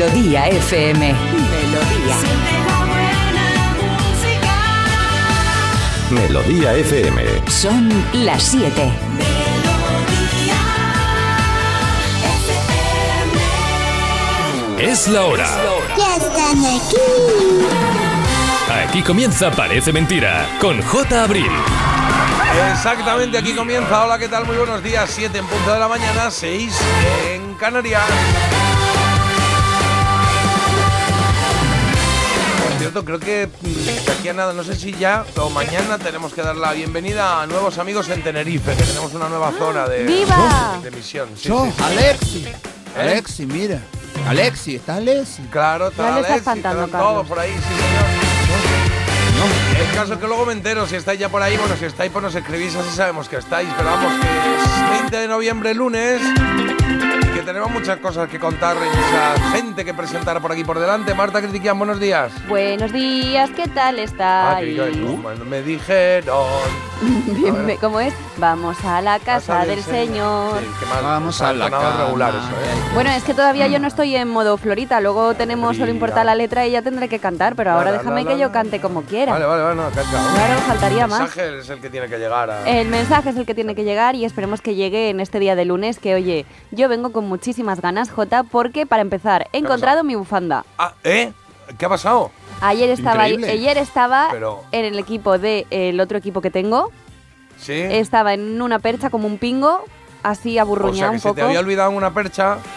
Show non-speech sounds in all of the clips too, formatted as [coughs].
Melodía FM. Melodía. Melodía FM. Son las 7. Es la hora. Ya están aquí. Aquí comienza Parece Mentira con J. Abril. Exactamente, aquí comienza. Hola, ¿qué tal? Muy buenos días. 7 en punto de la mañana, 6 en Canarias. Cierto, creo que mm, de aquí a nada, no sé si ya o mañana tenemos que dar la bienvenida a nuevos amigos en Tenerife, que tenemos una nueva zona de, ¡Viva! de emisión. Sí, Yo, sí, sí. Alexi. Alexi, mira. Alexi, ¿está Alexi? Claro, está Ya le estás Alex y espantando, están todos por ahí, sí, señor. El caso es que luego me entero si estáis ya por ahí. Bueno, si estáis, pues nos escribís, así sabemos que estáis. Pero vamos, que es 20 de noviembre, lunes. Que tenemos muchas cosas que contar y mucha gente que presentar por aquí por delante. Marta Critiquian, buenos días. Buenos días, ¿qué tal Ah, que- estáis? que- me dijeron. [laughs] Bien, ¿Cómo es? Vamos a la casa, del Señor. Sí, qué mal. Vamos a la cama. regular eso, ¿eh? Bueno, es que todavía yo no estoy en modo florita, luego tenemos solo importa la letra y ya tendré que cantar, pero ahora La, la, déjame la, que la, yo la. cante como quiera. Vale, vale, vale, no. Claro, faltaría El más. mensaje es el que tiene que llegar a. El mensaje es el que tiene que llegar y esperemos que llegue en este día de lunes, que oye, yo vengo con muchísimas ganas, Jota, porque para empezar, he encontrado mi bufanda. Ah, ¿eh? ¿Qué ha pasado? Ayer estaba, Increíble. ayer estaba Pero- en el equipo del otro equipo que tengo, Sí. estaba en una percha como un pingo, así O sea aburruñado que un se poco. te había olvidado una percha [laughs]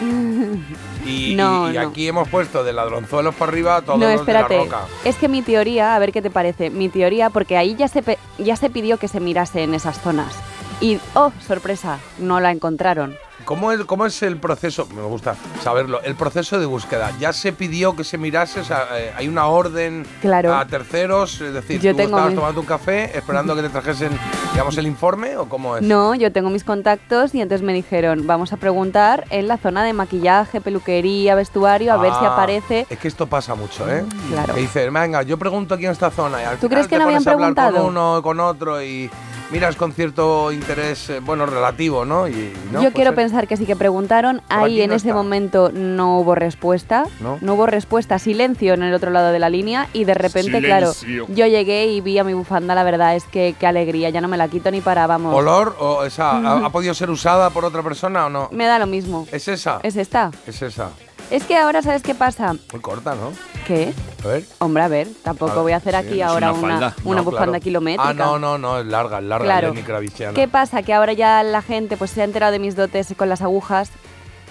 y, No, y no. aquí hemos puesto de ladronzuelos para arriba todos No, los espérate. de la roca. Es que mi teoría, a ver qué te parece, mi teoría, porque ahí ya se, pe- ya se pidió que se mirase en esas zonas. Y, oh, sorpresa, no la encontraron. ¿Cómo es, ¿Cómo es el proceso? Me gusta saberlo. El proceso de búsqueda. ¿Ya se pidió que se mirase? O sea, eh, ¿Hay una orden Claro. a terceros? Es decir, Yo ¿tú tengo estabas tomando un café esperando que te trajesen, digamos, el informe o cómo es? No, yo tengo mis contactos y entonces me dijeron, vamos a preguntar en la zona de maquillaje, peluquería, vestuario, a ver si Ah, aparece. Es que esto pasa mucho, ¿eh? Claro. Que dices, venga, yo pregunto aquí en esta zona. Y al ¿Tú final crees que te no habían preguntado? con uno, con otro y miras con cierto interés, eh, bueno, relativo, ¿no? Y, no, Yo pues quiero es- pensar que sí que preguntaron. Ahí en no ese está. momento no hubo respuesta. ¿No? hubo respuesta. Silencio en el otro lado de la línea. Y de repente, Silencio. claro, yo llegué y vi a mi bufanda. La verdad es que qué alegría. Ya no me la quito ni para, vamos. ¿Olor o esa ha, ha podido ser usada por otra persona o no? Me da lo mismo. ¿Es esa? Es esta. Es esa. Es que ahora, ¿sabes qué pasa? Muy corta, ¿no? ¿Qué? A ver. Hombre, a ver, tampoco A ver, voy a hacer sí, aquí ahora una una, falda. una No, bufanda claro. kilométrica. Ah, no, no, no, es larga, es larga, Claro. Lenny. ¿Qué pasa? Que ahora ya la gente pues se ha enterado de mis dotes con las agujas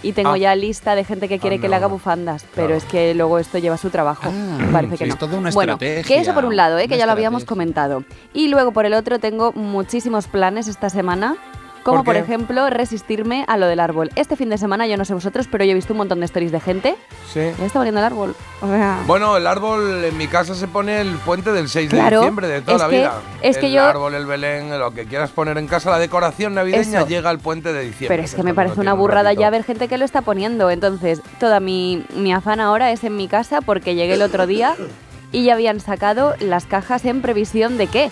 y tengo Ah. ya lista de gente que quiere Ah, que le haga bufandas, pero es que luego esto lleva su trabajo. Ah, Parece que sí, no. es toda una bueno, estrategia, que eso por un lado, ¿eh? que una ya lo habíamos estrategia. comentado. Y luego por el otro tengo muchísimos planes esta semana. Como ¿Por por, ejemplo resistirme a lo del árbol. Este fin de semana, yo no sé vosotros, pero yo he visto un montón de stories de gente. Sí. Ya está poniendo el árbol. O sea, Bueno, el árbol en mi casa se pone el puente del 6 de Claro, diciembre de toda es la que- vida. es que el yo- árbol, el belén, lo que quieras poner en casa, la decoración navideña Eso. llega al puente de diciembre. Pero es que me parece una un burrada ratito. ya ver gente que lo está poniendo. Entonces, toda mi, mi afán ahora es en mi casa porque llegué el otro día y ya habían sacado las cajas en previsión de qué.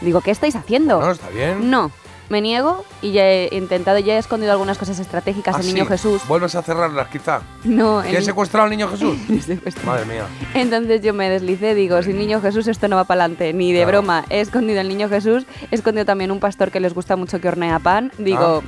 Digo, ¿qué estáis haciendo? No, está bien. No, me niego y ya he intentado, ya he escondido algunas cosas estratégicas Ah, en Niño sí. Jesús. Vuelves a cerrarlas, quizá. No, ¿Quién en- secuestrado al niño Jesús? [laughs] Madre mía. Entonces yo me deslicé, digo, sin Niño Jesús esto no va para adelante, ni de Claro. broma. He escondido el Niño Jesús, he escondido también un pastor que les gusta mucho que hornea pan. Digo,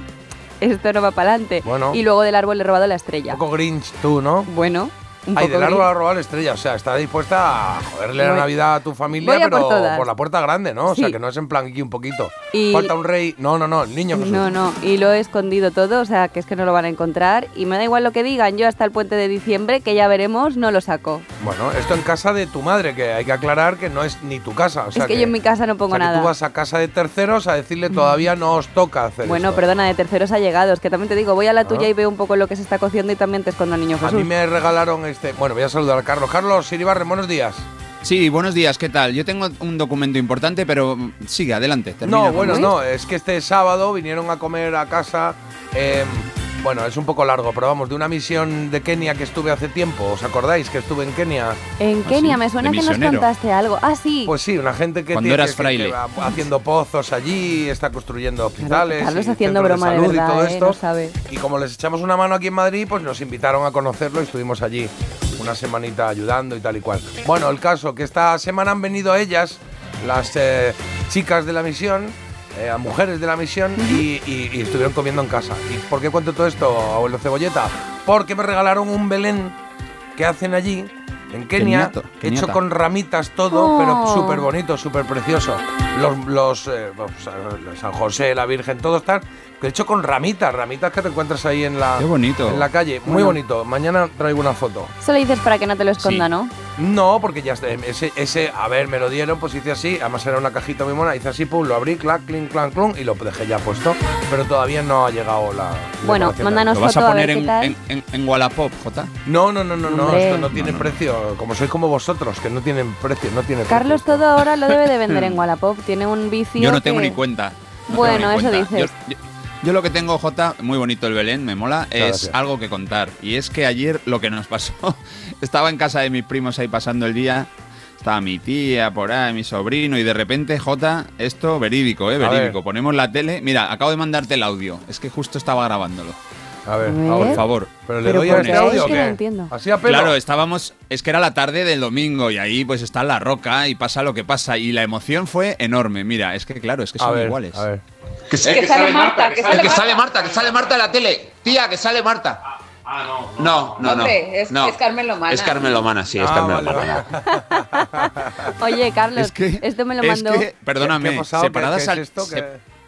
esto no va para adelante. Ah. Bueno. Y luego del árbol le he robado la estrella. Un poco Grinch tú, ¿no? Bueno, un Ay, poco del árbol a robar la estrella. O sea, está dispuesta a joderle la Navidad a tu familia, por pero todas. la puerta grande, ¿no? O sea, que no es en plan aquí un poquito. Y- Falta un rey. No, no, no, el niño Jesús. No, no, y lo he escondido todo, o sea, que es que no lo van a encontrar. Y me da igual lo que digan, yo hasta el puente de diciembre, que ya veremos, no lo saco. Bueno, esto en casa de tu madre, que hay que aclarar que no es ni tu casa. O sea es que, yo en mi casa no pongo o sea, que nada. tú vas a casa de terceros a decirle todavía no os toca hacer Bueno, esto. perdona, de terceros allegados, que también te digo, voy a la Ah. tuya y veo un poco lo que se está cociendo y también te escondo al niño A mí me regalaron este. Bueno, voy a saludar a Carlos. Carlos Siribarren, buenos días. Sí, buenos días, ¿qué tal? Yo tengo un documento importante, pero sigue, adelante. termina No, bueno, ¿Cómo no, es que este sábado vinieron a comer a casa. eh, bueno, es un poco largo, pero vamos, de una misión de Kenia que estuve hace tiempo. ¿Os acordáis que estuve en Kenia? En Kenia, me suena de que nos contaste algo. Ah, sí. Pues sí, una gente que Cuando tiene eras que- que fraile. va haciendo pozos allí, está construyendo hospitales. Carlos haciendo broma de salud y verdad, todo ¿eh? esto. No sabe. Y como les echamos una mano aquí en Madrid, pues nos invitaron a conocerlo y estuvimos allí una semanita ayudando y tal y cual. Bueno, el caso que esta semana han venido ellas, las eh, chicas de la misión, eh, a mujeres de la misión y, y- y estuvieron comiendo en casa. ¿Y por qué cuento todo esto, abuelo Cebolleta? Porque me regalaron un Belén que hacen allí, en Kenia, Keniato, hecho con ramitas todo, Oh. pero súper bonito, súper precioso. Los, los eh, pues, San José, la Virgen, todo están hecho con ramitas, ramitas que te encuentras ahí en la, Qué bonito. en la calle. Muy Bueno. bonito. Mañana traigo una foto. Solo dices para que no te lo esconda, Sí. ¿no? No, porque ya está. Ese, ese, a ver, me lo dieron, pues hice así. Además era una cajita muy mona. Hice así, pum, lo abrí, clac, clink, clan, clun, y lo dejé ya puesto. Pero todavía no ha llegado la. la Bueno, decoración. mándanos ¿Lo vas a foto a ver poner qué en, tal. en, en, en Wallapop, Jota? No, no, no, no, no. Hombre. Esto no tiene No, no. precio. Como sois como vosotros, que no tienen precio, no tiene Carlos precio. todo ahora lo debe de vender [laughs] en Wallapop. Tiene un vicio Yo no tengo que- ni cuenta. No Bueno, tengo ni eso cuenta. dices. Yo, yo- yo lo que tengo, Jota, muy bonito el Belén, me mola, es gracias. algo que contar. Y es que ayer lo que nos pasó, [laughs] estaba en casa de mis primos ahí pasando el día, estaba mi tía por ahí, mi sobrino, y de repente, Jota, esto verídico, ¿eh? Verídico. ver. Ponemos la tele. Mira, acabo de mandarte el audio. Es que justo estaba grabándolo. A ver, A ver. a Por favor. Pero le Pero doy ¿por a este qué? audio Es o que qué? no entiendo. Así a pelo. Claro, estábamos, es que era la tarde del domingo y ahí pues está la roca y pasa lo que pasa y la emoción fue enorme. Mira, es que claro, es que a son ver, iguales. A ver. Que, sale Marta, que sale, Marta. que sale Marta en la tele. Tía, que sale Marta. Ah, no. No, no, no. Hombre, es- No. es Carmen Lomana. Es Carmen Lomana, sí, es Ah, Carmen vale, Lomana. Oye, Carlos, Es que, esto me lo es mandó. que, perdóname, ¿Qué ha pasado? ¿Qué- separadas, qué es al, esto?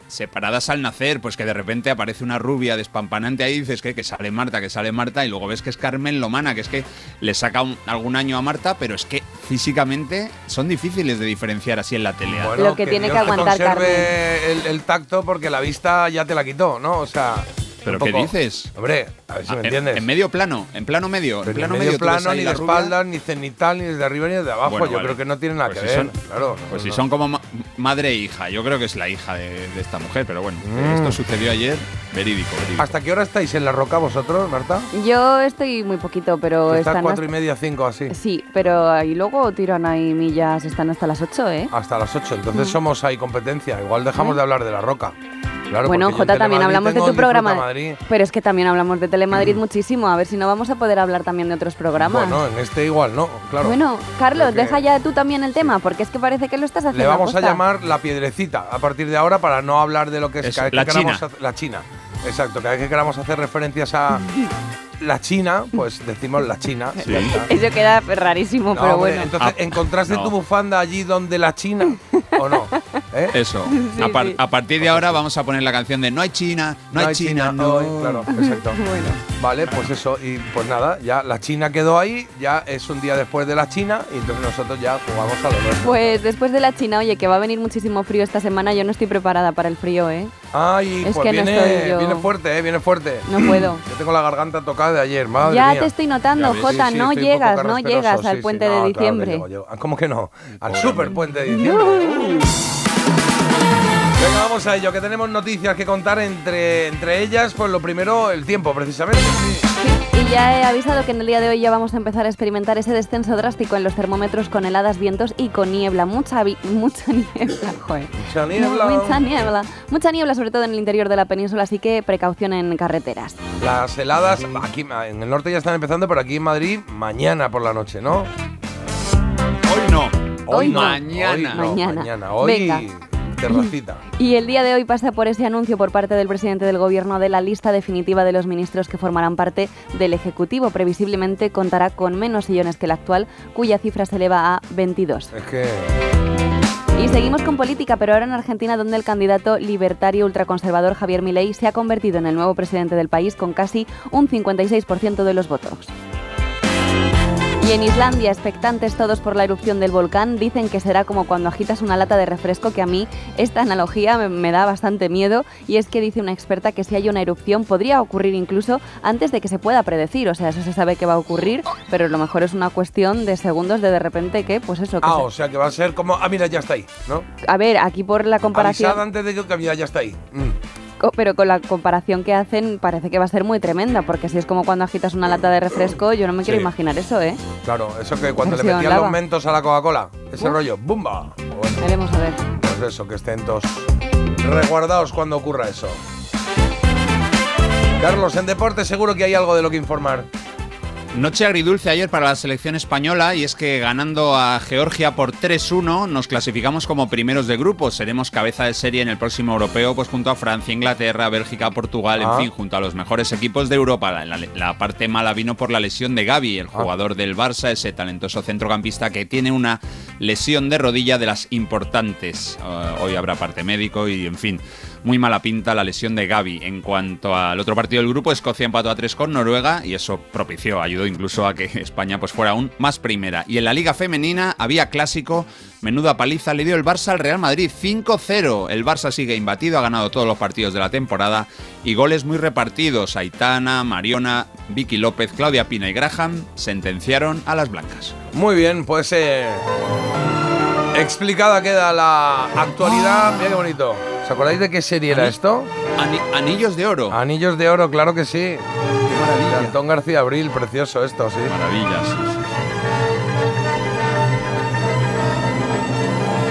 Separadas al nacer, pues que de repente aparece una rubia despampanante ahí y dices que, que sale Marta, que sale Marta, y luego ves que es Carmen Lomana, que es que le saca un- algún año a Marta, pero es que físicamente son difíciles de diferenciar así en la tele. Lo que tiene que Dios te aguantar conserve el, el tacto porque la vista ya te la quitó, ¿no? O sea. ¿Pero qué dices? Hombre, a ver si Ah, me en- entiendes. En, medio plano, en plano medio, Pero en plano medio plano, ni de espaldas, ni cenital, ni desde arriba, ni desde abajo. Bueno, Yo vale. creo que no tiene nada Pues que si ver. son- claro. Pues si no. son como ma- madre e hija, yo creo que es la hija de, de esta mujer, pero bueno, Mm. esto sucedió ayer, verídico, verídico. ¿Hasta qué hora estáis en la roca vosotros, Marta? Yo estoy muy poquito, pero Está están cuatro y media, cinco, así. Sí, pero ahí luego tiran ahí millas, están hasta las 8, ¿eh? Hasta las 8. Entonces somos ahí competencia. Igual dejamos ¿Eh? de hablar de la roca. Claro, bueno, Jota, también hablamos de tu programa. Madrid. Pero es que también hablamos de Telemadrid muchísimo. A ver si no vamos a poder hablar también de otros programas. Bueno, en este igual, ¿no? Claro. Bueno, Carlos, Porque deja ya tú también el tema, porque es que parece que lo estás haciendo. Le vamos a llamar la piedrecita a partir de ahora para no hablar de lo que es Eso, cada vez que la queramos China. la China. Exacto, cada vez que queramos hacer referencias a [laughs] la China, pues decimos la China. Sí. Eso queda rarísimo, No, pero hombre, bueno. Entonces, Ah, ¿encontraste no. tu bufanda allí donde la China o no? [laughs] ¿Eh? Eso. Sí, a, par- sí. a partir de ahora vamos a poner la canción de No hay China, no, hay China, no. claro, exacto. [laughs] Bueno. Vale, pues eso, y pues nada, ya la China quedó ahí, ya es un día después de la China, y entonces nosotros ya jugamos a lo nuestro. Pues después de la China, oye, que va a venir muchísimo frío esta semana, yo no estoy preparada para el frío, ¿eh? Ay, Es pues que no viene, estoy yo- viene fuerte, eh, viene fuerte. No puedo. [clears throat] Yo tengo la garganta tocada de ayer, madre ya mía. te estoy notando. Jota, Sí, sí, no llegas, no llegas al sí. puente No, de claro que diciembre. llego, llego. Ah, ¿Cómo que no? Al Pobre super puente de diciembre. Uh. Venga, vamos a ello, que tenemos noticias que contar entre, entre ellas. Pues lo primero, el tiempo, precisamente. Ya he avisado que en el día de hoy ya vamos a empezar a experimentar ese descenso drástico en los termómetros con heladas, vientos y con niebla. Mucha, mucha [laughs] niebla, joder. Mucha niebla. Mucha niebla. Mucha niebla, sobre todo en el interior de la península, así que precaución en carreteras. Las heladas, aquí en el norte ya están empezando, pero aquí en Madrid, mañana por la noche, ¿no? Hoy no. Hoy no. mañana. Hoy no, Mañana. mañana. Hoy, Venga. Terracita. [laughs] Y el día de hoy pasa por ese anuncio por parte del presidente del gobierno de la lista definitiva de los ministros que formarán parte del Ejecutivo. Previsiblemente contará con menos sillones que el actual, cuya cifra se eleva a 22. Es que. Y seguimos con política, pero ahora en Argentina, donde el candidato libertario ultraconservador Javier Milei se ha convertido en el nuevo presidente del país con casi un 56% de los votos. Y en Islandia, expectantes todos por la erupción del volcán, dicen que será como cuando agitas una lata de refresco, que a mí esta analogía me, me da bastante miedo, y es que dice una experta que si hay una erupción podría ocurrir incluso antes de que se pueda predecir, o sea, eso se sabe que va a ocurrir, pero lo mejor es una cuestión de segundos de de repente que, pues eso, que Ah, se- o sea que va a ser como. Ah, mira, ya está ahí, ¿no? a ver, aquí por la comparación... Avisad antes de que que mira, ya está ahí. Mm. Pero con la comparación que hacen parece que va a ser muy tremenda, porque si es como cuando agitas una lata de refresco, yo no me quiero Sí. imaginar eso, ¿eh? Claro, eso que cuando le metían lava. los mentos a la Coca-Cola, ese rollo, ¡bumba! Bueno, Veremos a ver. pues eso, que estén todos resguardados cuando ocurra eso. Carlos, en deporte seguro que hay algo de lo que informar. Noche agridulce ayer para la selección española y es que ganando a Georgia por 3-1 nos clasificamos como primeros de grupo. Seremos cabeza de serie en el próximo europeo pues junto a Francia, Inglaterra, Bélgica, Portugal, en Ah. fin, junto a los mejores equipos de Europa. La, la- la parte mala vino por la lesión de Gaby, el jugador del Barça, ese talentoso centrocampista que tiene una lesión de rodilla de las importantes. Uh, hoy habrá parte médico y en fin. Muy mala pinta la lesión de Gaby. En cuanto al otro partido del grupo, Escocia empató a 3 con Noruega y eso propició, ayudó incluso a que [laughs] España pues fuera aún más primera. Y en la Liga Femenina había clásico, menuda paliza le dio el Barça al Real Madrid 5-0. El Barça sigue imbatido, ha ganado todos los partidos de la temporada y goles muy repartidos. Aitana, Mariona, Vicky López, Claudia Pina y Graham sentenciaron a las blancas. Muy bien, pues eh, explicada queda la actualidad. Mira qué bonito. ¿Os acordáis de qué serie era esto? Ani- anillos de oro. Anillos de oro, claro que sí. Qué De maravilla. Antón García Abril, precioso esto, sí. Maravillas. sí, sí,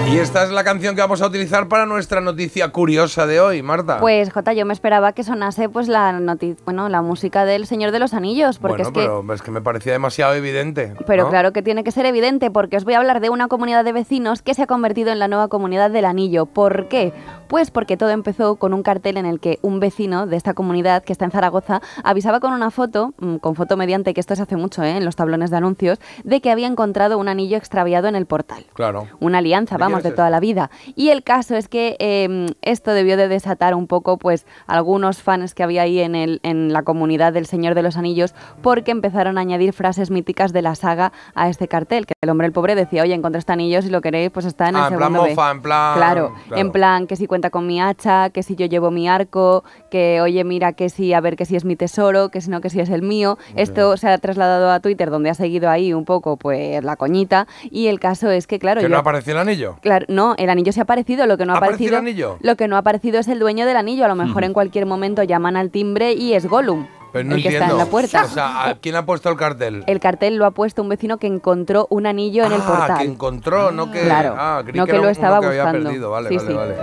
Y esta es la canción que vamos a utilizar para nuestra noticia curiosa de hoy, Marta. Pues Jota, yo me esperaba que sonase pues la bueno, la música del Señor de los Anillos, porque bueno, es que pero es que me parecía demasiado evidente. Pero ¿no? claro que tiene que ser evidente porque os voy a hablar de una comunidad de vecinos que se ha convertido en la nueva comunidad del anillo. ¿Por qué? Pues porque todo empezó con un cartel en el que un vecino de esta comunidad que está en Zaragoza avisaba con una foto, mm, con foto mediante, que esto se hace mucho ¿eh? en los tablones de anuncios, de que había encontrado un anillo extraviado en el portal. Claro. Una alianza, ¿De vamos, de toda la vida. Y el caso es que eh, esto debió de desatar un poco, pues, algunos fans que había ahí en, el, en la comunidad del Señor de los Anillos, porque empezaron a añadir frases míticas de la saga a este cartel. Que el hombre, el pobre, decía, oye, encontré este anillo, si lo queréis, pues está en el Ah, en plan segundo B". mofa, en plan- Claro, claro. en plan que si cuenta con mi hacha, que si yo llevo mi arco, que oye, mira, que si, a ver, que si es mi tesoro, que si no, que si es el mío. Esto se ha trasladado a Twitter, donde ha seguido ahí un poco, pues, la coñita. Y el caso es que, claro, ¿Que yo- no apareció el anillo? Claro, no, el anillo se ha aparecido, lo que no ha ¿Ha aparecido aparecido. el anillo? Lo que no ha aparecido es el dueño del anillo. A lo mejor en cualquier momento llaman al timbre y es Gollum, Pero no el que entiendo. está en la puerta. O sea, ¿a ¿quién ha puesto el cartel? El cartel lo ha puesto un vecino que encontró un anillo en el ah, portal. que encontró, no que. Claro, ah, creí no que era lo estaba que había buscando. perdido. Vale, Sí, vale, sí. vale.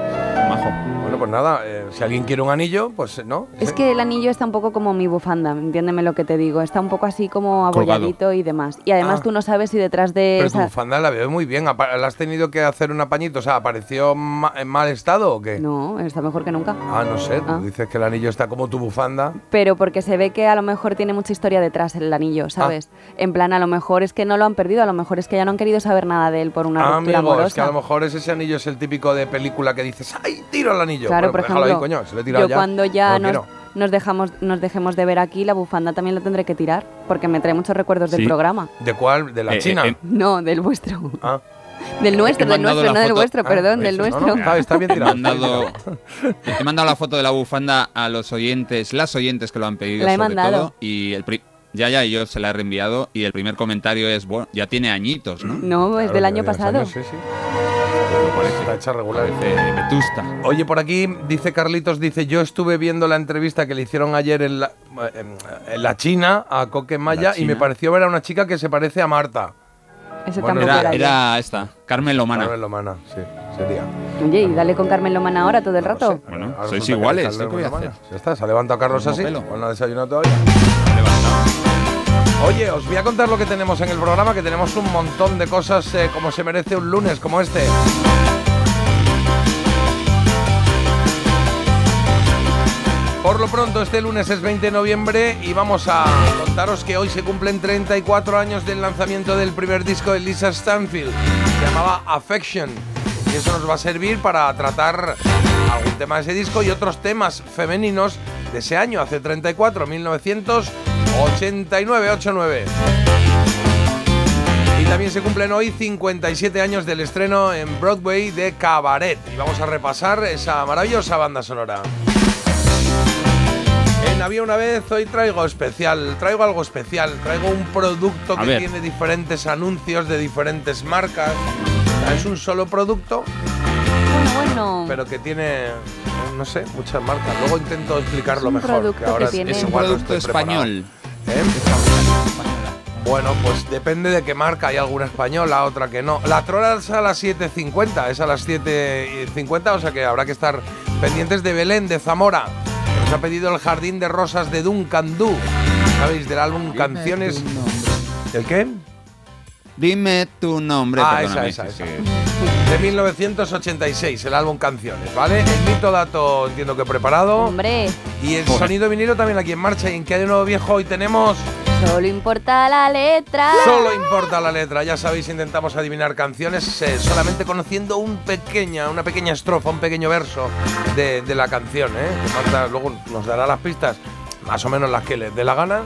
Majo. Pues nada, eh, si alguien quiere un anillo, pues no. Es que el anillo está un poco como mi bufanda, entiéndeme lo que te digo. Está un poco así como Colgado. abolladito y demás. Y además Ah. tú no sabes si detrás de Pero tu bufanda la veo muy bien. ¿La has tenido que hacer un apañito? O sea, ¿apareció ma- en mal estado o qué? No, está mejor que nunca. Ah, no sé. Tú Ah. dices que el anillo está como tu bufanda. Pero porque se ve que a lo mejor tiene mucha historia detrás el anillo, ¿sabes? En plan, a lo mejor es que no lo han perdido, a lo mejor es que ya no han querido saber nada de él por una Ah, ruptura amigo, amorosa. es que a lo mejor es ese anillo es el típico de película que dices, ¡ay, tiro el anillo! Claro, Bueno, por déjalo ejemplo, ahí, coño, se lo he tirado yo ya. cuando ya No nos, nos dejamos, nos dejemos de ver aquí, la bufanda también la tendré que tirar, porque me trae muchos recuerdos del programa. ¿De cuál? ¿De la Eh, China? eh, eh, No, del vuestro. Ah, Del nuestro, He del nuestro, no del vuestro, Ah, perdón, ¿ves? del No, no, nuestro. está, bien [laughs] He tirado. bien mandado, he mandado la foto de la bufanda a los oyentes, las oyentes que lo han pedido La he sobre mandado. todo. Y el pri- ya, ya, y yo se la he reenviado. Y el primer comentario es, bueno, ya tiene añitos, ¿no? No, es Claro, del de año 10 pasado. años, sí, sí. Está hecha regular. Vetusta. Oye, por aquí dice Carlitos, dice, yo estuve viendo la entrevista que le hicieron ayer en la, en- en la China a Coque Maya y me pareció ver a una chica que se parece a Marta. Ese Bueno, tampoco Era, esta, Carmen Lomana. Carmen Lomana, sí, sería. Oye, y dale con Carmen Lomana ahora todo el No rato. sé. Bueno, Ahora sois iguales, está ¿qué voy a Carmen hacer? Lomana. Ya está, se ha levantado Carlos así, pelo. pues no ha desayunado todavía. Oye, os voy a contar lo que tenemos en el programa, que tenemos un montón de cosas eh, como se merece un lunes como este. Por lo pronto, este lunes es 20 de noviembre y vamos a contaros que hoy se cumplen 34 años del lanzamiento del primer disco de Lisa Stanfield. Se llamaba Affection. Y eso nos va a servir para tratar algún tema de ese disco y otros temas femeninos de ese año, hace 34, 1989, 89. Y también se cumplen hoy 57 años del estreno en Broadway de Cabaret. Y vamos a repasar esa maravillosa banda sonora. En Había una vez, hoy traigo especial, traigo algo especial, traigo un producto A que ver. tiene diferentes anuncios de diferentes marcas. Sea, Es un solo producto, Bueno, bueno. pero que tiene, no sé, muchas marcas. Luego intento explicarlo un mejor. producto que ahora tiene- Es un igual no producto estoy preparado. español. ¿Eh? Bueno, pues depende de qué marca. Hay alguna española, otra que no. La Trola es a las 7.50, es a las 7.50, o sea que habrá que estar pendientes de Belén, de Zamora. que Nos ha pedido el Jardín de Rosas de Duncan Du. ¿Sabéis? Del álbum Canciones ¿El qué? Dime tu nombre. Ah, esa, esa, esa. De 1986, el álbum Canciones, ¿vale? El mito dato entiendo que preparado. Hombre, Y el sonido vinilo también aquí en marcha. Y en que hay de nuevo viejo hoy tenemos. solo importa la letra. Solo importa la letra. Ya sabéis, intentamos adivinar canciones eh, solamente conociendo un pequeña, una pequeña estrofa, un pequeño verso de, de la canción, ¿eh? Que Marta luego nos dará las pistas, más o menos las que le dé la gana.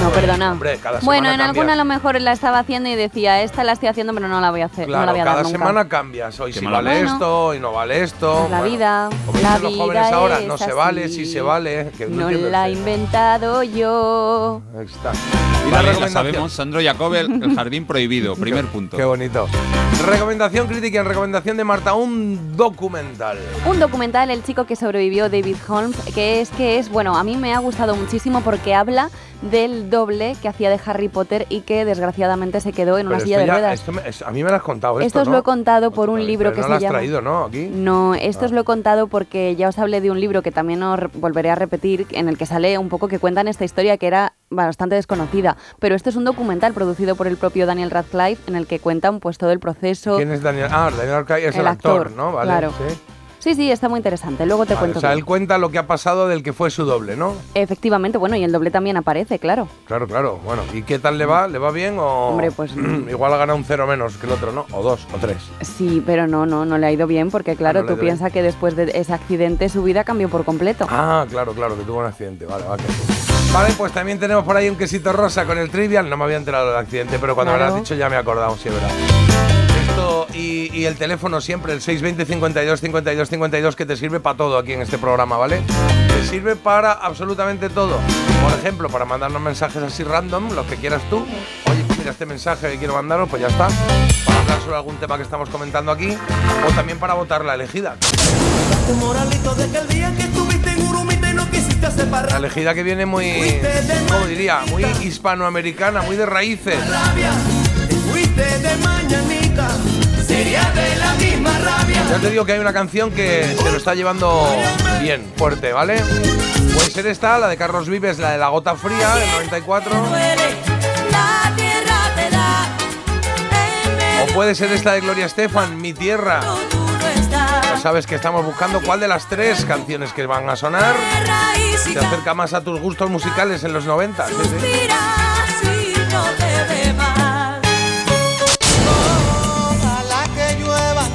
No, perdona. Hombre, cada bueno, en alguna a lo mejor la estaba haciendo y decía, esta la estoy haciendo, pero no la voy a hacer. no la Claro, voy a dar cada nunca. semana cambias. Hoy Qué sí vale Bueno. esto, hoy no vale esto. Es la Bueno, vida, Como la dicen los jóvenes vida ahora, no se vale, sí se vale. Que No la he inventado yo. Ahí está. Y la Vale, la recomendación. sabemos. Sandro Jacobel, El Jardín Prohibido. [laughs] Primer punto. Qué bonito. Recomendación crítica, recomendación de Marta, un documental. Un documental, El chico que sobrevivió, David Holmes, que es que es, bueno, a mí me ha gustado muchísimo porque habla del doble que hacía de Harry Potter y que desgraciadamente se quedó en una Pero silla de ya- ruedas. esto me- es- a mí me lo has contado. Esto, Esto os ¿no? lo he contado por un Pero libro que no se lo has llama- traído, ¿no? Aquí. No, esto Ah. os lo he contado porque ya os hablé de un libro que también os volveré a repetir, en el que sale un poco que cuentan esta historia que era bastante desconocida. Pero esto es un documental producido por el propio Daniel Radcliffe en el que cuentan pues todo el proceso. ¿Quién es Daniel? Ah, Daniel Arcay es el, actor, ¿no? Vale, claro. sí. Sí, sí, está muy interesante. Luego te Vale, cuento. o sea, bien. él cuenta lo que ha pasado del que fue su doble, ¿no? Efectivamente, bueno, y el doble también aparece, claro. Claro, claro. Bueno, ¿y qué tal le va? ¿Le va bien o...? Hombre, pues- [clears throat] Igual ha ganado un cero menos que el otro, ¿no? O dos, o tres. Sí, pero no, no, no le ha ido bien porque claro, no le ha tú piensas que después de ese accidente su vida cambió por completo. Ah, claro, claro, que tuvo un accidente. Vale, vale. Vale, pues también tenemos por ahí un quesito rosa con el trivial. No me había enterado del accidente, pero cuando me lo Claro. has dicho ya me he acordado, sí, es verdad. Y, y el teléfono siempre, el 620 52 52 52, que te sirve para todo aquí en este programa, ¿vale? Te sirve para absolutamente todo. Por ejemplo, para mandarnos mensajes así random, los que quieras tú. Oye, mira este mensaje que quiero mandaros, pues ya está. Para hablar sobre algún tema que estamos comentando aquí. O también para votar la elegida. La elegida que viene muy, ¿cómo diría? Muy hispanoamericana, muy de raíces. Sería de la misma rabia. Ya te digo que hay una canción que se lo está llevando bien, fuerte, ¿vale? Puede ser esta, la de Carlos Vives, la de La Gota Fría, del 94. La tierra te da, O puede ser esta de Gloria Estefan, Mi Tierra. Ya sabes que estamos buscando cuál de las tres canciones que van a sonar se acerca más a tus gustos musicales en los 90. Sí, sí.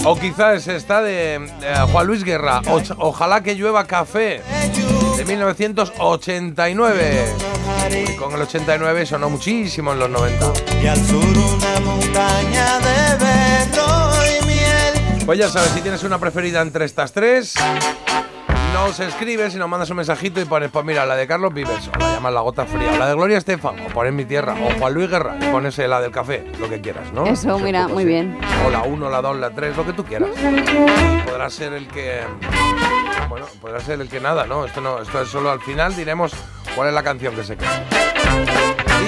O quizás esta de eh, Juan Luis Guerra, Ojalá que llueva café, de 1989. Y con el 89 sonó muchísimo en los 90. y al sur una montaña de berro y miel. Pues ya sabes, si tienes una preferida entre estas tres, nos escribes y nos mandas un mensajito y pones, pues mira, la de Carlos Vives, o la llamas La Gota Fría, o la de Gloria Estefan, o pones Mi Tierra, o Juan Luis Guerra, y pones eh, la del café, lo que quieras, ¿no? Eso, mira, muy así. bien. O la 1, la 2, la 3, lo que tú quieras. Y podrá ser el que... Bueno, podrá ser el que nada, ¿no? Esto no, esto es solo al final diremos cuál es la canción que se queda.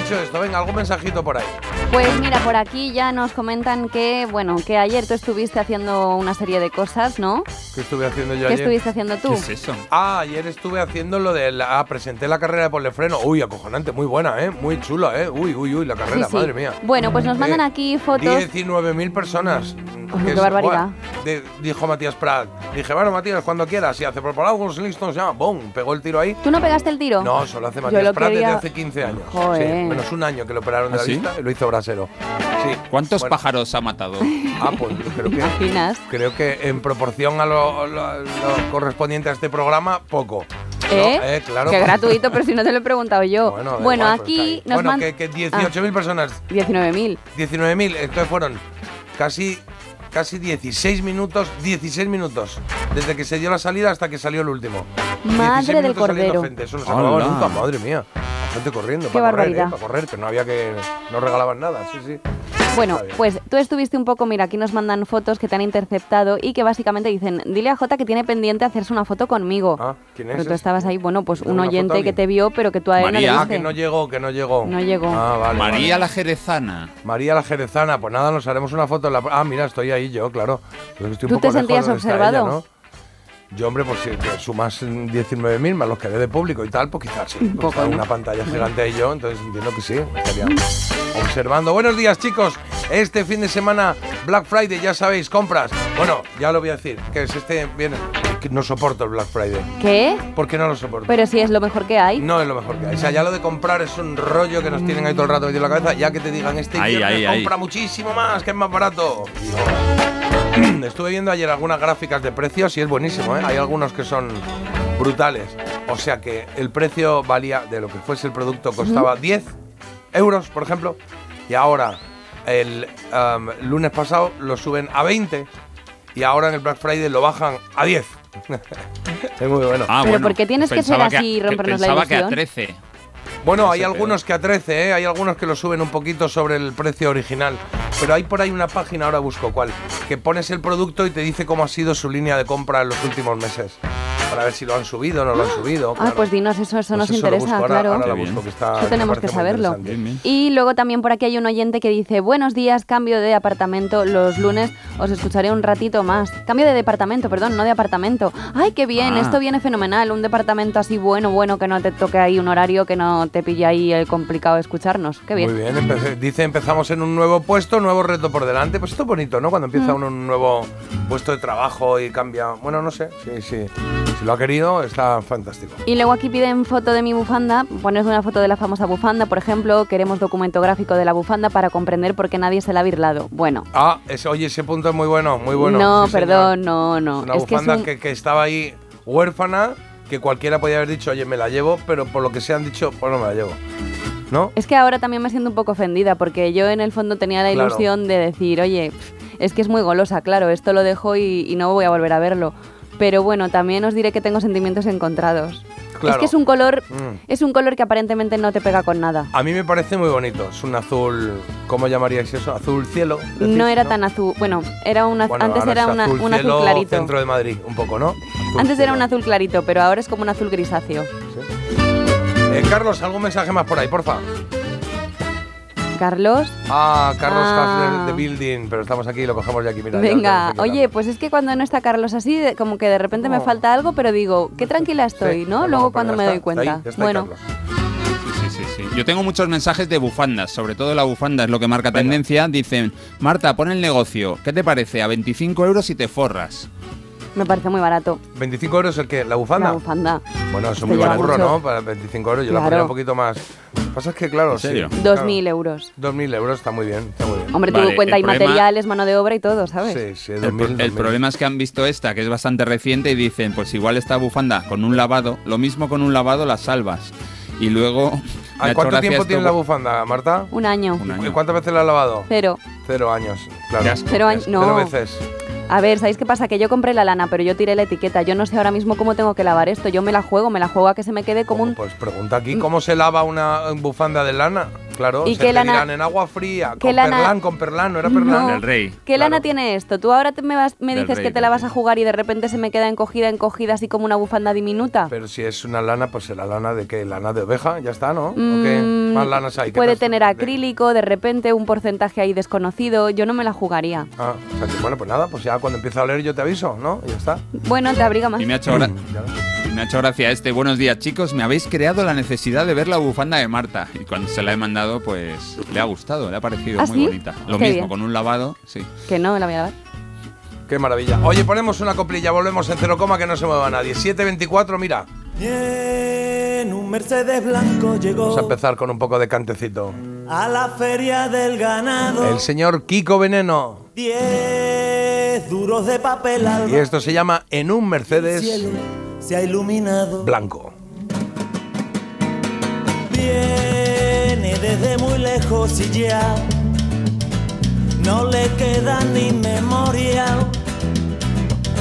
Dicho esto, venga, algún mensajito por ahí. Pues mira, por aquí ya nos comentan que, bueno, que ayer tú estuviste haciendo una serie de cosas, ¿no? ¿Qué estuve haciendo yo ¿Qué ayer? estuviste haciendo tú? ¿Qué es eso? Ah, ayer estuve haciendo lo de la. ah, presenté la carrera de Polefreno. Uy, acojonante, muy buena, ¿eh? Muy chula, ¿eh? Uy, uy, uy, la Sí, carrera, sí. madre mía. Bueno, pues nos mandan Eh, aquí fotos. 19.000 personas. Que qué es- barbaridad. de- dijo Matías Prat. Dije, bueno, Matías, cuando quieras. Y hace por algunos listos ya. ¡Bum! Pegó el tiro ahí. ¿Tú no pegaste el tiro? No, solo hace Matías lo Prat quería- desde hace 15 años. Joder. Sí, menos un año que lo operaron de ¿Ah, la sí? vista y lo hizo Brasero. Sí. ¿Cuántos Bueno, pájaros ha matado? [laughs] Ah, pues creo ¿Te que. imaginas? Creo que en proporción a lo, lo- lo correspondiente a este programa, poco. ¿Eh? No, eh, claro. Qué gratuito, pero si no te lo he preguntado yo. [laughs] Bueno, Bueno, igual, pues aquí ahí. nos Bueno, que, que 18.000 personas, 19.000. 19.000, entonces fueron casi, casi 16 minutos, 16 minutos, desde que se dio la salida hasta que salió el último. Madre 16 del minutos saliendo cordero. Eso no se acababa nunca, madre mía. La gente corriendo, Qué para correr, eh, para correr, que no había que, no regalaban nada, sí, sí. Bueno, pues tú estuviste un poco, mira, aquí nos mandan fotos que te han interceptado y que básicamente dicen, dile a Jota que tiene pendiente hacerse una foto conmigo. Ah, ¿quién es Pero tú estabas ahí, bueno, pues ¿Tengo un oyente que te vio, pero que tú a él no María. le viste. que no llegó, que no llegó. No llegó. Ah, vale. María vale. la Jerezana. María la Jerezana, pues nada, nos haremos una foto en la... Ah, mira, estoy ahí yo, claro. Pues estoy un ¿Tú poco te sentías observado? ella, ¿no? Yo, hombre, pues si te sumas 19.000 más los que haré de público y tal, pues quizás sí. Un Pues poco, está ¿no? una pantalla gigante ahí yo, entonces entiendo que sí. Estaría observando. Buenos días, chicos. Este fin de semana, Black Friday, ya sabéis, compras. Bueno, ya lo voy a decir, que es este viene. que No soporto el Black Friday. ¿Qué? ¿Por qué no lo soporto? Pero si es lo mejor que hay. No es lo mejor que hay. O sea, ya lo de comprar es un rollo que nos tienen ahí todo el rato metido en la cabeza. Ya que te digan, este ahí, ahí. compra muchísimo más, que es más barato. No. [clears throat] Estuve viendo ayer algunas gráficas de precios y es buenísimo, ¿eh? Hay algunos que son brutales. O sea que el precio valía, de lo que fuese el producto, costaba 10 euros, por ejemplo. Y ahora, el am, lunes pasado, lo suben a 20. Y ahora en el Black Friday lo bajan a 10. [laughs] es muy bueno. Ah, Pero bueno, ¿por qué tienes que ser así y rompernos la pensaba que a ilusión? 13. Bueno, hay algunos que a 13, ¿eh? hay algunos que lo suben un poquito sobre el precio original. Pero hay por ahí una página, ahora busco cuál, que pones el producto y te dice cómo ha sido su línea de compra en los últimos meses. Para ver si lo han subido o no lo han subido. Ah, claro. pues dinos, eso, eso Pues nos lo interesa, busco, ahora- claro. ahora bien. busco, que está- Eso tenemos que saberlo. interesante. Bien, bien. Y luego también por aquí hay un oyente que dice, buenos días, cambio de apartamento los lunes, os escucharé un ratito más. Cambio de departamento, perdón, no de apartamento. Ay, qué bien, Ah. esto viene fenomenal, un departamento así bueno, bueno, que no te toque ahí un horario, que no te pille ahí el complicado escucharnos. Qué bien. Muy bien, empecé- dice empezamos en un nuevo puesto, nuevo reto por delante. Pues esto es bonito, ¿no? Cuando Mm. empieza uno en un nuevo puesto de trabajo y cambia. Bueno, no sé, sí, sí. Si lo ha querido, está fantástico. Y luego aquí piden foto de mi bufanda, pones una foto de la famosa bufanda, por ejemplo, queremos documento gráfico de la bufanda para comprender por qué nadie se la ha birlado. Bueno, Ah, oye, ese punto es muy bueno, muy bueno. no, sí, señor. perdón, no, no. Una es que es bufanda un- que, que estaba ahí huérfana, que cualquiera podía haber dicho, oye, me la llevo, pero por lo que se han dicho, pues no me la llevo. ¿No? Es que ahora también me siento un poco ofendida porque yo en el fondo tenía la Claro. ilusión de decir, oye, es que es muy golosa, claro, esto lo dejo y, y no voy a volver a verlo. Pero bueno, también os diré que tengo sentimientos encontrados. Es que es un color, Mm. es un color que aparentemente no te pega con nada. A mí me parece muy bonito. Es un azul, ¿cómo llamaríais eso? Azul cielo. decís, No era tan azul, bueno, era una, Bueno, antes era una- azul un azul clarito. Centro de Madrid, un poco, ¿no? Azul Antes era un azul clarito, pero ahora es como un azul grisáceo. Eh, Carlos, algún mensaje más por ahí, porfa. Carlos, Ah, Carlos Ah. De Building, pero estamos aquí, lo cogemos ya aquí, mira. venga, oye, pues es que cuando no está Carlos así, como que de repente me falta algo, pero digo, qué tranquila estoy, Sí, ¿no? Luego cuando me está, doy está ahí, cuenta. ya está ahí, bueno, Carlos. Sí, sí, sí. Yo tengo muchos mensajes de bufandas, sobre todo la bufanda es lo que marca Venga. tendencia. Dicen, Marta, pon el negocio. ¿Qué te parece? A 25 euros y te forras. Me parece muy barato 25 euros el que, la bufanda. la bufanda. Bueno, eso es muy mucho. ¿no? Para 25 euros yo la pondría un poquito más. Lo que pasa es que, claro, ¿En serio? sí. 2.000 euros. 2.000 euros está muy bien, está muy bien. Hombre, Vale, tú cuenta el y problema- materiales, mano de obra y todo, ¿sabes? Sí, sí, El, 2.000. pro- el 2.000. problema es que han visto esta, que es bastante reciente, y dicen, pues igual esta bufanda con un lavado, lo mismo con un lavado la salvas. Y luego... [laughs] Ay, hecho ¿Cuánto tiempo esto tiene la bufanda, Marta? Un año. Un ¿Y año. cuántas veces la has lavado? Cero. Cero años, claro. Qué. Cero años. No. Cero veces. A ver, ¿sabéis qué pasa? Que yo compré la lana, pero yo tiré la etiqueta. Yo no sé ahora mismo cómo tengo que lavar esto. Yo me la juego, me la juego a que se me quede como un... Pues pregunta aquí, ¿cómo se lava una bufanda de lana? Claro, ¿Y se qué te lana- dirán en agua fría, qué con lana- perlán, con perlán, no era perlán. No. Del rey. ¿Qué Claro. lana tiene esto? Tú ahora te me, vas, me dices rey, que te la vas a jugar y de repente se me queda encogida, encogida, así como una bufanda diminuta. Pero si es una lana, pues será lana de qué? Lana de oveja, ya está, ¿no? ¿O qué Mm, más lanas hay? ¿Qué Puede tener acrílico, de repente un porcentaje ahí desconocido. Yo no me la jugaría. Ah, o sea que, bueno, pues nada, pues ya cuando empiece a oler yo te aviso, ¿no? Y ya está. Bueno, te abriga más. Y me ha hecho, Ya ves. me ha hecho gracia este. Buenos días, chicos. Me habéis creado la necesidad de ver la bufanda de Marta. Y cuando se la he mandado, pues le ha gustado, le ha parecido ¿Ah, muy sí? bonita. Lo Qué mismo, bien. con un lavado, sí. Que no, la voy a lavar. Qué maravilla. Oye, ponemos una coplilla, volvemos en cero coma que no se mueva nadie. 7.24, mira. Y en un Mercedes blanco llegó Vamos a empezar con un poco de cantecito. a la feria del ganado. El señor Kiko Veneno. Diez duros de papel al Y esto se llama En un Mercedes cielo se ha iluminado. Blanco. Viene desde muy lejos y ya no le queda ni memoria.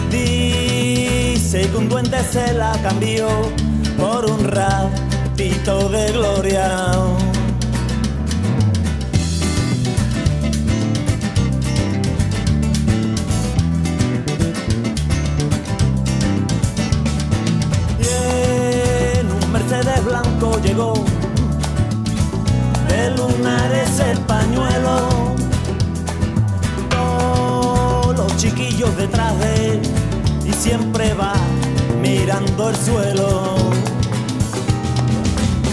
Dice que un duende se la cambió por un ratito de gloria. Blanco llegó de lunares el pañuelo. Todos los chiquillos detrás de él y siempre va mirando el suelo.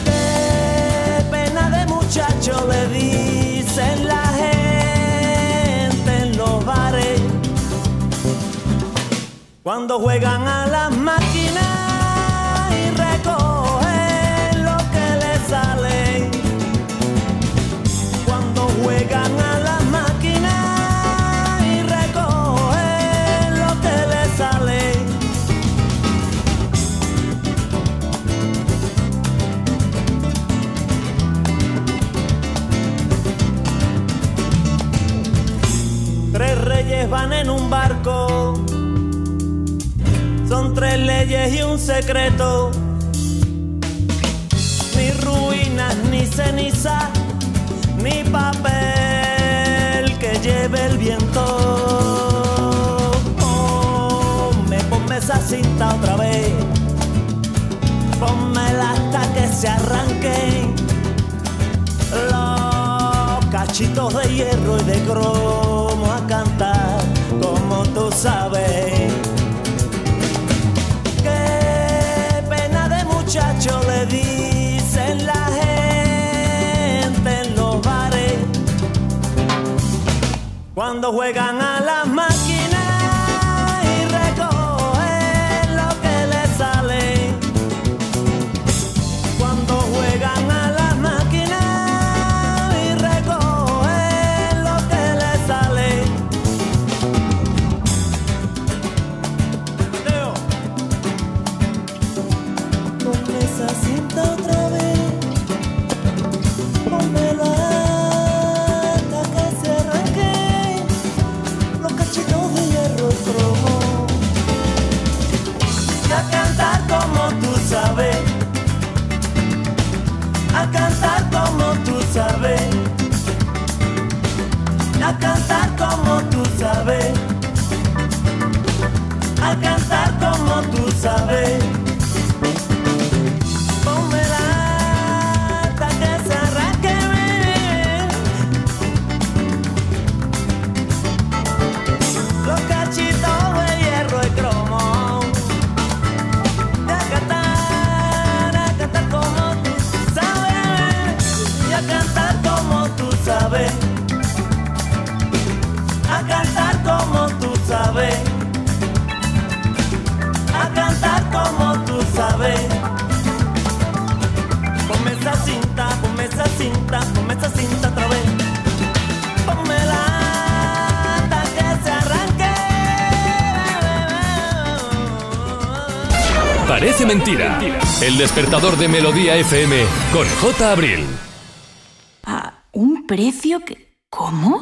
Qué pena de muchacho le dicen la gente en los bares cuando juegan a las máquinas Van en un barco. Son tres leyes y un secreto. Ni ruinas, ni ceniza, ni papel que lleve el viento. Ponme, ponme esa cinta otra vez. Pónmela hasta que se arranquen los cachitos de hierro y de cromo a cantar como tú sabes. Qué pena de muchacho le dicen la gente en los bares cuando juegan a las máquinas A cantar como tú sabes. Cinta, ponme esa cinta otra vez. Pónmela hasta que se arranque. Parece mentira. El despertador de Melodía FM con J. Abril. ¿A un precio que... ¿Cómo?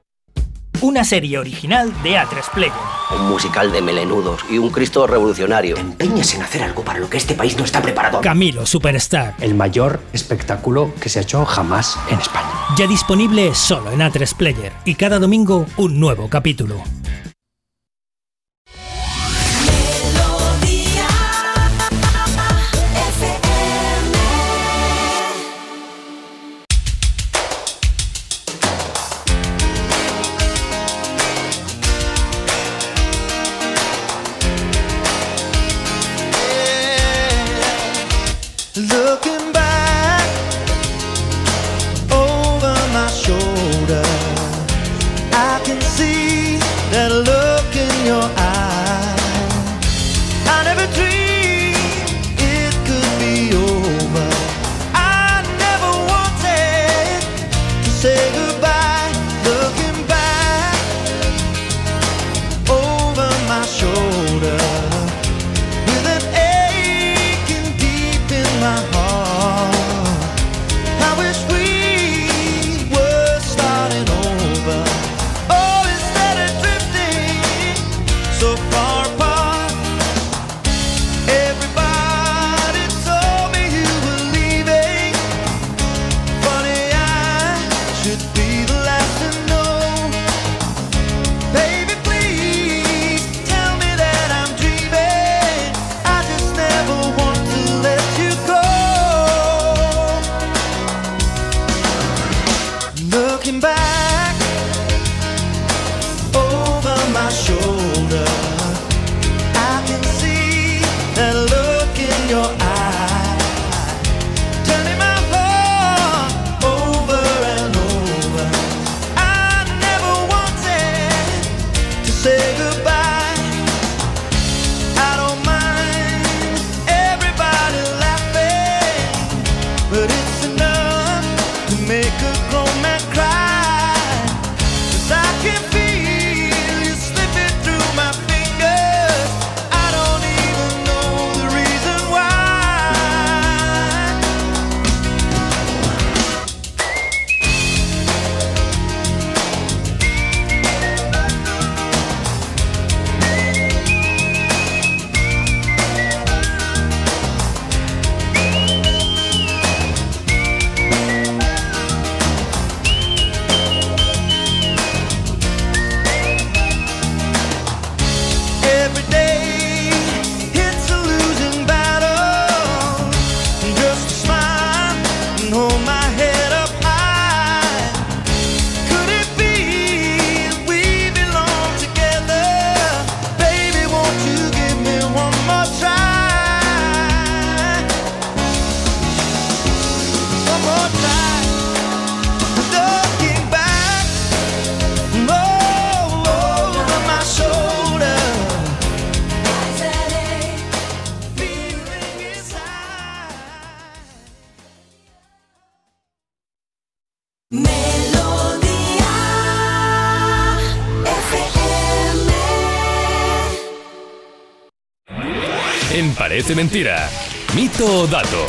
Una serie original de A3 Player. Un musical de melenudos y un Cristo revolucionario. Te empeñas en hacer algo para lo que este país no está preparado. Camilo Superstar. El mayor espectáculo que se ha hecho jamás en España. Ya disponible solo en A3 Player. Y cada domingo un nuevo capítulo. Mentira. Mito o dato.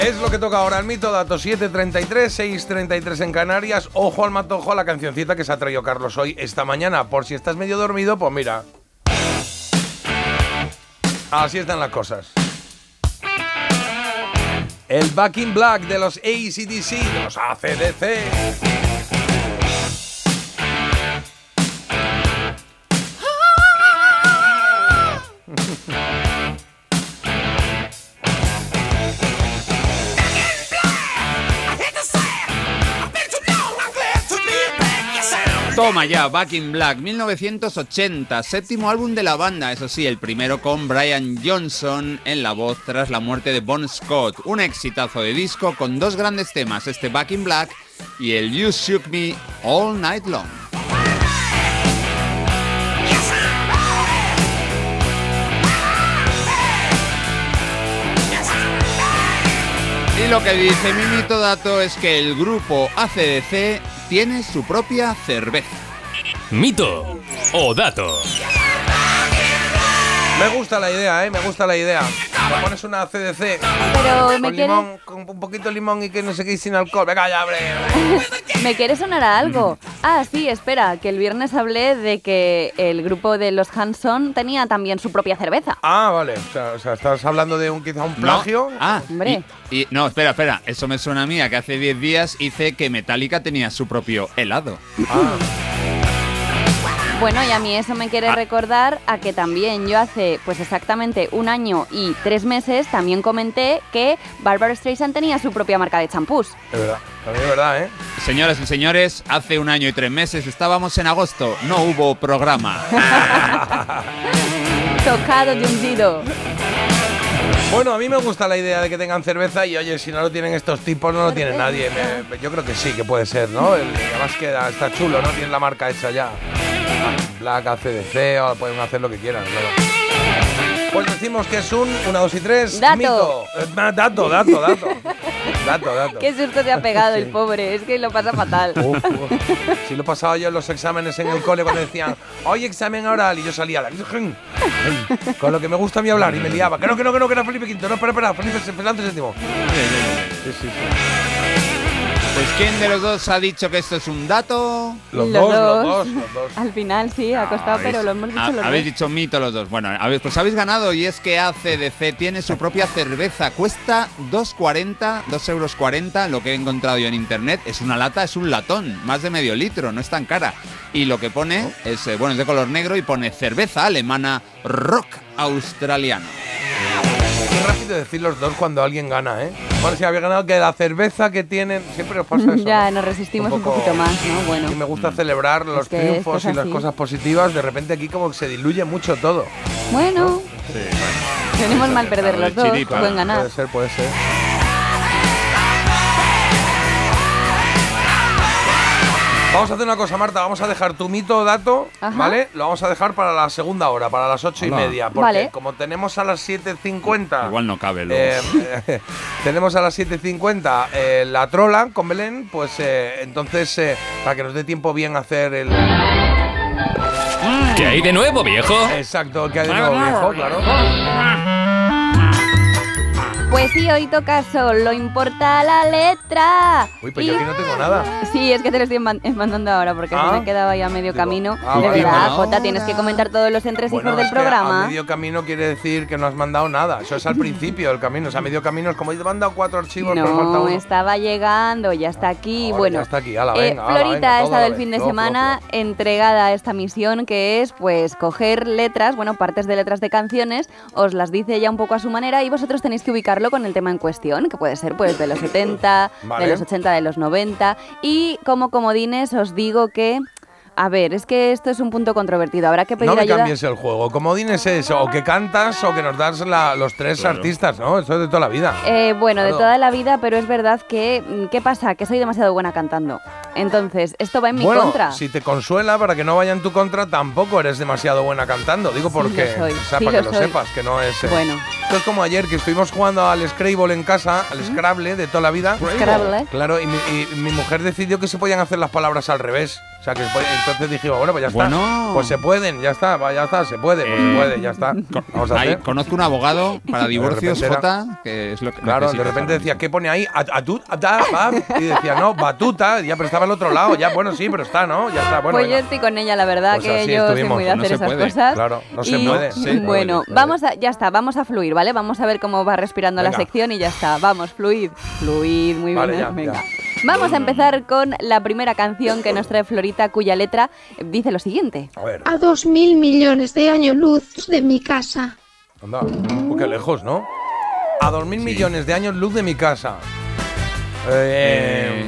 Es lo que toca ahora el mito, dato 733, 633 en Canarias. Ojo al matojo a la cancioncita que se ha traído Carlos hoy, esta mañana. Por si estás medio dormido, pues mira. Así están las cosas. El Back in Black de los ACDC, de los ACDC. Toma ya, Back in Black, 1980, séptimo álbum de la banda, eso sí, el primero con Brian Johnson en la voz tras la muerte de Bon Scott. Un exitazo de disco con dos grandes temas, este Back in Black y el You Shook Me All Night Long. Y lo que dice mi mito dato es que el grupo ACDC tiene su propia cerveza. Mito o dato. Me gusta la idea, ¿eh? Me gusta la idea. Le pones una CDC Pero me con quiere- limón, con un poquito de limón y que no sé qué y sin alcohol. Venga ya, hombre. [laughs] Me quiere sonar a algo. Ah, sí, espera, que el viernes hablé de que el grupo de los Hanson tenía también su propia cerveza. Ah, vale. O sea, o sea, estás hablando de un quizá un plagio. No. Ah, Hombre. Y, y- no, espera, espera. Eso me suena a mí, a que hace 10 días hice que Metallica tenía su propio helado. Ah. Bueno, y a mí eso me quiere recordar a que también yo hace pues exactamente un año y tres meses también comenté que Barbara Streisand tenía su propia marca de champús. Es verdad, también es verdad, ¿eh? Señoras y señores, hace un año y tres meses estábamos en agosto, no hubo programa. [laughs] Tocado de hundido. Bueno, a mí me gusta la idea de que tengan cerveza y oye, si no lo tienen estos tipos, no lo tiene nadie. Me- yo creo que sí, que puede ser, ¿no? El- además queda, está chulo, ¿no? Tiene la marca hecha ya. Black ACDC, o pueden hacer lo que quieran, claro. Pues decimos que es un 1, 2 y 3. Dato. Mito. Eh, Dato, dato, dato. Dato, dato. Qué susto se ha pegado el pobre, es que lo pasa fatal. Uf, uf. Si lo pasaba yo en los exámenes en el cole cuando decían, hoy examen oral, y yo salía, la- con lo que me gusta a mí hablar, y me liaba. Que no, que no, que no, que era Felipe Quinto, no, espera, espera, Felipe Fernández séptimo. Sí, sí, sí. Pues ¿quién de los dos ha dicho que esto es un dato? Los, Los dos, los dos. los dos. Al final sí, ha costado, Habéis- pero lo hemos dicho ha- los Habéis dos. dicho mito los dos. Bueno, pues habéis ganado y es que ACDC tiene su propia cerveza. Cuesta 2,40, 2 euros 40. Lo que he encontrado yo en internet es una lata, es un latón, más de medio litro, no es tan cara. Y lo que pone es, eh, bueno, es de color negro y pone cerveza alemana rock australiano. Qué rápido decir los dos cuando alguien gana, ¿eh? Bueno, si había ganado que la cerveza que tienen, siempre os pasa [laughs] eso. ya, ¿no? nos resistimos un, poco- poquito más, ¿no? Bueno. Y me gusta celebrar los que triunfos y las así. cosas positivas. De repente aquí como que se diluye mucho todo. Bueno, tenemos mal perder los dos, pueden ganar. Puede ser, puede ser. Vamos a hacer una cosa, Marta. Vamos a dejar tu mito dato, Ajá. ¿vale? Lo vamos a dejar para la segunda hora, para las ocho y media. Porque Vale. como tenemos a las 7.50... Igual no cabe luego. Eh, tenemos a las 7.50 eh, la trola con Belén, pues eh, entonces, eh, para que nos dé tiempo bien hacer el... ¿Qué hay de nuevo, viejo? Exacto, que hay de nuevo viejo, claro. Pues sí, hoy toca solo importa la letra. Uy, pues yo aquí no tengo nada. Sí, es que te lo estoy man- mandando ahora porque Ah. se me quedaba ya medio camino. ah, de vale, verdad, vale. Jota, tienes que comentar todos los entresijos Bueno, del es que A programa. medio camino quiere decir que no has mandado nada. Eso es al principio del camino. O sea, medio camino es como he mandado cuatro archivos, pero falta No, uno. estaba llegando, ya está aquí. Ahora bueno, ya está aquí, ala, eh, venga, ala, Florita venga, ha estado el fin de semana entregada a esta misión que es pues coger letras, bueno, partes de letras de canciones, os las dice ella un poco a su manera y vosotros tenéis que con el tema en cuestión, que puede ser pues de los [coughs] 70, Vale. de los 80, de los 90 y como comodines os digo que a ver, es que esto es un punto controvertido, habrá que pedir No me ayuda. cambies el juego. Comodín es eso, o que cantas o que nos das la- los tres artistas, ¿no? Eso es de toda la vida. Eh, bueno, de toda la vida, pero es verdad que, mm, ¿qué pasa? Que soy demasiado buena cantando. Entonces, esto va en mi bueno, contra. si te consuela para que no vaya en tu contra, tampoco eres demasiado buena cantando. Digo porque, lo soy, o sea, sí para que lo lo soy. sepas, que no es. eh, Bueno. Esto es como ayer que estuvimos jugando al Scrabble en casa, al Scrabble de toda la vida. Scrabble. Claro, y mi, y mi mujer decidió que se podían hacer las palabras al revés. O sea, que entonces dijimos, bueno, pues ya está. Bueno. Pues se pueden, ya está, va, ya está, se puede, pues se Eh, puede, ya está. Vamos a Ahí, hacer. conozco un abogado para divorcios, Jota, que es lo que Claro, de repente decía, ¿qué pone ahí? Y decía, no, batuta, ya, pero estaba al otro lado, ya, bueno, sí, pero está, ¿no? Ya está, bueno. pues yo estoy con ella, la verdad, Pues que yo soy muy de no hacer esas puede, cosas. claro, no se Y, puede. Sí, bueno, puede, vamos a, ya está, vamos a fluir, ¿vale? Vamos a ver cómo va respirando la sección y ya está. Vamos, fluid, fluid, muy Vale, bien. ya, venga. ya. Vamos a empezar con la primera canción que nos trae Cuya letra dice lo siguiente. A ver, A dos mil millones de años luz de mi casa. anda, un poco lejos, ¿no? A dos mil millones de años luz de mi casa. Eh,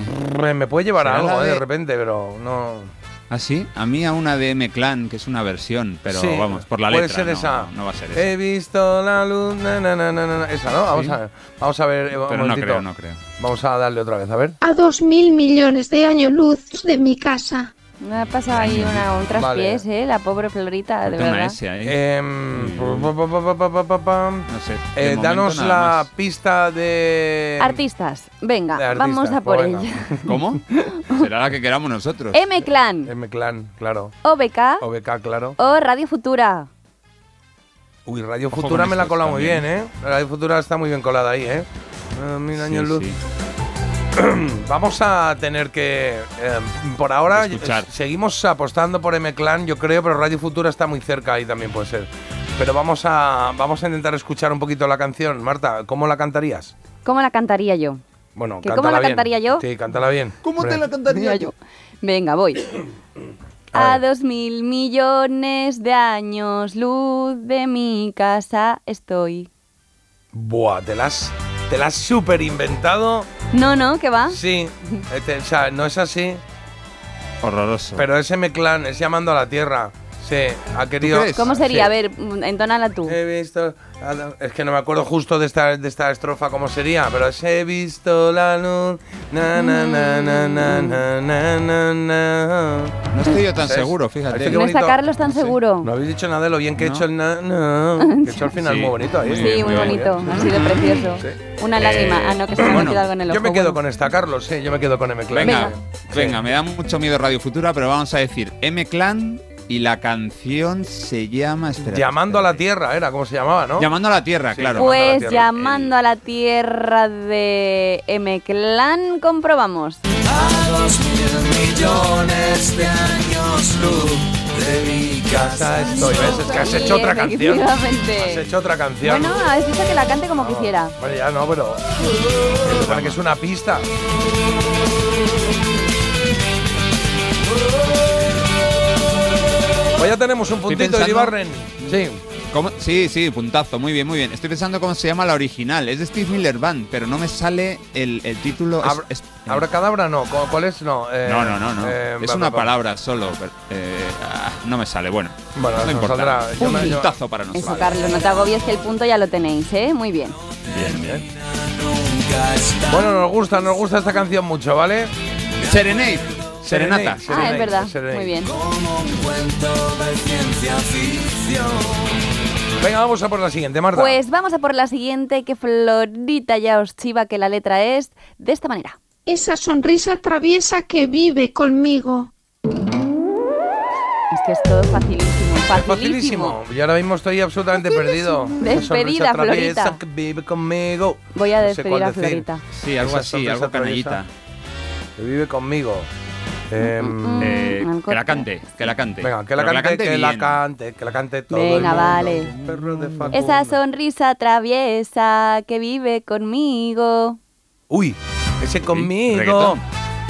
me puede llevar a ¿será algo eh, de de- repente, pero no. ¿Ah, sí? A mí a una de M-Clan, que es una versión, pero Sí, vamos, por la puede letra. ser no, esa. No, va a ser esa. He visto la luz, na, na, na, na, na, esa, ¿no? Vamos Sí. a ver, vamos a ver, eh, un pero no momentito. creo, no creo. Vamos a darle otra vez, a ver. A dos mil millones de años luz de mi casa. Me ha pasado ahí una, un traspiés, Vale. ¿eh? La pobre Florita, de una verdad. S ahí. No sé. Eh, danos la más. pista de. Artistas, venga, de artistas, vamos a pues por venga. ella. [laughs] ¿Cómo? Será la que queramos nosotros. M-Clan, M-Clan, claro. OBK OBK, claro. o Radio Futura. Uy, Radio Ojo Futura me la colado muy bien. ¿eh? Radio Futura está muy bien colada ahí, ¿eh? Eh, mil Sí, años luz. sí. [clears throat] Vamos a tener que. eh, por ahora Escuchar. seguimos apostando por M-Clan, yo creo, pero Radio Futura está muy cerca ahí también puede ser. Pero vamos a, vamos a intentar escuchar un poquito la canción. Marta, ¿cómo la cantarías? ¿Cómo la cantaría yo? Bueno, ¿Que cántala cómo la bien. cantaría yo? Sí, cántala bien. ¿Cómo te la cantaría yo? Venga, voy. A A dos mil millones de años luz de mi casa estoy. Buah, te la has, te la has super inventado. No, no, ¿qué va? Sí, eh, te- o sea, no es así, Horroroso. pero es M-Clan, es llamando a la tierra. Sí, ha querido. ¿Cómo sería? Sí. A ver, entónala tú. He visto. Es que no me acuerdo justo de esta, de esta estrofa cómo sería, pero he visto la luz. Na, na, na, na, na, na, na, na. No estoy yo tan seguro, fíjate. No está Carlos tan seguro. No habéis dicho nada de lo bien que no. he hecho el na, na. [laughs] Que he hecho al final sí. muy bonito ¿eh? ahí. Sí, muy, muy bonito. Bien. Ha sido precioso. Una lágrima. Eh, ah, no, que se me ha metido algo en el ojo. Yo me quedo bueno. con esta, Carlos. Sí, yo me quedo con M-Clan. Venga, venga, me da mucho miedo Radio Futura, pero vamos a decir M-Clan y la canción se llama. espérate, Llamando a la tierra, era como se llamaba, ¿no? Llamando a la tierra, Sí, claro. Llamando a la Pues tierra. llamando a la tierra de M-Clan, comprobamos. dos mil millones de años luz de mi casa estoy. ¿Ves? Es que has hecho otra canción. Efectivamente. Has hecho otra canción. Bueno, has dicho que la cante como quisiera. Bueno, ya no, pero. Se supone que es una pista. Pues ya tenemos un puntito de Ibarren. Sí. ¿Cómo? Sí, sí, puntazo, muy bien, muy bien. Estoy pensando cómo se llama la original. Es de Steve Miller Band, pero no me sale el, el título. Es- Abra- es- Abracadabra no. ¿Cu- ¿Cuál es? No. eh, no, no, no, no. eh, es va, una va, va. palabra solo. pero, eh, ah, no me sale. Bueno, Bueno, no nos importa. yo- Puntazo para nosotros. Eso, Carlos, no te agobies que el punto ya lo tenéis, ¿eh? Muy bien. Bien, bien. Bueno, nos gusta, nos gusta esta canción mucho, ¿vale? Serenade. Serenata. Ah, es verdad. Serenade. Muy bien. Venga, vamos a por la siguiente, Marta. Pues vamos a por la siguiente, que Florita ya os chiva que la letra es de esta manera. Esa sonrisa traviesa que vive conmigo. Es que es todo facilísimo, Es facilísimo. facilísimo. Y ahora mismo estoy absolutamente perdido. Despedida, Florita. que vive conmigo. Voy a No sé despedir a decir. Florita. Sí, algo Esa así, algo canallita. Que vive conmigo. Em, Eh, Mm, que la cante, que la cante. Venga, que la cante, que la bien. cante, que la cante todo. el Venga, mundo. vale. Perro de Facundo. Esa sonrisa traviesa que vive conmigo. Uy, ese conmigo. reggaetón.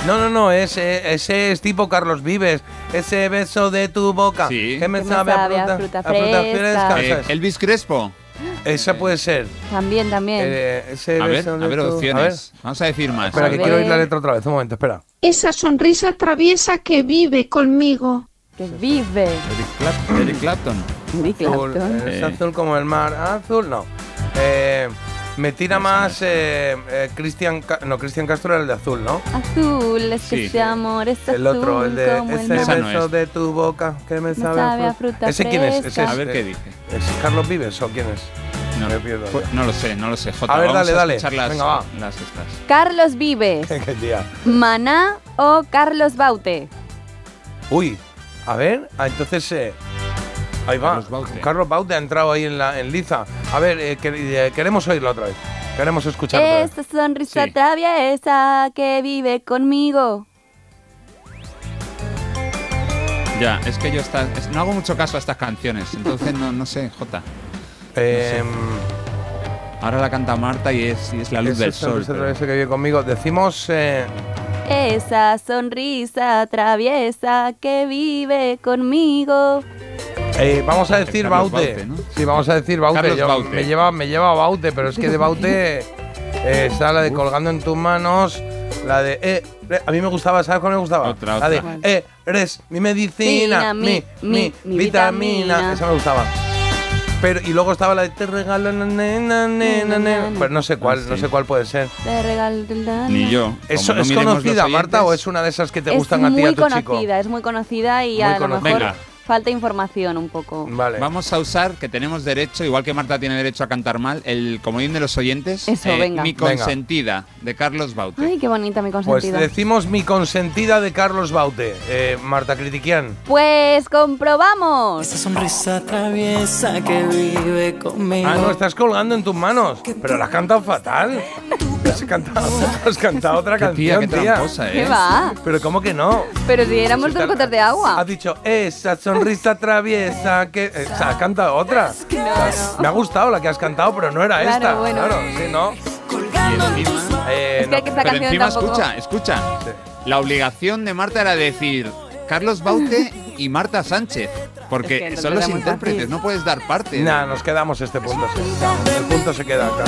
No, no, no, ese, ese es tipo Carlos Vives. Ese beso de tu boca. Sí. Que me Que me sabe, sabe a a fruta, a fruta fresca. fresca. Eh. Elvis Crespo. Esa puede ser. También, también. Eh, ese A ver, beso a de ver tu- opciones. Vamos a decir más. Espera, A que ver. quiero oír la letra otra vez. Un momento, espera. Esa sonrisa traviesa que vive conmigo. Que vive. Eric, Clap- Eric Clapton. Eric Azul, Clapton. eh, es azul como el mar. Azul, no. Eh, me tira más eh, eh, Cristian. Ca- no, Cristian Castro era el de azul, ¿no? Azul, es que Sí. ese amor es El azul otro, el de como el ese mar. Esa no beso es. de tu boca que me Me sabe, sabe a a fruta. ¿Ese quién es? Ese fresca. A ver eh, qué dice. ¿Es Carlos Vives o quién es? No, Me pierdo pues, ya. no lo sé, no lo sé. Jota, A ver, vamos dale, a dale. escuchar las, Venga, va. las estas. Carlos [laughs] Vives, Qué tía. Maná o Carlos Baute. Uy, a ver, ah, entonces. eh, ahí va. Carlos Baute. Carlos Baute ha entrado ahí en, la, en Liza. A ver, eh, que- eh, queremos oírlo otra vez. Queremos escuchar otra vez. Esa sonrisa Sí. traviesa que vive conmigo. Ya, es que yo esta- es- no hago mucho caso a estas canciones, entonces no, no sé, Jota. Eh, Ahora la canta Marta y es, y es la luz del sol. sonrisa pero- traviesa que vive conmigo. Decimos. eh, Esa sonrisa traviesa que vive conmigo. Eh, vamos a decir Carlos Baute. Baute, ¿no? Sí, vamos a decir Baute. Carlos Yo- Baute. Me lleva, me lleva a Baute, pero es que de Baute [laughs] eh, está la de colgando en tus manos, la de eh, a mí me gustaba, ¿sabes cuál me gustaba? Otra, la de otra. eh, eres mi medicina, mi, mi- mi, mi vitamina. vitamina. Esa me gustaba. Pero y luego estaba la de te regalo na, na, na, na, na, na. pero no sé cuál, Ah, sí. no sé cuál puede ser. Te regalo Ni yo. ¿Eso no es miremos conocida, Marta, o es una de esas que te es gustan a ti muy a tu chico? conocida, es muy conocida y Muy a lo conocida. mejor Venga. Falta información un poco. Vale. Vamos a usar, que tenemos derecho, igual que Marta tiene derecho a cantar mal, el comodín de los oyentes. Eso, venga. Mi Venga. consentida, de Carlos Baute. Ay, qué bonita mi Pues consentida. decimos mi consentida de Carlos Baute, eh, Marta Critiquian. Pues comprobamos. Esa sonrisa traviesa que vive conmigo. Ah, no, estás colgando en tus manos. Pero la has cantado fatal. Has cantado, has cantado otra Qué tía, canción, qué tía. tramposa, ¿Qué ¿eh? va? Pero ¿cómo que no? Pero si éramos dos gotas de agua. Has dicho, esa sonrisa traviesa que... eh, o sea, has cantado otra. Me ha gustado la que has cantado, pero no era Claro, esta. bueno. Claro, sí, ¿no? Y encima, Eh, Es que no. que esta pero encima tampoco. escucha, escucha. La obligación de Marta era decir Carlos Baute y Marta Sánchez. Porque Es que son los intérpretes, no puedes dar parte. Nah, nos quedamos este punto. sí. El punto se queda acá.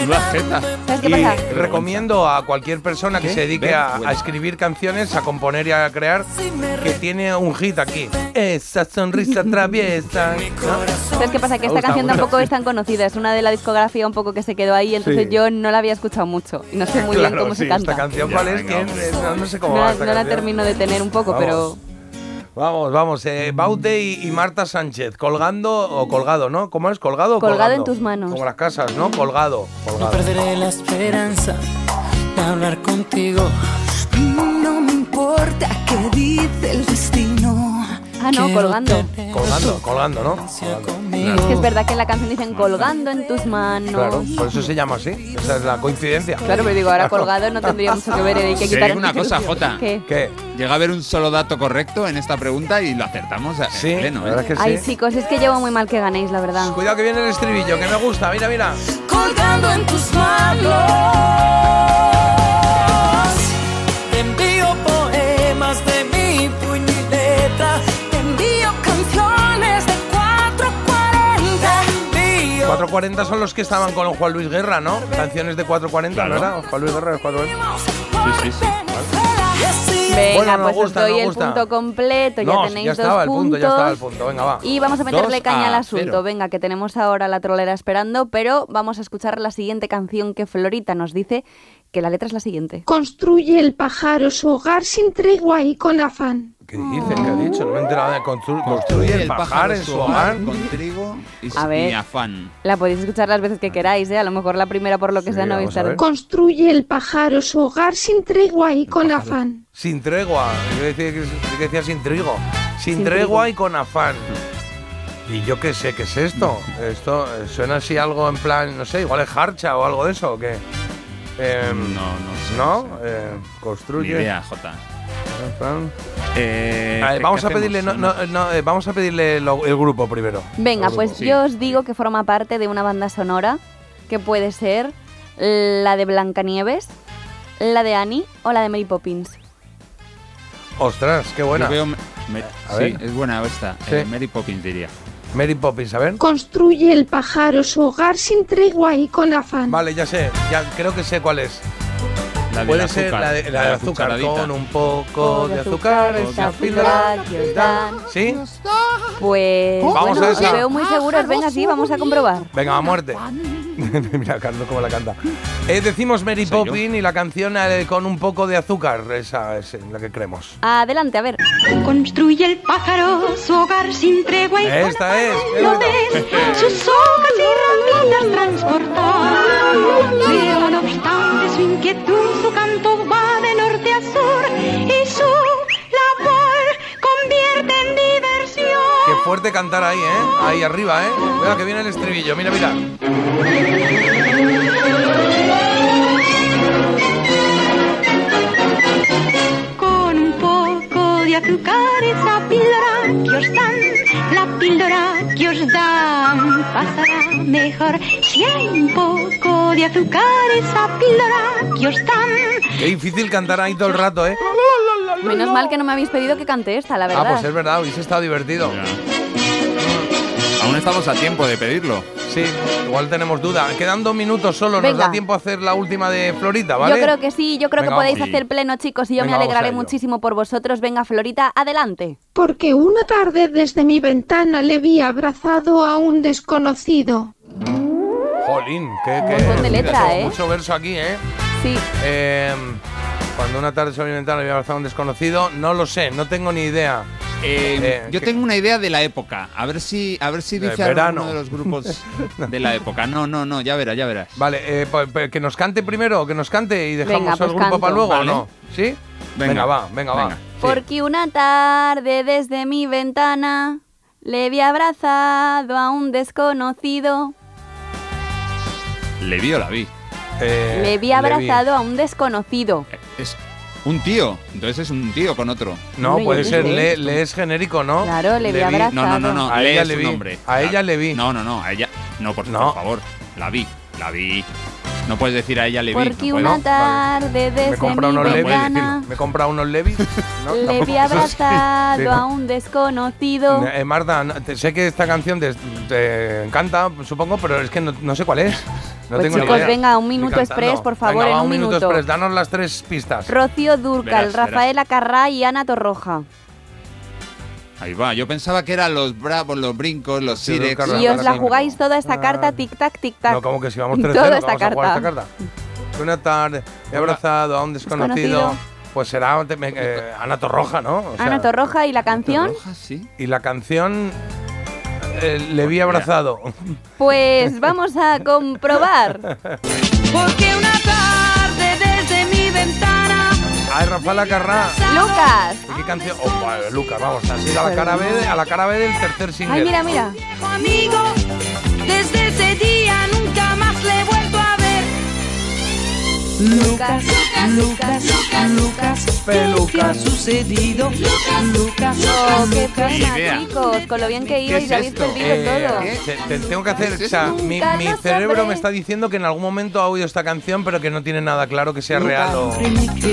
Menuda jeta. ¿Sabes qué Y pasa? recomiendo a cualquier persona que se dedique Ven, a, bueno. a escribir canciones, a componer y a crear, que tiene un hit aquí. Esa sonrisa [laughs] traviesa. ¿no? ¿Sabes qué pasa? Que esta gusta canción mucho. tampoco es tan conocida. Es una de la discografía un poco que se quedó ahí, entonces Sí. yo no la había escuchado mucho. Y no sé muy bien cómo sí, se canta. Esta canción, ¿cuál es? ¿Quién? No, no sé cómo No, va la- esta no la canción. termino de tener un poco, Vamos. pero Vamos, vamos. Eh, Baute y, y Marta Sánchez, colgando o colgado, ¿no? ¿Cómo es? ¿Colgado o Colgado colgando? en tus manos. Como las casas, ¿no? Colgado. No colgado. perderé la esperanza de hablar contigo. No me importa qué dice el destino. Ah, no, colgando. Colgando, colgando, ¿no? Colgando. Es que es verdad que en la canción dicen colgando en tus manos. Claro, por eso se llama así. Esa es la coincidencia. Claro, pero digo, ahora colgado no tendría mucho que ver. Hay que quitar una cosa. [laughs] Jota. ¿Qué? ¿Qué? Llega a haber un solo dato correcto en esta pregunta y lo acertamos a- Sí, en pleno. la verdad ¿eh? es que Ay, sí. chicos, es que llevo muy mal que ganéis, la verdad. Cuidado que viene el estribillo, que me gusta. Mira, mira. Colgando en tus manos. 440 son los que estaban con Juan Luis Guerra, ¿no? Canciones de 440, ¿no Claro. era? Juan Luis Guerra de 440. Sí, sí, sí. Venga, Bueno, me pues gusta, os doy el punto completo. No, ya tenéis ya estaba dos el puntos. punto, ya estaba el punto. Venga, va. Y vamos a meterle Dos caña al asunto. cero. Venga, que tenemos ahora la trolera esperando, pero vamos a escuchar la siguiente canción que Florita nos dice que la letra es la siguiente. Construye el pájaro su hogar sin tregua y con afán. ¿Qué dice? ¿Qué ha dicho? No me he enterado de constru- construye el pajar en su hogar. con trigo y, A ver. y afán. La podéis escuchar las veces que queráis, ¿eh? A lo mejor la primera, por lo que Sí, sea, no vais a. Construye el pájaro su hogar sin tregua y con afán. Sin tregua. Yo decía que, que decía sin trigo. Sin, Sin tregua trigo. y con afán. Y yo qué sé, ¿qué es esto? Esto eh, suena así algo en plan, no sé, igual es harcha o algo de eso, ¿o qué? Em, No, no sé. ¿No? Eh, Ni construye. idea, Jota. Eh, A ver, ¿qué- vamos a pedirle, no, hacemos? no, no, eh, vamos a pedirle lo- el grupo primero. Venga, El pues grupo. sí. yo os digo que forma parte de una banda sonora que puede ser la de Blancanieves, la de Annie o la de Mary Poppins. Ostras, qué buena. Yo veo me- me- A sí, ver. es buena esta. Sí. Eh, Mary Poppins diría. Mary Poppins, a ver. Construye el pájaro su hogar sin tregua y con afán. Vale, ya sé, ya creo que sé cuál es. La Puede ser azúcar, la de, la de azúcar con un poco de azúcar, esa píldora. ¿Sí? Pues Vamos bueno, a os esa. veo muy seguros. Venga, sí, vamos a comprobar. Venga, a muerte. [laughs] Mira, Carlos, cómo la canta. Eh, decimos Mary. Poppins y la canción eh, con un poco de azúcar. Esa es la que creemos. Adelante, a ver. Construye el pájaro su hogar sin tregua y Esta es. ¿Lo ves? Sus hojas y ramitas transportar. Pero no obstante su inquietud, su canto va de norte a sur y su labor convierte en diversión. Qué fuerte cantar ahí, ¿eh? Ahí arriba, ¿eh? Mira que viene el estribillo. Mira, mira. De azúcar esa píldora que os dan, la píldora que os dan pasará mejor. Si hay un poco de azúcar esa píldora que os dan, Qué difícil cantar ahí todo el rato, ¿eh? Menos mal que no me habéis pedido que cante esta, la Ah, verdad. pues es verdad, hubiese estado divertido. Aún estamos a tiempo de pedirlo. Sí, igual tenemos duda. Quedan dos minutos solo. Nos Venga. da tiempo a hacer la última de Florita, ¿vale? Yo creo que sí, yo creo Venga, que podéis hacer pleno, chicos, y yo Venga, me alegraré muchísimo por vosotros. Venga, Florita, adelante. Porque una tarde desde mi ventana le vi abrazado a un desconocido. Jolín, qué, qué montón de letra, ¿eh? mucho verso aquí, ¿eh? Sí. Eh, Cuando una tarde sobre mi ventana le había abrazado a un desconocido, no lo sé, no tengo ni idea. Eh, Eh, yo tengo una idea de la época. A ver si, a ver si dice alguno de los grupos [laughs] de la época. No, no, no, ya verás, ya verás. Vale, eh, pa- pa- que nos cante primero, que nos cante y dejamos Venga, pues el grupo canto. para luego, ¿o Vale. no? ¿Sí? Venga, va, venga, va. Sí. Porque una tarde desde mi ventana le vi abrazado a un desconocido. Le vi o la vi. Eh, le vi abrazado a un desconocido. Es un tío. Entonces es un tío con otro. No, Hombre, puede yo ser, le, le es genérico, ¿no? Claro, le vi abrazado. No, no, no, no. A ella le vi. nombre. A ella le vi. No, no, no, a ella. No, por, No. por favor. La vi, la vi. No puedes decir a ella Levi. Porque no una puedes. tarde Me desde compra mi unos Levis. ventana Me compra unos Levis. ¿no? [laughs] le vi [laughs] abrazado Sí, a un desconocido. Eh, Marta, no- te- sé que esta canción te, te encanta, supongo, pero es que no, no sé cuál es. No Pues tengo ni chicos, idea. venga, un minuto express, por favor, Venga, en va, un minuto. express, danos las tres pistas. Rocío Durcal, Verás, verás. Rafaela Carrá y Ana Torroja. Ahí va. Yo pensaba que eran los bravos, los brincos, los Sí, sirex. Carla, Y os la jugáis toda esta carta, tic-tac, tic-tac. No, como que si vamos [laughs] 3-0, Toda que esta vamos a jugar esta carta. Una tarde he abrazado a un desconocido. Desconocido. Pues será eh, Ana Torroja, ¿no? O sea, Ana Torroja y la canción, sí. Y la canción eh, Le vi abrazado. pues vamos a comprobar. [laughs] Porque una Ay, Rafaela Carrá. Lucas. ¿Y qué canción? Oh, vale, Lucas, vamos, a la cara B, de- a la cara B del tercer single. Ay, mira, mira. amigo, desde ese día Lucas, Lucas, Lucas, ¿qué te ha sucedido? Lucas, Oh, qué Lucas. pena, chicos, con lo bien que iba y lo habéis perdido Eh, todo. te- te tengo que hacer, o sea, mi, Nunca mi lo cerebro sabré. me está diciendo que en algún momento ha oído esta canción, pero que no tiene nada claro que sea real o, o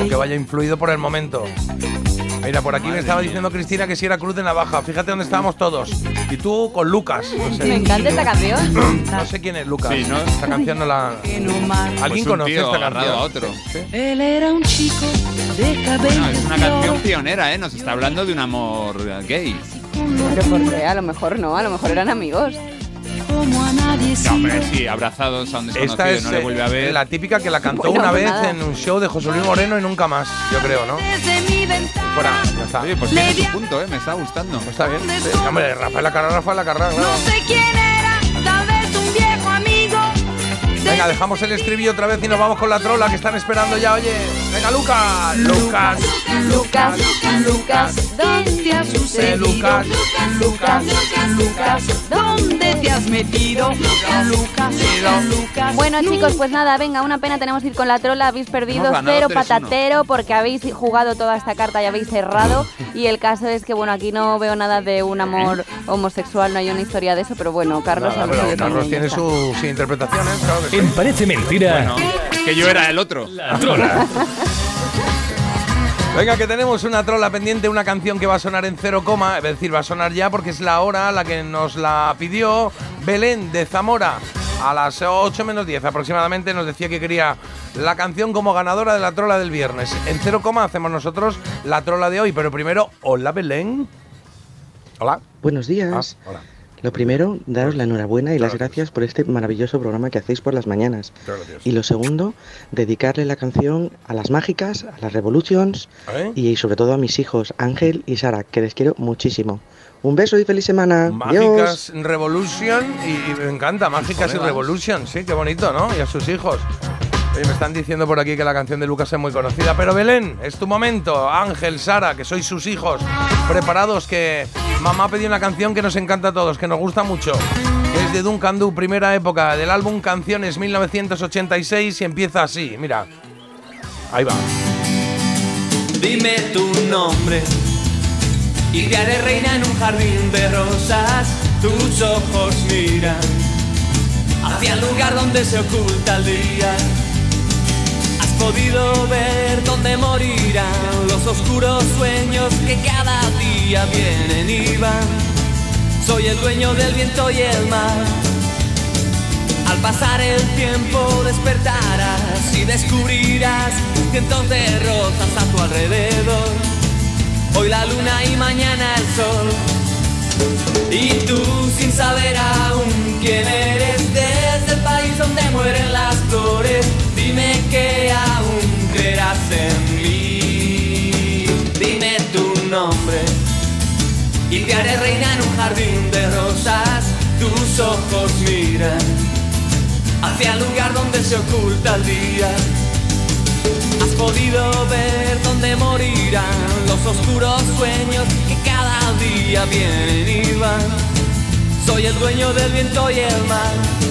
que vaya influido por el momento. Mira, por aquí me estaba diciendo Cristina que si era Cruz de Navaja. Fíjate dónde estábamos todos. Y tú con Lucas. No sé, Me encanta esta canción. no sé quién es Lucas. Sí, ¿no? Esta canción no la. Pues ¿Alguien un conoce tío esta agarrado canción? a otro. Él era un chico de cabello. Bueno, es una canción pionera, ¿eh? Nos está hablando de un amor gay. Pero por qué, a lo mejor no, a lo mejor eran amigos. como No, hombre, sí, abrazados a un desconocido Esta es no le eh, vuelve a ver. la típica que la cantó Bueno, una pues vez nada. en un show de José Luis Moreno y nunca más, yo creo, ¿no? desde mi ventana. Fuera, ya está. Oye, pues tiene su punto, ¿eh? Me está gustando. Está bien. Sí, hombre, Rafael Carrá, Rafael Carrá, claro. No sé quién era, Venga, dejamos el estribillo otra vez y nos vamos con la trola que están esperando ya, oye. Venga, Lucas. Lucas. Lucas, Lucas, ¿dónde te has sucedido? Lucas, Lucas, Lucas, ¿Dónde te has metido? Lucas, Lucas. Bueno chicos, pues nada, venga, una pena tenemos que ir con la trola, habéis perdido cero 3-1. patatero porque habéis jugado toda esta carta y habéis cerrado y el caso es que bueno, aquí no veo nada de un amor homosexual, no hay una historia de eso, pero bueno, Carlos Nada, habla pero de Carlos tiene sus interpretaciones, claro que sí. En Parece Mentira, Bueno, que yo era el otro. la trola. Venga, que tenemos una trola pendiente, una canción que va a sonar en cero coma, es decir, va a sonar ya porque es la hora a la que nos la pidió Belén de Zamora. A las 8 menos 10 aproximadamente nos decía que quería la canción como ganadora de la trola del viernes. En cero coma hacemos nosotros la trola de hoy, pero primero, hola Belén. Hola. Buenos días. Ah, hola. Lo primero, daros la enhorabuena y las gracias por este maravilloso programa que hacéis por las mañanas. Gracias. Y lo segundo, dedicarle la canción a las mágicas, a las revolutions ¿Eh? y sobre todo a mis hijos Ángel y Sara, que les quiero muchísimo. Un beso y feliz semana. Adiós. Mágicas Revolution y, y me encanta, Mágicas y Revolution, sí, qué bonito, ¿no? Y a sus hijos. Me están diciendo por aquí que la canción de Lucas es muy conocida, pero Belén, es tu momento. Ángel, Sara, que sois sus hijos, preparados que mamá ha pedido una canción que nos encanta a todos, que nos gusta mucho. Es de Duncan Du, primera época, del álbum Canciones 1986 y empieza así, mira. Ahí va. Dime tu nombre y te haré reina en un jardín de rosas. Tus ojos miran hacia el lugar donde se oculta el día. Podido ver dónde morirán los oscuros sueños que cada día vienen y van. Soy el dueño del viento y el mar. Al pasar el tiempo despertarás y descubrirás cientos de rosas a tu alrededor. Hoy la luna y mañana el sol. Y tú sin saber aún quién eres desde el país donde mueren las flores. Dime que aún en mí. Dime tu nombre y te haré reina en un jardín de rosas. Tus ojos miran hacia el lugar donde se oculta el día. Has podido ver dónde morirán los oscuros sueños que cada día vienen y van. Soy el dueño del viento y el mar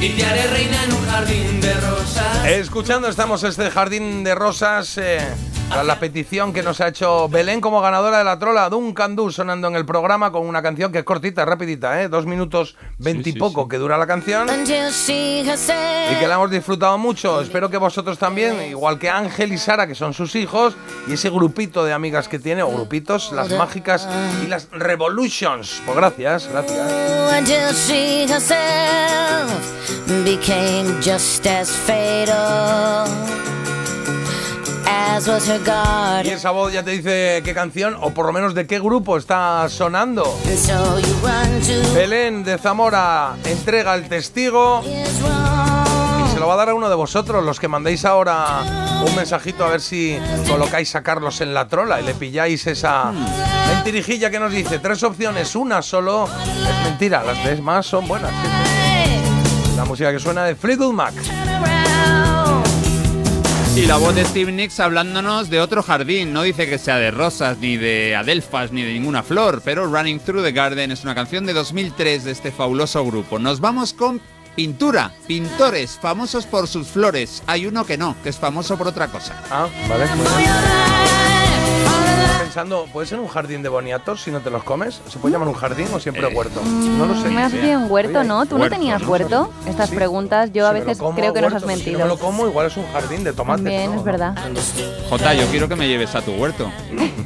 y te haré reina en un jardín de rosas. Escuchando estamos este jardín de rosas. eh, a la petición que nos ha hecho Belén como ganadora de la trola, Duncan Du sonando en el programa con una canción que es cortita, rapidita, ¿eh? dos minutos veintipoco que dura la canción y que la hemos disfrutado mucho. Espero que vosotros también, igual que Ángel y Sara, que son sus hijos, y ese grupito de amigas que tiene, o grupitos, las mágicas y las Revolutions. Pues gracias, gracias. Became just as fatal as was her Y esa voz ya te dice qué canción, o por lo menos de qué grupo está sonando. And so to Belén de Zamora entrega el testigo y se lo va a dar a uno de vosotros, los que mandéis ahora un mensajito a ver si colocáis a Carlos en la trola y le pilláis esa mentirijilla que nos dice. Tres opciones, una solo es mentira, las tres más son buenas. sí. La música que suena de Fleetwood Mac. Y la voz de Steve Nicks hablándonos de otro jardín. No dice que sea de rosas, ni de adelfas, ni de ninguna flor, pero Running Through the Garden es una canción de 2003 de este fabuloso grupo. Nos vamos con pintura, pintores famosos por sus flores. Hay uno que no, que es famoso por otra cosa. Ah, vale. Pensando, ¿puede ser un jardín de boniatos si no te los comes? ¿Se puede llamar un jardín o siempre huerto? No lo sé. Me has dicho un huerto, ¿no? ¿Tú no huerto, tenías no huerto? Estas preguntas yo a Si veces como, creo que nos has huerto, Si mentido. no me lo como, igual es un jardín de tomates. ¿no? es verdad. Jota, yo quiero que me lleves a tu huerto.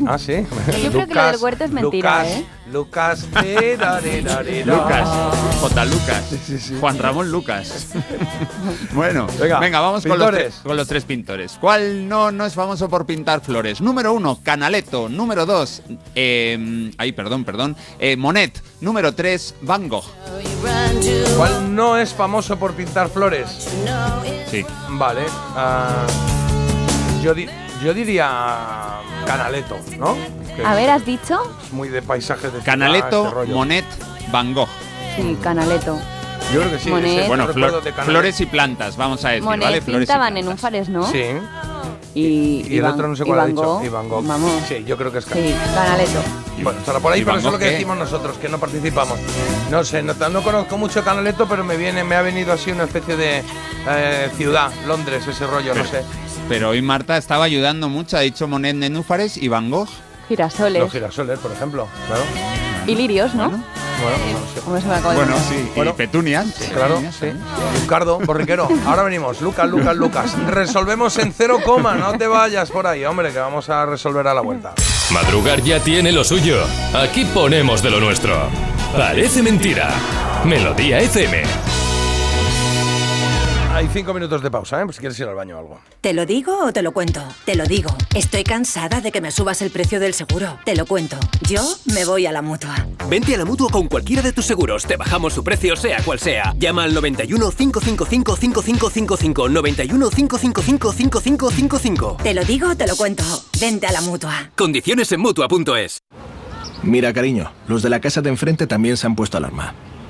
Ah, sí. Yo creo que lo del huerto es mentira, Lucas, ¿eh? Lucas. [laughs] Lucas, J. Lucas, Juan Ramón Lucas. [laughs] bueno, Venga, venga, vamos con los, tres, con los tres pintores. ¿Cuál no, no es famoso por pintar flores? Número uno, Canaletto. Número dos, eh, ay, perdón, perdón, eh, Monet. Número tres, Van Gogh. ¿Cuál no es famoso por pintar flores? Sí. Vale. ah, yo, di- yo diría Canaletto, ¿no? Que A ver, ¿has dicho? Es muy de paisajes de ciudad, Canaletto, este rollo. Monet, Van Gogh. Sí, Canaleto. Yo creo que sí. Monet. ese Bueno, flor- de Canaletto. flores y plantas, vamos a decir, Monet ¿vale? Flores y pintaban en un fares, ¿no? Sí. Y, Y el Van- otro no sé y cuál ha dicho. Gogh. Y Van Gogh. Vamos. Sí, yo creo que es Sí, Canaletto. Canaleto. Bueno, estará por ahí, ¿Y pero Van eso es lo Gogh que qué? decimos nosotros, que no participamos. No sé, no, no conozco mucho Canaletto, pero me viene, me ha venido así una especie de eh, ciudad, Londres, ese rollo, no sé. Pero hoy Marta estaba ayudando mucho, ha dicho Monet Nenúfares y Van Gogh. Girasoles. Los girasoles, por ejemplo, claro. Y lirios, ¿no? Bueno, no sé. ¿Cómo se me acaba de Bueno, ocurrir? sí, Bueno. y petunias. Claro, petunias, sí. Ricardo, borriquero. Ahora venimos. Lucas, Lucas, Lucas. Resolvemos en cero coma. No te vayas por ahí, hombre, que vamos a resolver a la vuelta. Madrugar ya tiene lo suyo. Aquí ponemos de lo nuestro. Parece mentira. Melodía FM. Hay cinco minutos de pausa, ¿eh? Pues si quieres ir al baño o algo. ¿Te lo digo o te lo cuento? Te lo digo. Estoy cansada de que me subas el precio del seguro. Te lo cuento. Yo me voy a la mutua. Vente a la mutua con cualquiera de tus seguros. Te bajamos su precio, sea cual sea. Llama al 91 555 5555. 91 555 5555. Te lo digo o te lo cuento. Vente a la mutua. Condiciones en mutua.es. Mira, cariño, los de la casa de enfrente también se han puesto alarma.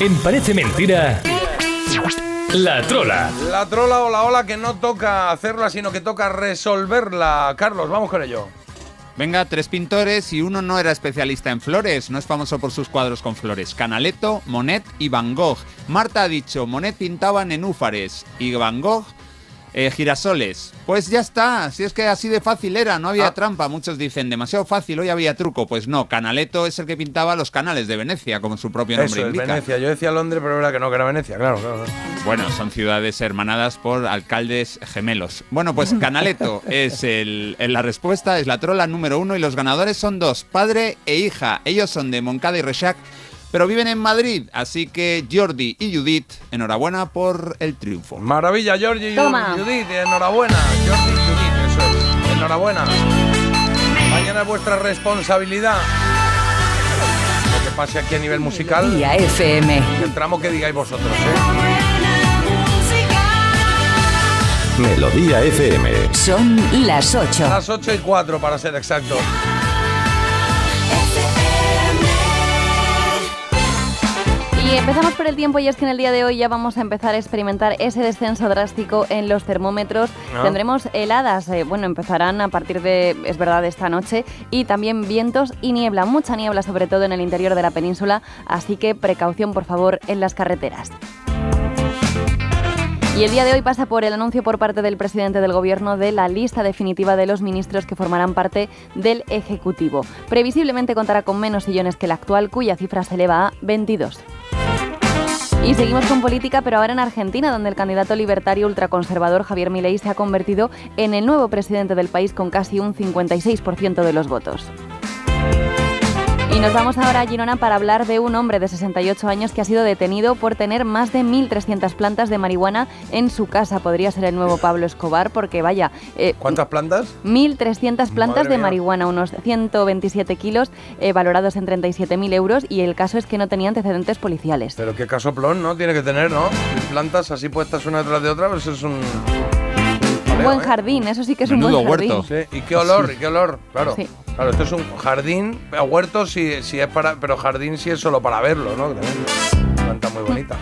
En Parece Mentira, La Trola. La trola o la ola que no toca hacerla, sino que toca resolverla. Carlos, vamos con ello. Venga, tres pintores y uno no era especialista en flores, no es famoso por sus cuadros con flores. Canaletto, Monet y Van Gogh. Marta ha dicho, Monet pintaba nenúfares y Van Gogh eh, girasoles. Pues ya está, si es que así de fácil era, no había Ah. trampa. Muchos dicen, demasiado fácil, hoy había truco. Pues no, Canaletto es el que pintaba los canales de Venecia, como su propio nombre Eso es. Venecia. Yo decía Londres, pero era que no, que era Venecia, claro, claro. claro. Bueno, son ciudades hermanadas por alcaldes gemelos. Bueno, pues Canaletto [laughs] es el, en la respuesta, es la trola número uno y los ganadores son dos, padre e hija. Ellos son de Moncada y Rechac, pero viven en Madrid, así que Jordi y Judith, enhorabuena por el triunfo. Maravilla, Jordi y Toma. Judith, enhorabuena. Jordi y Judith, eso es. Enhorabuena. Mañana es vuestra responsabilidad. Lo que pase aquí a nivel musical. Día FM. El tramo que digáis vosotros, ¿eh? Melodía FM. Son las 8. Las 8 y 4 para ser exacto. Y empezamos por el tiempo y es que en el día de hoy ya vamos a empezar a experimentar ese descenso drástico en los termómetros. Ah. Tendremos heladas, eh, bueno, empezarán a partir de, es verdad, de esta noche y también vientos y niebla, mucha niebla sobre todo en el interior de la península, así que precaución por favor en las carreteras. Y el día de hoy pasa por el anuncio por parte del presidente del Gobierno de la lista definitiva de los ministros que formarán parte del Ejecutivo. Previsiblemente contará con menos sillones que el actual, cuya cifra se eleva a 22. Y seguimos con política, pero ahora en Argentina, donde el candidato libertario ultraconservador Javier Milei se ha convertido en el nuevo presidente del país con casi un 56% de los votos. Y nos vamos ahora a Girona para hablar de un hombre de 68 años que ha sido detenido por tener más de 1.300 plantas de marihuana en su casa. Podría ser el nuevo Pablo Escobar porque vaya... eh, ¿Cuántas plantas? 1.300 plantas Madre de mía. marihuana, unos 127 kilos eh, valorados en 37.000 euros y el caso es que no tenía antecedentes policiales. Pero qué casoplón, ¿no? Tiene que tener, ¿no? Plantas así puestas una detrás de otra, pues es un... Un buen jardín, eso sí que es un buen jardín. Sí, y qué olor, y qué olor, claro. Sí. Claro, esto es un jardín, eh, huerto si, si es para, pero jardín si es solo para verlo, ¿no? Que también planta muy bonita.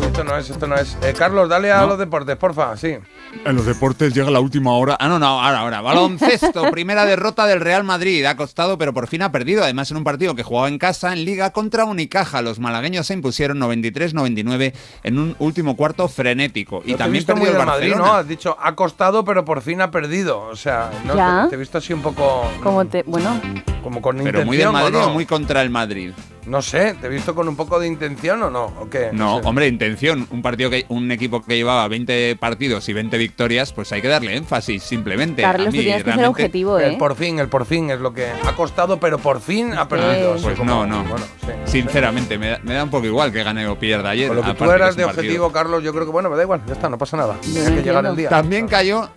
Uy, esto no es, esto no es. Eh, Carlos, dale a No. los deportes, porfa, sí. En los deportes llega la última hora. Ah, no, no, ahora, ahora. Baloncesto, [laughs] primera derrota del Real Madrid. Ha costado, pero por fin ha perdido. Además, en un partido que jugaba en casa, en Liga, contra Unicaja. Los malagueños se impusieron 93-99 en un último cuarto frenético. Y No también perdió el Madrid. ¿no? Has dicho, ha costado, pero por fin ha perdido. O sea, ¿no? Ya. Te, te he visto así un poco... Como te, bueno, Como con Pero muy del intención, ¿o Madrid no? o muy contra el Madrid. No sé, ¿te he visto con un poco de intención o no? ¿O qué? No, sé. hombre, intención. Un partido que un equipo que llevaba 20 partidos y 20 victorias, pues hay que darle énfasis simplemente. Carlos, A tú mí, tienes que ser realmente- objetivo, El ¿eh? por fin, el por fin es lo que ha costado, pero por fin ha perdido. Pues como- no, no. Bueno, sí. Sinceramente, me da, me da un poco igual que gane o pierda ayer. Con lo que tú eras de partido. objetivo, Carlos, yo creo que bueno, me da igual, ya está, no pasa nada. Tiene que llegar el día. También cayó,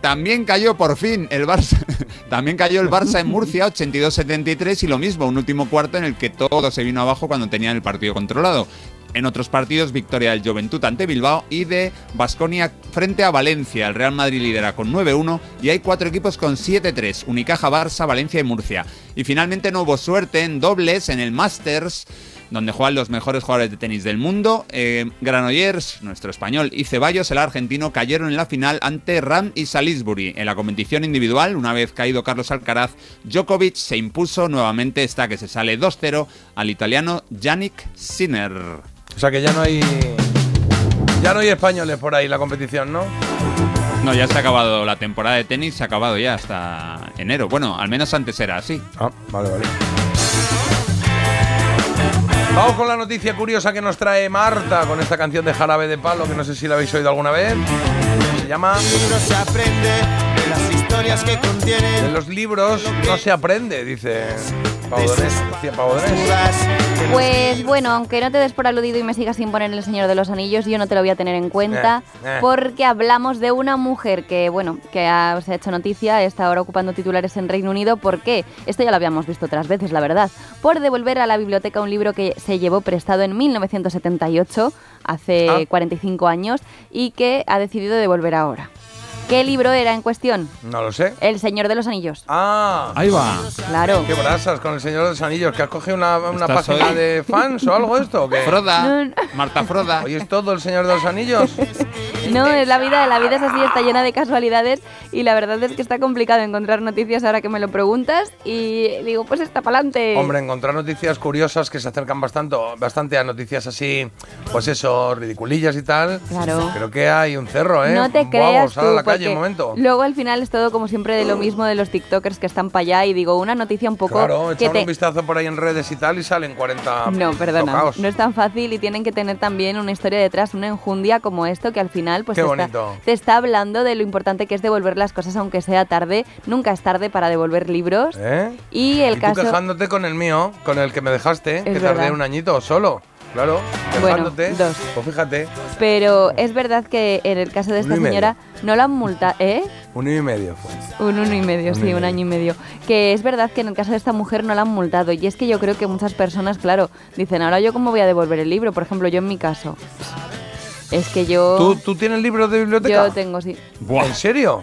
también cayó por fin el Barça. [laughs] también cayó el Barça en Murcia [laughs] 82-73 y lo mismo, un último cuarto en el que todo se vino abajo cuando tenían el partido controlado. En otros partidos, victoria del Juventud ante Bilbao y de Basconia frente a Valencia. El Real Madrid lidera con 9-1 y hay cuatro equipos con 7-3, Unicaja, Barça, Valencia y Murcia. Y finalmente no hubo suerte en dobles en el Masters donde juegan los mejores jugadores de tenis del mundo. Eh, Granollers, nuestro español, y Ceballos, el argentino, cayeron en la final ante Ram y Salisbury. En la competición individual, una vez caído Carlos Alcaraz, Djokovic se impuso nuevamente, está que se sale 2-0 al italiano Yannick Sinner. O sea que ya no hay. Ya no hay españoles por ahí en la competición, ¿no? No, ya se ha acabado la temporada de tenis, se ha acabado ya hasta enero. Bueno, al menos antes era así. Ah, vale, vale. Vamos con la noticia curiosa que nos trae Marta con esta canción de Jarabe de Palo, que no sé si la habéis oído alguna vez. Se llama. No se aprende de las historias que contienen. De los libros no se aprende, dice Pues bueno, aunque no te des por aludido y me sigas sin poner El Señor de los Anillos, yo no te lo voy a tener en cuenta Eh, eh. porque hablamos de una mujer que, bueno, que ha, se ha hecho noticia, está ahora ocupando titulares en Reino Unido. ¿Por qué? Esto ya lo habíamos visto otras veces, la verdad. Por devolver a la biblioteca un libro que se llevó prestado en 1978, hace Ah. 45 años, y que ha decidido devolver ahora. ¿Qué libro era en cuestión? No lo sé. El Señor de los Anillos. Ah. Ahí va. Claro. Qué brasas con el Señor de los Anillos. ¿Que has cogido una, una ¿Estás página hoy? de fans o algo esto? o qué? Froda, Marta Froda. ¿Hoy es todo el Señor de los Anillos? [laughs] No, es la vida, la vida es así, está llena de casualidades y la verdad es que está complicado encontrar noticias ahora que me lo preguntas y digo, pues está para adelante. Hombre, encontrar noticias curiosas que se acercan bastante, bastante a noticias así, pues eso, ridiculillas y tal. Claro. Creo que hay un cerro, ¿eh? No te Guau, creas a la calle porque un momento. luego al final es todo como siempre de lo mismo de los tiktokers que están para allá y digo, una noticia un poco Claro, que te... un vistazo por ahí en redes y tal y salen 40 No, perdona, tocaos. no es tan fácil y tienen que tener también una historia detrás, una enjundia como esto que al final pues Qué te bonito. está, te está hablando de lo importante que es devolver las cosas aunque sea tarde. Nunca es tarde para devolver libros. ¿Eh? Y el y tú caso... quejándote con el mío, con el que me dejaste, que tardé un añito solo. Claro, Bueno, dos. Pues fíjate, Pero es verdad que en el caso de esta Uno medio. señora no la han multado, ¿eh? un año y medio fue. Un uno y medio, Un sí, y un año y medio. Que es verdad que en el caso de esta mujer no la han multado. Y es que yo creo que muchas personas, claro, dicen, ahora yo cómo voy a devolver el libro. Por ejemplo, yo en mi caso. Es que yo... ¿Tú, ¿Tú tienes libros de biblioteca? Yo tengo, sí. ¿En serio?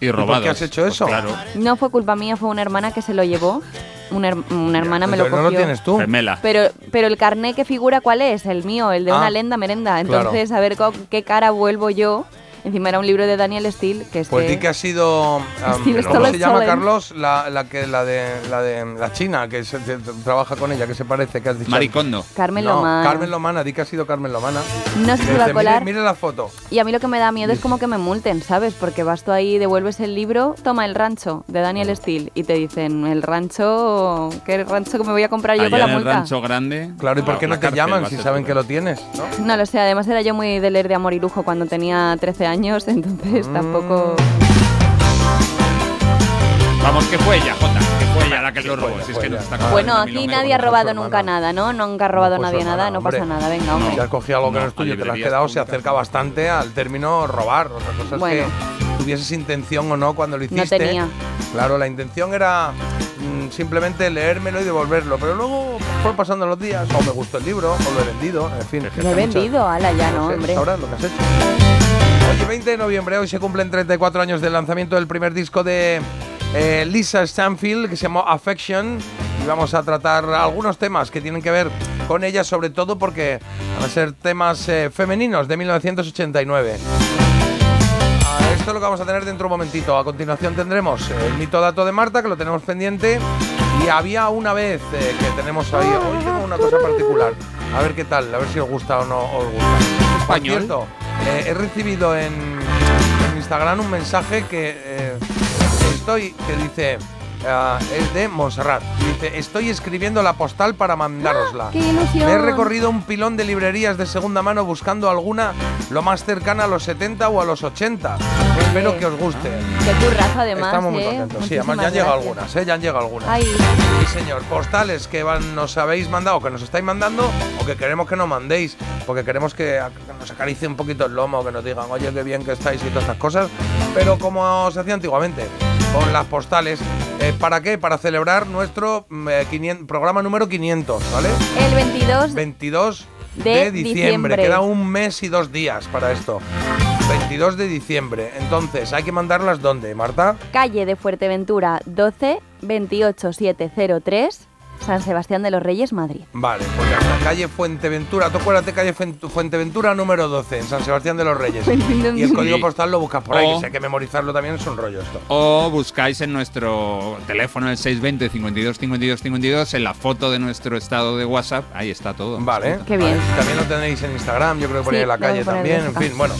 Y por robados. qué has hecho Pues eso? claro. No fue culpa mía, fue una hermana que se lo llevó. una, her- una hermana me lo cogió. no lo tienes tú. Gemela. Pero, pero el carné que figura, ¿cuál es? El mío, el de Ah, una lenda merenda. claro. Entonces, a ver con qué cara vuelvo yo. Encima era un libro de Daniel Steele, que es Pues di que ha sido. Steve ¿Cómo se llama Carlos? La, la que la de la de la China, que se- te- trabaja con ella, que se parece, que has dicho. Maricondo. Carmen No, Lomana. Carmen Lomana, di que ha sido Carmen Lomana. No sé si va a "Mire- colar. Mire, la foto. Y a mí lo que me da miedo es como que me multen, ¿sabes? Porque vas tú ahí, devuelves el libro, toma el rancho de Daniel Steele y te dicen, el rancho, ¿qué rancho que me voy a comprar yo Allá con la en el multa? rancho grande. Claro, ¿y por qué no te llaman si saben que lo tienes? ¿no? No lo sé, además era yo muy de leer de amor y lujo cuando tenía 13 años, [laughs] entonces Mm. tampoco... Vamos, que fue ella, Jota. Que fue ella la que lo robó. Si es que nos está Bueno, contando aquí nadie ha robado nunca nada, ¿no? Nunca ha robado No, pues nadie nada, no pasa nada, venga, hombre. Si has cogido algo que no, No, es tuyo te lo has quedado, se acerca bastante al término robar. Otra cosa es Bueno. que tuvieses intención o no cuando lo No hiciste. tenía. Claro, la intención era mm, simplemente leérmelo y devolverlo. Pero luego fue pasando los días, o me gustó el libro, o lo he vendido, en fin. Lo he vendido, ala, ya no, sé, hombre. sabrás lo que has hecho. Oye, 20 de noviembre, hoy se cumplen 34 años del lanzamiento del primer disco de eh, Lisa Stanfield, que se llamó Affection. Y vamos a tratar algunos temas que tienen que ver con ella, sobre todo porque van a ser temas eh, femeninos de 1989. Ah, Esto es lo que vamos a tener dentro de un momentito. A continuación tendremos el mito dato de Marta, que lo tenemos pendiente. Y había una vez eh, que tenemos ahí. Hoy tengo una cosa particular. A ver qué tal, a ver si os gusta o no os gusta. Por Español. cierto, eh, he recibido en, Instagram un mensaje que eh, estoy que dice. Ah, es de Montserrat. Dice, estoy escribiendo la postal para mandárosla. ¡Qué ilusión! Me he recorrido un pilón de librerías de segunda mano buscando alguna lo más cercana a los 70 o a los 80. Espero que os guste. Qué currazo además, Estamos muy ¿eh? contentos. Sí, además ya han llegado algunas, ¿eh? Ya han llegado algunas. Ay. Sí, señor. Postales que van- nos habéis mandado, que nos estáis mandando, o que queremos que nos mandéis, porque queremos que nos acaricie un poquito el lomo, que nos digan, oye, qué bien que estáis y todas estas cosas. Pero como se hacía antiguamente, con las postales. Eh, ¿Para qué? Para celebrar nuestro mm, eh, 500 programa número 500, ¿vale? El 22 22 de de, diciembre. diciembre. Queda un mes y dos días para esto. 22 de diciembre. Entonces, hay que mandarlas ¿dónde, Marta? calle de Fuerteventura 12 28703, San Sebastián de los Reyes, Madrid. Vale, pues está. Calle Fuenteventura. Tú acuérdate, calle Fuen- Fuenteventura número 12, en San Sebastián de los Reyes. Y el código postal lo buscas por ahí, O- que sé que memorizarlo también es un rollo esto. O buscáis en nuestro teléfono el 620 52 52 52 en la foto de nuestro estado de WhatsApp. Ahí está todo. Vale. Qué bien. Vale. También lo tenéis en Instagram, yo creo que por ahí Sí, en la calle también. En fin, bueno,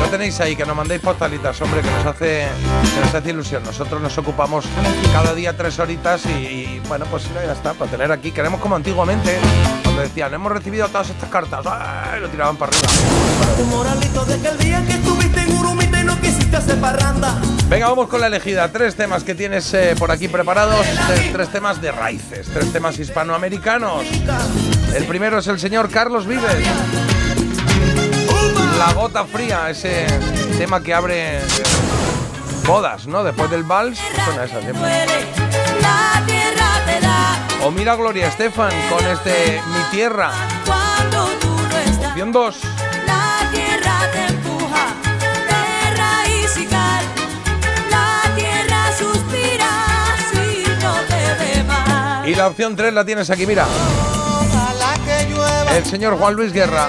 lo tenéis ahí, que nos mandéis postalitas, hombre, que nos hace, que nos hace ilusión. Nosotros nos ocupamos cada día tres horitas y, y, bueno, pues no, ya está, para tener aquí. Queremos como antiguamente, cuando decían, hemos recibido todas estas cartas, ¡ay! lo tiraban para arriba. Un moralito de que el día que estuviste en Urumita y no quisiste hacer parranda. Venga, vamos con la elegida. Tres temas que tienes eh, por aquí preparados. Tres, tres temas de raíces, tres temas hispanoamericanos. El primero es el señor Carlos Vives. La gota fría, ese tema que abre bodas, ¿no? Después del vals, suena esa siempre. O mira Gloria Estefan con este Mi Tierra. cuando tú no estás. Opción 2. La tierra te empuja de raíz y cal. La tierra suspira si no te ve mal. Y la opción 3 la tienes aquí, mira. Ojalá que llueva. El señor Juan Luis Guerra.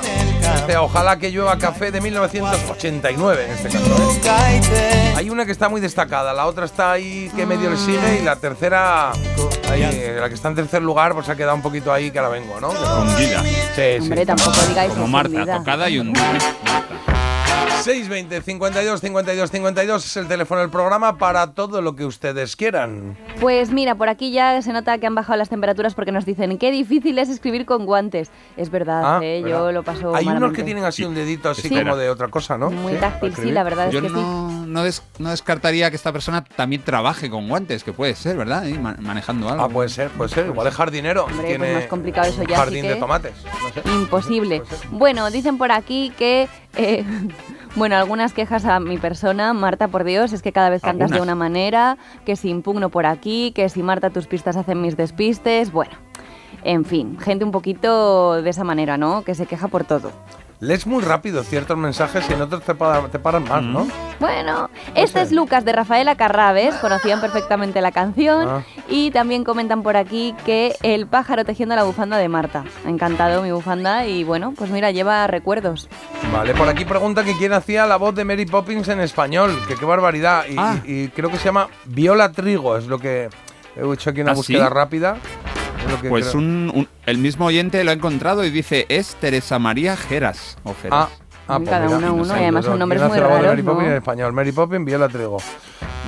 Este Ojalá que llueva café de 1989 en este caso. ¿eh? Hay una que está muy destacada, la otra está ahí que medio le sigue y la tercera, ahí, la que está en tercer lugar, pues ha quedado un poquito ahí que ahora vengo, ¿no? Hundida. Sí, sí. Hombre, tampoco digáis Como Marta, tocada y hundida. 620 52 52 52 es el teléfono del programa para todo lo que ustedes quieran. Pues mira, por aquí ya se nota que han bajado las temperaturas porque nos dicen qué difícil es escribir con guantes. Es verdad, Ah, ¿eh? ¿verdad? yo lo paso Hay unos malamente. que tienen así un dedito así Sí. como de otra cosa, ¿no? Muy Sí, táctil, sí, la verdad es Yo que sí. no, no, des- no descartaría que esta persona también trabaje con guantes, que puede ser, ¿verdad? Y ma- manejando algo. Ah, puede ser, puede ser. Igual es jardinero. Hombre, tiene pues más complicado eso un ya, sí Jardín que- de tomates. No sé. Imposible. Bueno, dicen por aquí que, eh, bueno, algunas quejas a mi persona, Marta, por Dios, es que cada vez cantas de una manera, que si impugno por aquí, que si Marta tus pistas hacen mis despistes, bueno, en fin, gente un poquito de esa manera, ¿no? Que se queja por todo. Lees muy rápido ciertos mensajes y en otros te, pa- te paran más, ¿no? Bueno, este es Lucas de Rafaela Carrabes, conocían perfectamente la canción Ah. y también comentan por aquí que el pájaro tejiendo la bufanda de Marta. Encantado mi bufanda y bueno, pues mira, lleva recuerdos. Vale, por aquí pregunta que quién hacía la voz de Mary Poppins en español, que qué barbaridad. Y, Ah. y- y creo que se llama Viola Trigo, es lo que he hecho aquí una ¿Ah, búsqueda sí? rápida. Pues creo. un, un- el mismo oyente lo ha encontrado y dice, es Teresa María Geras. O Geras. Ah, ah, pues Cada mira, uno uno, no sé, y además ¿quién son nombres muy raros, Mary Poppins ¿no? en español. Mary Poppins, Viola Trigo.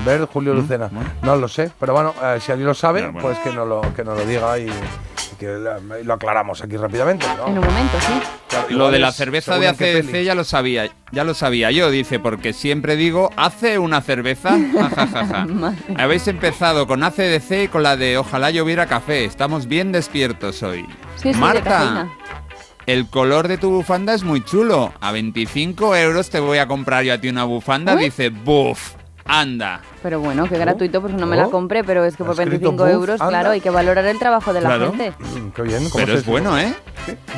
Ver Julio Mm, Lucena. No lo sé, pero bueno, eh, si alguien lo sabe, pues que nos lo, que nos lo diga y que lo aclaramos aquí rápidamente. ¿no? En un momento, sí. Claro, Lo de la cerveza de ACDC ya lo sabía, ya lo sabía yo, dice, porque siempre digo, ¿hace una cerveza? [laughs] Ja, ja, ja, ja. Habéis empezado con ACDC y con la de Ojalá lloviera café. Estamos bien despiertos hoy. Sí, sí, de Marta, el color de tu bufanda es muy chulo. A 25 euros te voy a comprar yo a ti una bufanda. Dice, buf, anda. Pero bueno, que gratuito, pues no me la Oh. compré, pero es que por ¿Ha escrito 25 buf? euros, Anda. claro, hay que valorar el trabajo de la Claro. gente. Mm, qué bien. ¿cómo Pero es bueno, ¿eh?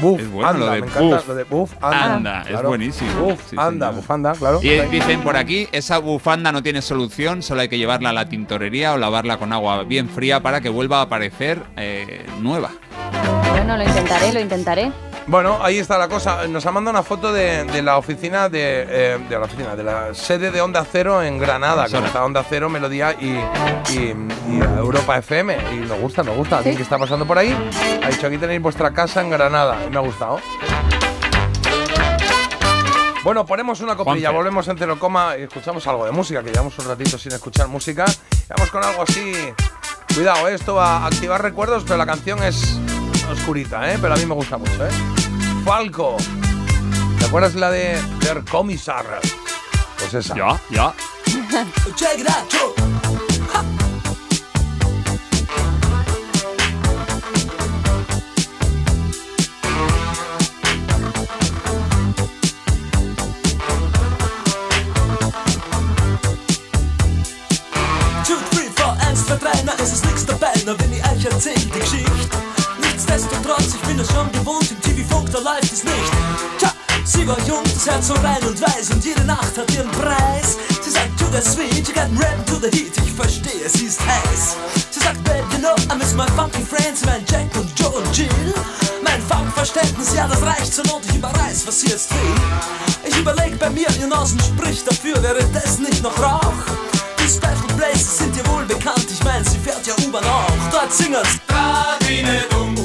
Buf, Es bueno anda, lo de me encanta buf. lo de buf, anda. Anda, es Claro. buenísimo. Buf, Sí, anda, señor. bufanda, claro. Y dicen por aquí, esa bufanda no tiene solución, solo hay que llevarla a la tintorería o lavarla con agua bien fría para que vuelva a parecer eh, nueva. Bueno, lo intentaré, lo intentaré. Bueno, ahí está la cosa. Nos ha mandado una foto de, de la oficina de, eh, de la oficina, de la sede de Onda Cero en Granada, que está Onda Cero, Melodía y, y- y Europa FM. Y nos gusta, nos gusta. Alguien que está pasando por ahí ha dicho aquí tenéis vuestra casa en Granada. Y me ha gustado. Bueno, ponemos una coprilla, Juanfe. volvemos en cero coma y escuchamos algo de música, que llevamos un ratito sin escuchar música. Vamos con algo así. Cuidado, eh, esto va a activar recuerdos, pero la canción es oscurita, ¿eh? Pero a mí me gusta mucho, ¿eh? Falco. ¿Te acuerdas la de Der Kommissar? Pues esa. Ya, ya. Check es ist nix dabei, na wenn ich euch erzähl die Geschichte. Nichtsdestotrotz, ich bin es schon gewohnt, im TV-Funk, da läuft es nicht. Tja, sie war jung, das Herz so rein und weiß und jede Nacht hat ihren Preis. Sie sagt, to the sweet, you got rap to the heat, ich verstehe, sie ist heiß. Sie sagt, babe, you know, I miss my funky friends, mein Jack und Joe und Jill. Mein Funkverständnis, ja, das reicht zur Not, ich überreiß, was sie jetzt will. Ich überleg bei mir, ihr Nasen spricht dafür, wäre das nicht noch Rauch? Die Special Places sind dir wohl bekannt, ich mein, sie fährt ja U-Bahn auch. Dort singen's. Radine dumm.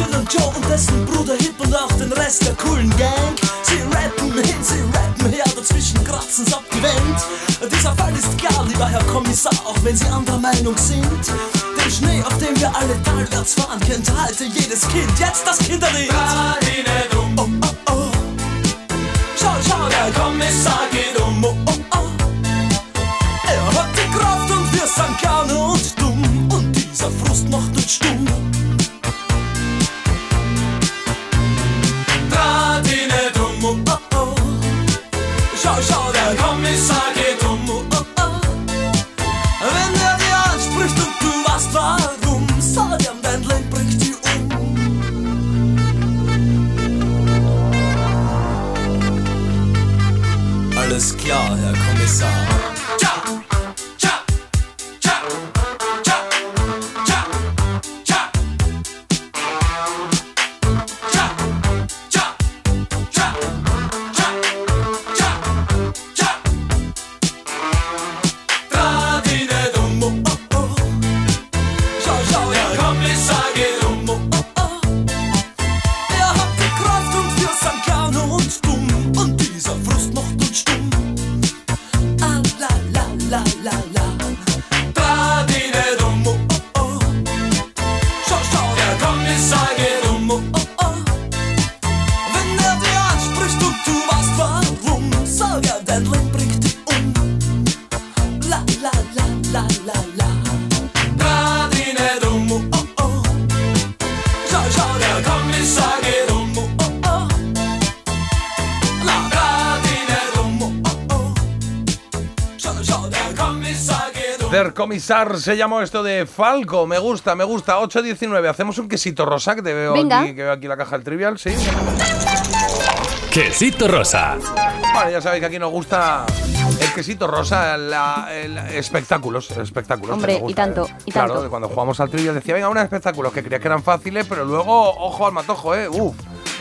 Und Joe und dessen Bruder Hip und auch den Rest der coolen Gang. Sie rappen hin, sie rappen her, dazwischen kratzen's ab die Wand. Dieser Fall ist klar, lieber Herr Kommissar, auch wenn Sie anderer Meinung sind. Den Schnee, auf dem wir alle talwärts fahren, kennt heute jedes Kind. Jetzt das Kinderlied. Oh, oh, oh. Schau, schau, der Kommissar geht um. Oh, oh, oh. Er hat die Kraft und wir sind gerne und dumm. Und dieser Frust macht uns stumm. Schau, der Kommissar geht um. Wenn er dir anspricht und du weißt warum, sag ihm, dein Leben bringt dich um. Alles klar, Herr Kommissar. Se llamó esto de Falco. Me gusta, me gusta. 8.19. Hacemos un quesito rosa que te veo Venga. aquí, que veo aquí la caja del trivial, sí. Quesito rosa. Bueno, ya sabéis que aquí nos gusta el quesito rosa, la- el- espectáculos, espectáculos. Hombre, y gusta, tanto, ¿eh? y claro, tanto. de cuando jugamos al trivial decía, venga, unos espectáculos que creía que eran fáciles, pero luego, ojo al matojo, ¿eh? Uf,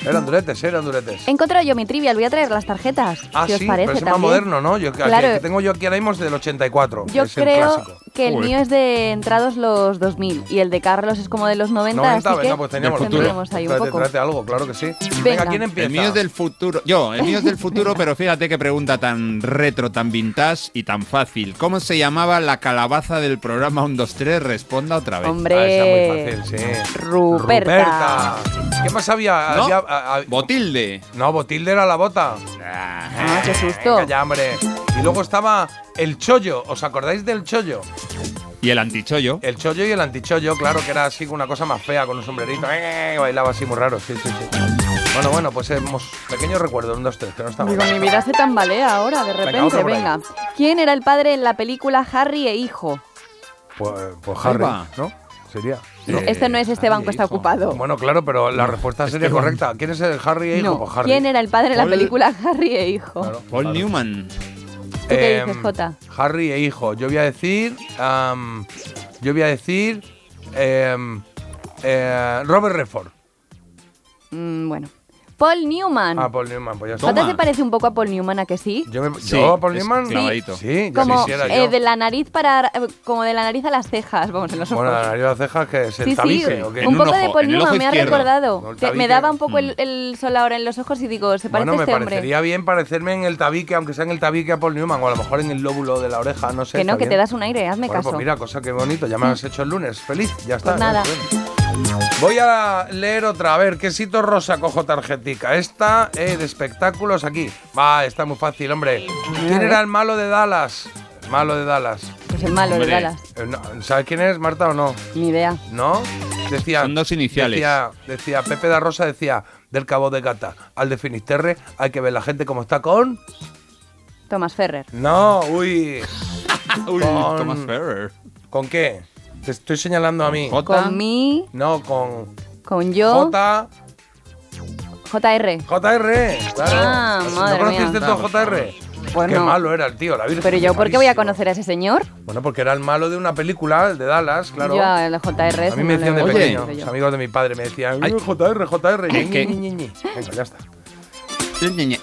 eran duretes, eran duretes. He encontrado yo mi trivial, voy a traer las tarjetas. Ah, si os sí, parece pero es más también. moderno, ¿no? Yo, que- Claro. que tengo yo aquí ahora mismo es del 84. Yo creo clásico. que el mío es de entrados los 2000 y el de Carlos es como de los 90, 90, así venga, que pues teníamos tendríamos ahí un poco. tráete algo, claro que sí. Venga, Venga. ¿quién empieza? El mío es del futuro. Yo, el mío es del futuro, pero fíjate qué pregunta tan retro, tan vintage y tan fácil. ¿Cómo se llamaba la calabaza del programa 1, 2, 3? Responda otra vez. Hombre. Ah, esa es muy fácil, sí. Ruperta. ¿Qué más había? ¿No? Había- a- a- Botilde. No, Botilde era la bota. Ah, qué susto. Venga ya, hombre. Y luego estaba el chollo. ¿Os acordáis del chollo? Y el antichollo. El chollo y el antichollo, claro, que era así una cosa más fea, con un sombrerito. ¡eh! bailaba así muy raro, sí, sí, sí. Bueno, bueno, pues hemos. Pequeño recuerdo, un, dos, tres, que no está Digo, mi vida se tambalea ahora, de Venga, repente, ahí. venga. ¿Quién era el padre en la película Harry e Hijo? Pues, pues Harry. ¿no? Sería. este no es este banco, está ocupado. Bueno, claro, pero la respuesta sería Esteban. correcta. ¿Quién es el Harry e hijo? No, Pues Harry. ¿quién era el padre en la Paul- película [laughs] Harry e Hijo? Claro, Paul claro. Newman. ¿Tú qué dices, Em, Jota? Harry e hijo. Yo voy a decir. yo voy a decir. em, eh, Robert Redford. Mm, bueno. Paul Newman. Ah, Paul Newman, pues ya está. ¿Jota Toma. se parece un poco a Paul Newman, a que sí? Yo, me, Sí, yo a Paul Newman. clavadito. Sí, ya Como quisiera eh, yo. de la nariz para eh, como de la nariz a las cejas, vamos, en los ojos. Bueno, la nariz de las cejas, que es el sí, sí, tabique, ¿o qué? Un un poco de Paul Newman me ha recordado. Que me daba un poco Mm. el, el sol ahora en los ojos y digo, se parece Bueno, a me este hombre. parecería bien parecerme en el tabique, aunque sea en el tabique a Paul Newman, o a lo mejor en el lóbulo de la oreja, no sé. Que no, está que te das un aire, hazme Bueno, caso. pues mira, cosa que bonito, ya me has hecho el lunes. Feliz, ya está. Pues ya nada. Voy a leer otra. A ver, quesito rosa cojo tarjetica. Esta eh, de espectáculos aquí. Va, está muy fácil, hombre. ¿Quién era el malo de Dallas? El malo de Dallas. Pues el malo Hombre. de Dallas. Eh, no, ¿Sabes quién es, Marta, o no? Ni idea. ¿No? Decía, Son dos iniciales. Decía, decía Pepe da Rosa, decía, del Cabo de Gata al de Finisterre, hay que ver la gente cómo está con... Thomas Ferrer. No, uy. [laughs] Uy, Con- Thomas Ferrer. ¿Con qué? Te estoy señalando a mí. Jota. Con mí, No, con con yo, J... JR. JR, claro. Ah, ¿No conociste mía. tú a JR? Pues Qué no. malo era el tío, la Virgen. Pero yo, ¿por qué voy a conocer a ese señor? Bueno, porque era el malo de una película, el de Dallas, claro. Yo a la JR. a mí me decían de pequeño, los amigos de mi padre me decían, Ay. JR, JR, ñi, ¿Qué? ñi, ñi, ñi. Venga, ya está.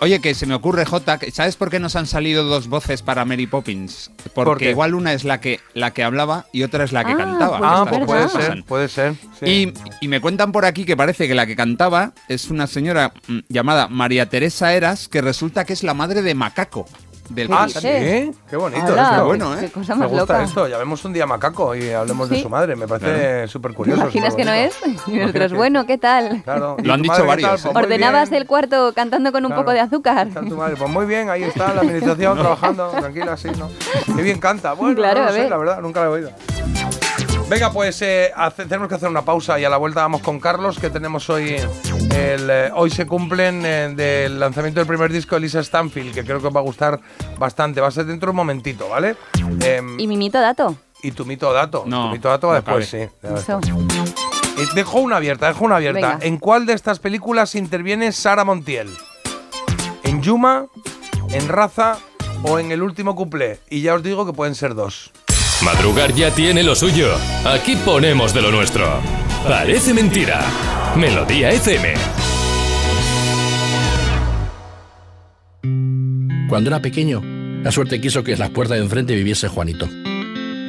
Oye, que se me ocurre, Jota, ¿sabes por qué nos han salido dos voces para Mary Poppins? ¿Por Porque qué? igual una es la que, la que hablaba y otra es la que Ah, cantaba. Ah, pues puede ser, puede ser. sí. Y, y me cuentan por aquí que parece que la que cantaba es una señora mm, llamada María Teresa Eras, que resulta que es la madre de Macaco. Del Ah, cantante. sí, qué bonito. Esto. qué bueno, ¿eh? Qué cosa Me más gusta loca. esto. Ya vemos un día macaco y hablemos de su madre. Me parece Claro. súper ¿Te curioso. imaginas que no es? [laughs] Y nosotros, bueno, ¿qué tal? Claro. ¿Y Lo han dicho madre qué varios. Pues Ordenabas bien. el cuarto cantando con un Claro. poco de azúcar. Tu madre. Pues muy bien, ahí está la [laughs] administración trabajando, tranquila, sí, ¿no? Qué bien canta. Bueno, Claro, no lo a sé, ver. la verdad, nunca lo he oído. Venga, pues eh, hace- tenemos que hacer una pausa y a la vuelta vamos con Carlos, que tenemos hoy. El, eh, hoy se cumplen eh, del lanzamiento del primer disco de Lisa Stanfield, que creo que os va a gustar bastante. Va a ser dentro de un momentito, ¿vale? Em, Y mi mito dato. y tu mito dato. No, tu mito dato va no después, cabe. sí. Eso. Dejo una abierta, dejo una abierta. Venga. ¿En cuál de estas películas interviene Sara Montiel? ¿En Yuma, en Raza o en el último cuplé? Y ya os digo que pueden ser dos. Madrugar ya tiene lo suyo. Aquí ponemos de lo nuestro. Parece mentira. Melodía FM. Cuando era pequeño, la suerte quiso que en las puertas de enfrente viviese Juanito.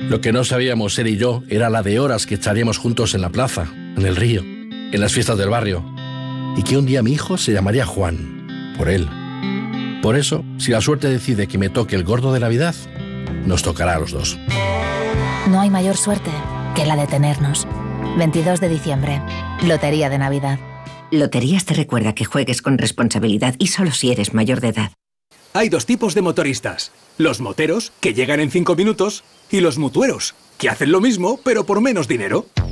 Lo que no sabíamos él y yo era la de horas que echaríamos juntos en la plaza, en el río, en las fiestas del barrio. Y que un día mi hijo se llamaría Juan, por él. Por eso, si la suerte decide que me toque el gordo de Navidad, nos tocará a los dos. No hay mayor suerte que la de tenernos. 22 de diciembre, Lotería de Navidad. Loterías te recuerda que juegues con responsabilidad y solo si eres mayor de edad. Hay dos tipos de motoristas. Los moteros, que llegan en 5 minutos, y los mutueros, que hacen lo mismo, pero por menos dinero.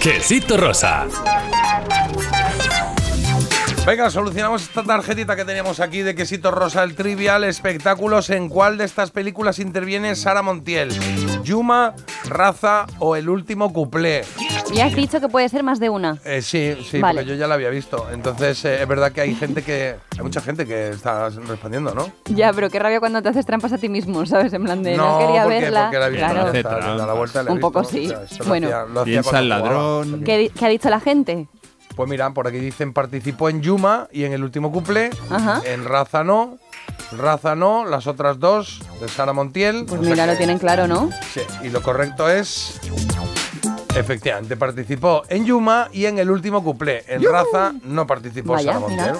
Quesito rosa. Venga, solucionamos esta tarjetita que teníamos aquí de quesito rosa el trivial espectáculos. ¿En cuál de estas películas interviene Sara Montiel? ¿Yuma, Raza o El último cuplé? Ya has dicho que puede ser más de una. Eh, sí, sí, Vale. porque yo ya la había visto. Entonces, eh, es verdad que hay gente que. Hay mucha gente que está respondiendo, ¿no? Ya, pero qué rabia cuando te haces trampas a ti mismo, ¿sabes? En plan de no, quería porque, verla. porque la he visto, claro. está, la vuelta, la he Un poco sí. o sea, esto lo Bueno. hacía- lo hacía Piensa el ladrón. ¿Qué, di- qué ha dicho la gente? Pues mira, por aquí dicen participó en Yuma y en el último cuplé. Ajá. En Raza no. Raza no, las otras dos de Sara Montiel. Pues O mira, lo que- tienen claro, ¿no? Sí, y lo correcto es. Efectivamente, participó en Yuma y en el último cuplé. En Raza no participó Vaya, Sara. Montiel.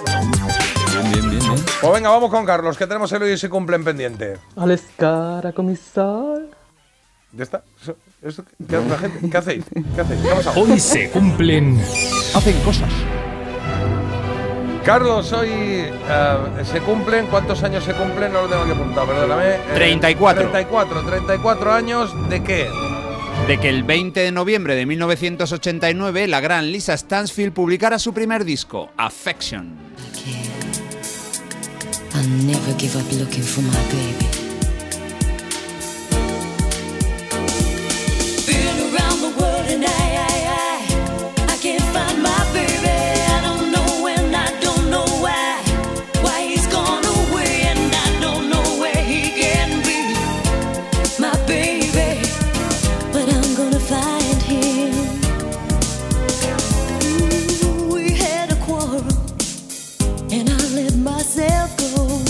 Bien, bien, bien, Pues venga, vamos con Carlos, que tenemos el hoy y se cumple en pendiente. Alles cara, comisar. ¿Ya está? Eso- ¿Qué hace la gente? ¿Qué hacéis? ¿Qué hacéis? ¿Qué ha? Hoy se cumplen. Hacen cosas. Carlos, hoy eh, se cumplen. ¿Cuántos años se cumplen? No lo tengo aquí apuntado, perdóname. Eh, 34. 34. 34 años de qué? De que el 20 de noviembre de 1989 la gran Lisa Stansfield publicara su primer disco, Affection.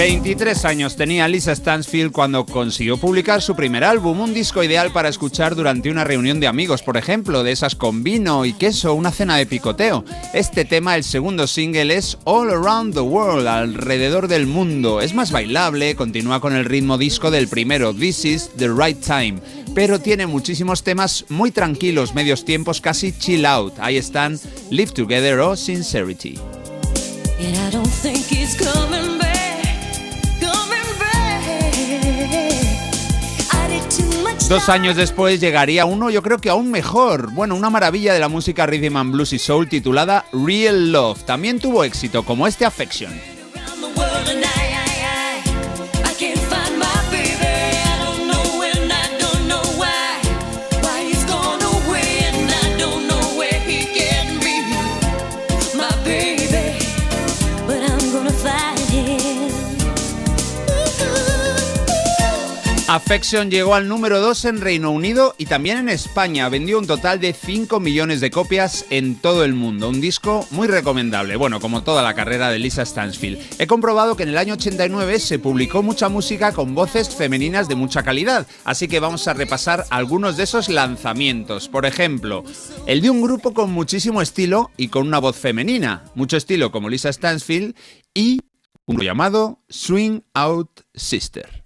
23 años tenía Lisa Stansfield cuando consiguió publicar su primer álbum, un disco ideal para escuchar durante una reunión de amigos, por ejemplo, de esas con vino y queso, una cena de picoteo. Este tema, el segundo single, es All Around the World, alrededor del mundo. Es más bailable, continúa con el ritmo disco del primero, This is the Right Time, pero tiene muchísimos temas muy tranquilos, medios tiempos casi chill out. Ahí están Live Together o Sincerity. Dos años después llegaría uno, yo creo que aún mejor. Bueno, una maravilla de la música rhythm and blues y soul titulada Real Love. También tuvo éxito, como este Affection. Affection llegó al número 2 en Reino Unido y también en España. Vendió un total de 5 millones de copias en todo el mundo. Un disco muy recomendable, bueno, como toda la carrera de Lisa Stansfield. He comprobado que en el año 89 se publicó mucha música con voces femeninas de mucha calidad, así que vamos a repasar algunos de esos lanzamientos. Por ejemplo, el de un grupo con muchísimo estilo y con una voz femenina. Mucho estilo como Lisa Stansfield y un llamado Swing Out Sister.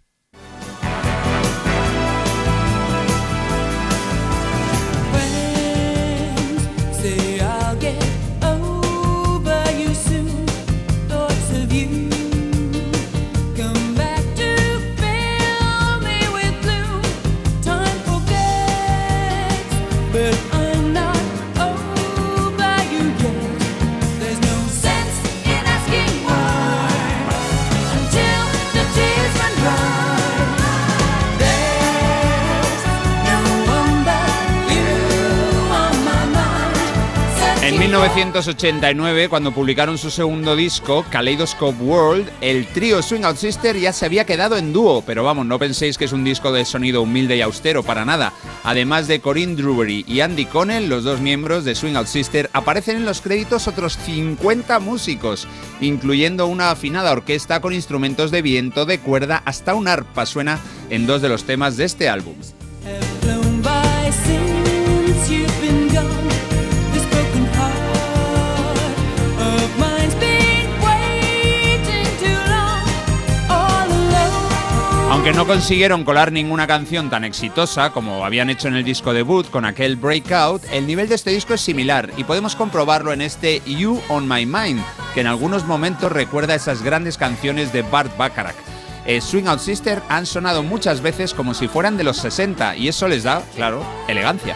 1989, cuando publicaron su segundo disco, Kaleidoscope World, el trío Swing Out Sister ya se había quedado en dúo, pero vamos, no penséis que es un disco de sonido humilde y austero, para nada. Además de Corinne Drury y Andy Connell, los dos miembros de Swing Out Sister, aparecen en los créditos otros 50 músicos, incluyendo una afinada orquesta con instrumentos de viento, de cuerda, hasta un arpa suena en dos de los temas de este álbum. Aunque no consiguieron colar ninguna canción tan exitosa como habían hecho en el disco debut con aquel Breakout, el nivel de este disco es similar y podemos comprobarlo en este You on My Mind, que en algunos momentos recuerda esas grandes canciones de Bart Bacharach. Eh, Swing Out Sister han sonado muchas veces como si fueran de los 60 y eso les da, claro, elegancia.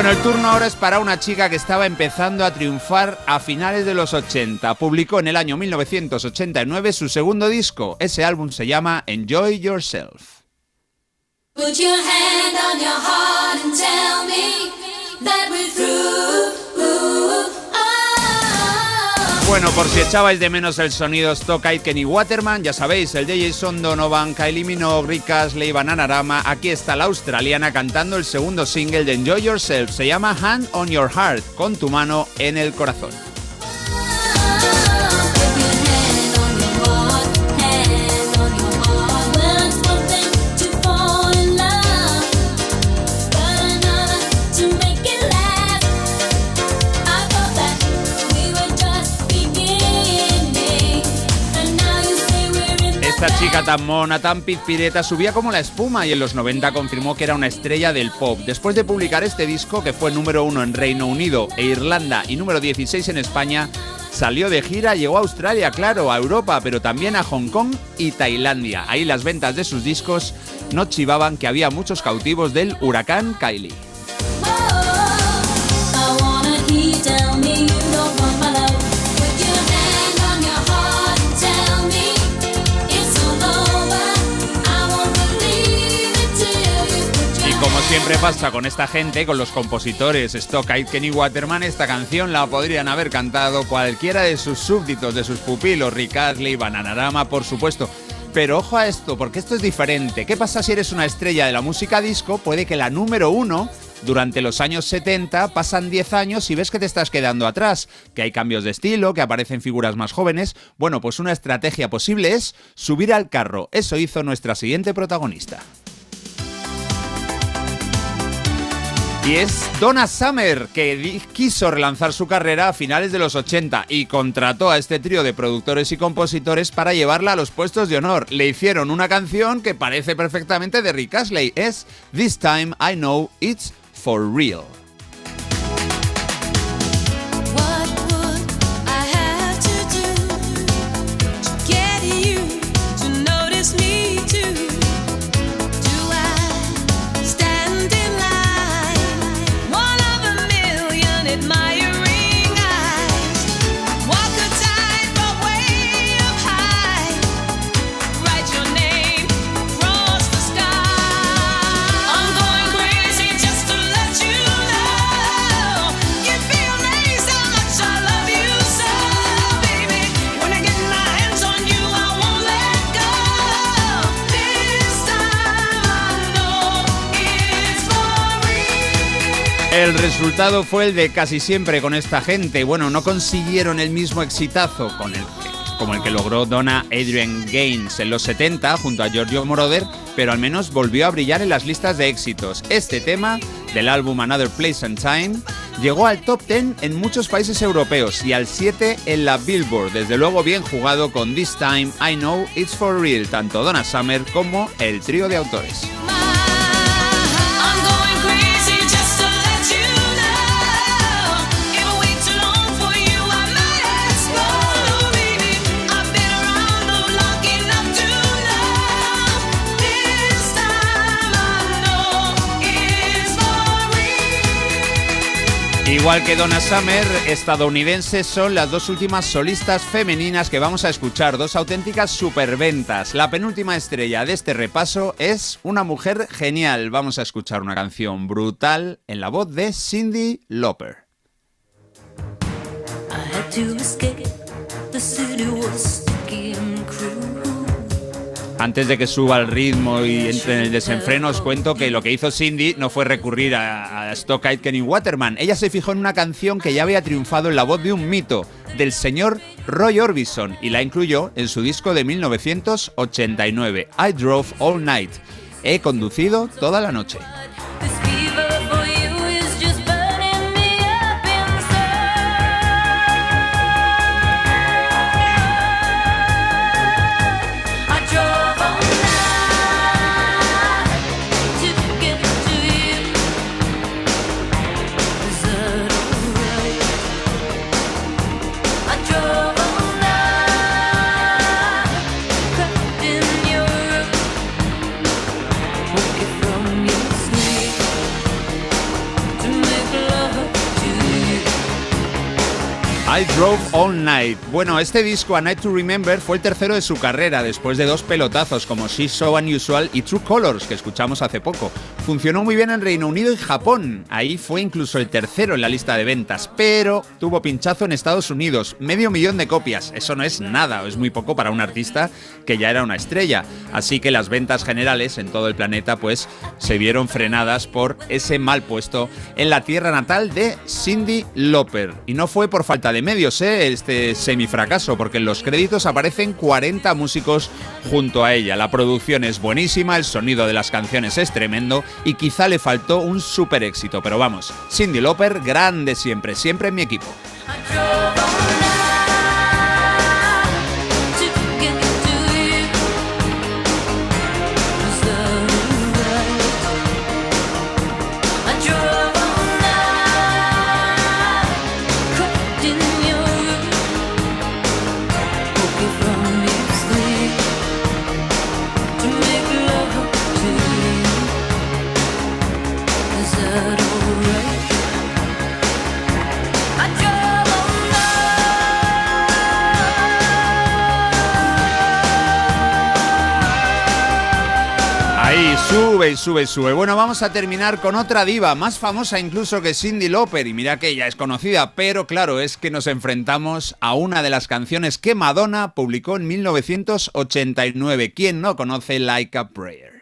Bueno, el turno ahora es para una chica que estaba empezando a triunfar a finales de los 80. Publicó en el año 1989 su segundo disco. Ese álbum se llama Enjoy Yourself. Bueno, por si echabais de menos el sonido Stock Aitken y Waterman, ya sabéis, el de Jason Donovan, Kylie Minogue, Rick Astley, Bananarama, aquí está la australiana cantando el segundo single de Enjoy Yourself, se llama Hand on Your Heart, con tu mano en el corazón. Tan mona, tan pizpireta, subía como la espuma y en los 90 confirmó que era una estrella del pop. Después de publicar este disco, que fue número uno en Reino Unido e Irlanda y número 16 en España, salió de gira, llegó a Australia, claro, a Europa, pero también a Hong Kong y Tailandia. Ahí las ventas de sus discos no chivaban que había muchos cautivos del huracán Kylie. Siempre pasa con esta gente, con los compositores Stock Aitken y Waterman, esta canción la podrían haber cantado cualquiera de sus súbditos, de sus pupilos, Rick Bananarama, por supuesto. Pero ojo a esto, porque esto es diferente. ¿Qué pasa si eres una estrella de la música disco? Puede que la número uno durante los años 70 pasan 10 años y ves que te estás quedando atrás, que hay cambios de estilo, que aparecen figuras más jóvenes. Bueno, pues una estrategia posible es subir al carro. Eso hizo nuestra siguiente protagonista. Y es Donna Summer, que quiso relanzar su carrera a finales de los 80 y contrató a este trío de productores y compositores para llevarla a los puestos de honor. Le hicieron una canción que parece perfectamente de Rick Astley. Es This Time I Know It's For Real. Resultado fue el de casi siempre con esta gente. Bueno, no consiguieron el mismo exitazo con el como el que logró Donna Adrian Gaines en los 70 junto a Giorgio Moroder, pero al menos volvió a brillar en las listas de éxitos. Este tema, del álbum Another Place and Time, llegó al top 10 en muchos países europeos y al 7 en la Billboard. Desde luego bien jugado con This Time I Know It's For Real, tanto Donna Summer como el trío de autores. Igual que Donna Summer, estadounidenses son las dos últimas solistas femeninas que vamos a escuchar, dos auténticas superventas. La penúltima estrella de este repaso es una mujer genial. Vamos a escuchar una canción brutal en la voz de Cindy Lauper. Antes de que suba el ritmo y entre en el desenfreno, os cuento que lo que hizo Cindy no fue recurrir a, a Stock Aitken y Waterman. Ella se fijó en una canción que ya había triunfado en la voz de un mito, del señor Roy Orbison, y la incluyó en su disco de 1989, I Drove All Night. He conducido toda la noche. I Drove All Night. Bueno, este disco, A Night to Remember, fue el tercero de su carrera, después de dos pelotazos como She's So Unusual y True Colors, que escuchamos hace poco. Funcionó muy bien en Reino Unido y Japón. Ahí fue incluso el tercero en la lista de ventas, pero tuvo pinchazo en Estados Unidos. Medio millón de copias. Eso no es nada, es muy poco para un artista que ya era una estrella. Así que las ventas generales en todo el planeta, pues, se vieron frenadas por ese mal puesto en la tierra natal de Cindy Lauper. Y no fue por falta de medios, ¿eh? Este semifracaso, porque en los créditos aparecen 40 músicos junto a ella. La producción es buenísima, el sonido de las canciones es tremendo y quizá le faltó un super éxito. Pero vamos, Cindy Lauper, grande siempre, siempre en mi equipo. Sube y sube sube. Bueno, vamos a terminar con otra diva, más famosa incluso que Cindy Lauper. Y mira que ella es conocida, pero claro, es que nos enfrentamos a una de las canciones que Madonna publicó en 1989. ¿Quién no conoce Like a Prayer?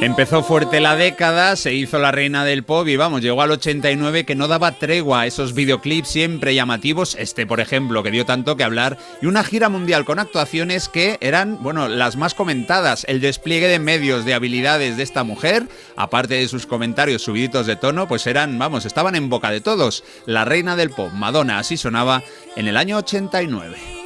Empezó fuerte la década, se hizo la reina del pop y vamos, llegó al 89 que no daba tregua a esos videoclips siempre llamativos, este por ejemplo que dio tanto que hablar, y una gira mundial con actuaciones que eran, bueno, las más comentadas, el despliegue de medios, de habilidades de esta mujer, aparte de sus comentarios subiditos de tono, pues eran, vamos, estaban en boca de todos. La reina del pop, Madonna, así sonaba en el año 89.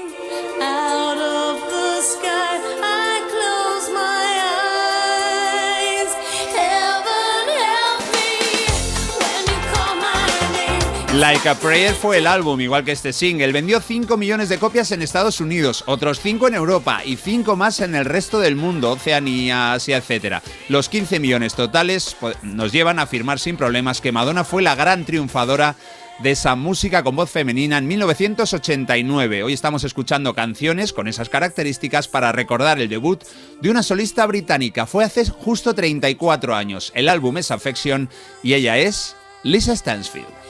Like a Prayer fue el álbum, igual que este single. Vendió 5 millones de copias en Estados Unidos, otros 5 en Europa y 5 más en el resto del mundo, Oceanía, Asia, etc. Los 15 millones totales nos llevan a afirmar sin problemas que Madonna fue la gran triunfadora de esa música con voz femenina en 1989. Hoy estamos escuchando canciones con esas características para recordar el debut de una solista británica. Fue hace justo 34 años. El álbum es Affection y ella es Lisa Stansfield.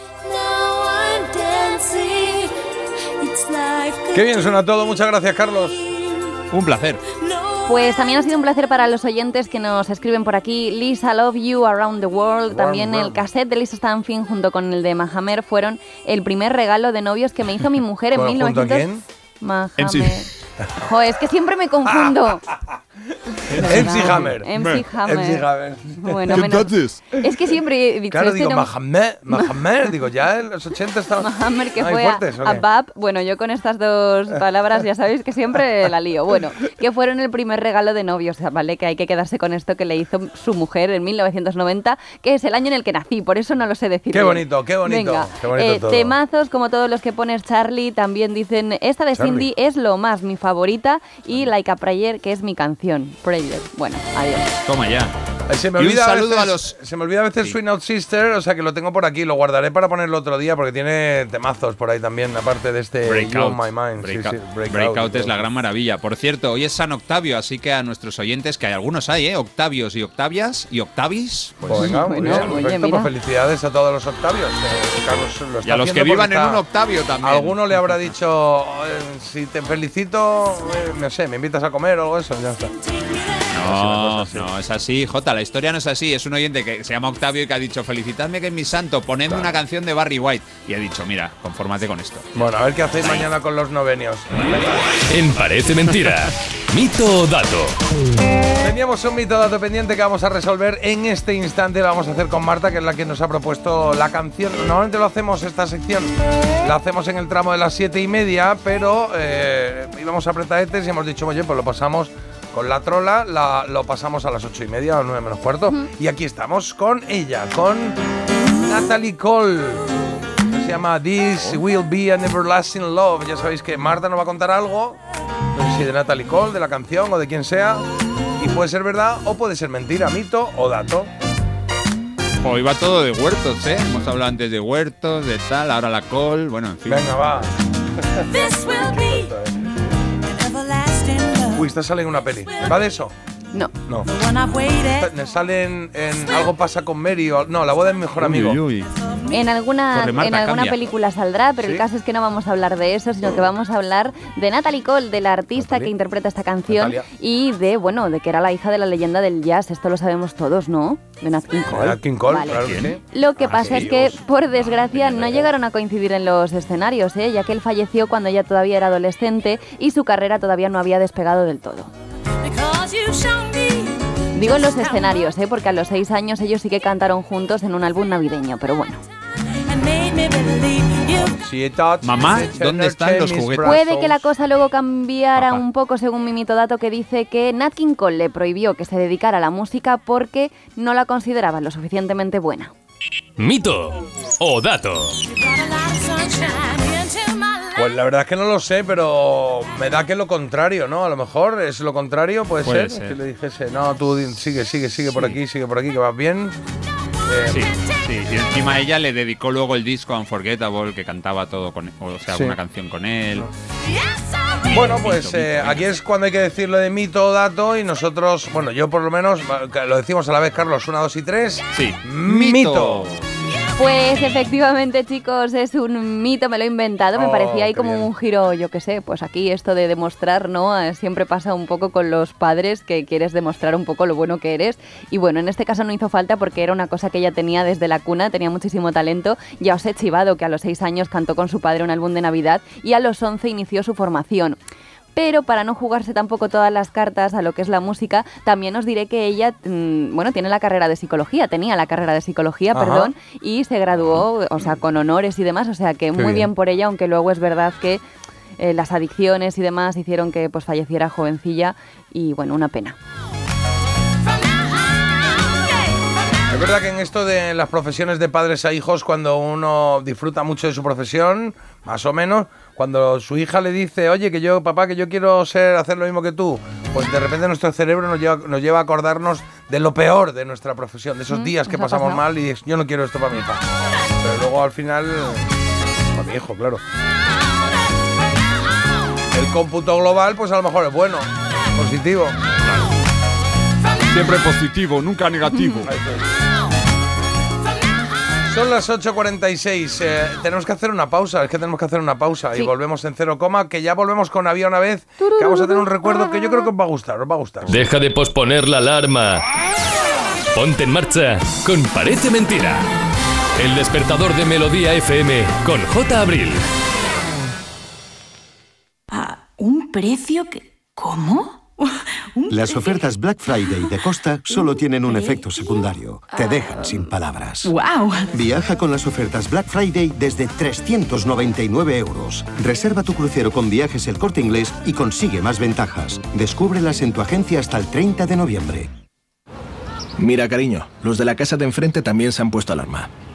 Qué bien suena todo, muchas gracias Carlos. Un placer. Pues también ha sido un placer para los oyentes que nos escriben por aquí. Lisa Love You Around the World. También el cassette de Lisa Stanfield junto con el de Mahamer fueron el primer regalo de novios que me hizo mi mujer en [laughs] ¿Junto a 1900. quién? Mahamer. Joder, es que siempre me confundo. [laughs] MC Hammer. MC Hammer. MC Hammer. Bueno, menos- Es que siempre he dicho Claro, digo, Mahamer, digo, ya en los 80 estaba... [laughs] Mahamer que Ay, fue a, fuertes, ¿o a qué? Bab. Bueno, yo con estas dos [laughs] palabras ya sabéis que siempre la lío. Bueno, que fueron el primer regalo de novios, ¿vale? Que hay que quedarse con esto que le hizo su mujer en 1990, que es el año en el que nací, por eso no lo sé decir. Qué bonito, qué bonito, Venga, qué bonito eh, todo. temazos como todos los que pones Charlie, también dicen, esta de Charlie. Cindy es lo más, mi favorita, y Like a Prayer, que es mi canción. Prayer. Bueno, adiós. Toma ya. Ay, Se me olvida a a veces, Se me olvida a veces Swing Out Sister, o sea que lo tengo por aquí, lo guardaré para ponerlo otro día porque tiene temazos por ahí también, aparte de este Breakout. on My Mind. Sí, Breakout, sí, Breakout, Breakout es la gran maravilla. Por cierto, hoy es San Octavio, así que a nuestros oyentes, que hay algunos hay, ¿eh? Octavios y Octavias y Octavis. Pues venga, muy bien, perfecto, pues felicidades a todos los Octavios. eh, Carlos lo está Y a los que vivan en un Octavio también. Alguno le habrá dicho, eh, si te felicito, eh, no sé, me invitas a comer o algo eso, ya está. No, no, es así, Jota, la historia no es así. Es un oyente que se llama Octavio y que ha dicho, felicitadme que es mi santo, ponedme una canción de Barry White. Y ha dicho, mira, confórmate con esto. Bueno, a ver qué hacéis mañana con los novenios. En Parece Mentira. [laughs] Mito o dato. Teníamos un mito dato pendiente que vamos a resolver en este instante. Lo vamos a hacer con Marta, que es la que nos ha propuesto la canción. Normalmente lo hacemos, esta sección, la hacemos en el tramo de las siete y media, pero eh, íbamos a apretadetes y hemos dicho, oye, pues lo pasamos con la trola, la- lo pasamos a las ocho y media o nueve menos cuarto. Y aquí estamos con ella, con Natalie Cole. Se llama This Will Be an Everlasting Love. Ya sabéis que Marta nos va a contar algo, no sé si de Natalie Cole, de la canción o de quien sea. Y puede ser verdad o puede ser mentira, mito o dato. Hoy va todo de huertos, ¿eh? Hemos hablado antes de huertos, de tal, ahora la col, bueno, en fin. Venga, va. Uy, esta sale en una peli. ¿Va de eso? No. No. The one I've waited. Me sale en, en Algo pasa con Mary o... No, la boda mi mejor amigo. En alguna, Marta, en alguna cambia. película saldrá, pero ¿Sí? el caso es que no vamos a hablar de eso, sino que vamos a hablar de Natalie Cole, de la artista que interpreta esta canción Natalia. y de, bueno, de que era la hija de la leyenda del jazz. Esto lo sabemos todos, ¿no? De Nat King Cole. Nat King Cole, Vale. claro que sí. Lo que pasa es que, por desgracia, no llegaron a coincidir en los escenarios, ¿eh? ya que él falleció cuando ella todavía era adolescente y su carrera todavía no había despegado del todo. Digo en los escenarios, ¿eh? porque a los seis años ellos sí que cantaron juntos en un álbum navideño, pero bueno. Mamá, ¿dónde están los juguetes? Puede que la cosa luego cambiara Papá. un poco según mi mitodato que dice que Nat King Cole le prohibió que se dedicara a la música porque no la consideraba lo suficientemente buena. Mito o dato. Pues la verdad es que no lo sé, pero me da que lo contrario, ¿no? A lo mejor es lo contrario, puede, Puede ser, ser. Que le dijese, no, tú sigue, sigue, sigue por aquí, sigue por aquí, que vas bien. Eh, Sí, sí. Y encima ella le dedicó luego el disco Unforgettable, que cantaba todo con o sea, Sí. alguna canción con él. Bueno, pues eh, aquí es cuando hay que decirlo de mito o dato y nosotros, bueno, yo por lo menos, lo decimos a la vez, Carlos, una, dos y tres. Sí. Mito. Pues efectivamente, chicos, es un mito, me lo he inventado. Me Oh, parecía ahí como bien. un giro, yo qué sé, pues aquí esto de demostrar, ¿no? Eh, Siempre pasa un poco con los padres que quieres demostrar un poco lo bueno que eres. Y bueno, en este caso no hizo falta porque era una cosa que ella tenía desde la cuna, tenía muchísimo talento. Ya os he chivado que a los seis años cantó con su padre un álbum de Navidad y a los 11 inició su formación. Pero para no jugarse tampoco todas las cartas a lo que es la música, también os diré que ella, mm, bueno, tiene la carrera de psicología, tenía la carrera de psicología, Ajá. perdón, y se graduó, o sea, con honores y demás, o sea que muy bien. bien. por ella, aunque luego es verdad que eh, las adicciones y demás hicieron que pues falleciera jovencilla y bueno, una pena. Es verdad que en esto de las profesiones de padres a hijos, cuando uno disfruta mucho de su profesión, más o menos, cuando su hija le dice, oye, que yo, papá, que yo quiero ser, hacer lo mismo que tú, pues de repente nuestro cerebro nos lleva, nos lleva a acordarnos de lo peor de nuestra profesión, de esos Mm, días que pasamos pasado. mal y dices, yo no quiero esto para mi hija. Pero luego al final, para mi hijo, claro. El cómputo global, pues a lo mejor es bueno, positivo. Siempre positivo, nunca negativo. Son las 8.46. eh, tenemos que hacer una pausa. Es que tenemos que hacer una pausa. Y volvemos en cero coma. Que ya volvemos con Había una vez. Que vamos a tener un recuerdo que yo creo que os va a gustar. Os va a gustar. Deja de posponer la alarma. Ponte en marcha con Parece Mentira. El despertador de Melodía FM con J. Abril. ¿A un precio que... ¿Cómo? [laughs] Las ofertas Black Friday de Costa solo tienen un efecto secundario. Te dejan sin palabras. ¡Wow! Viaja con las ofertas Black Friday desde 399 euros. Reserva tu crucero con viajes el corte inglés y consigue más ventajas. Descúbrelas en tu agencia hasta el 30 de noviembre. Mira, cariño, los de la casa de enfrente también se han puesto alarma.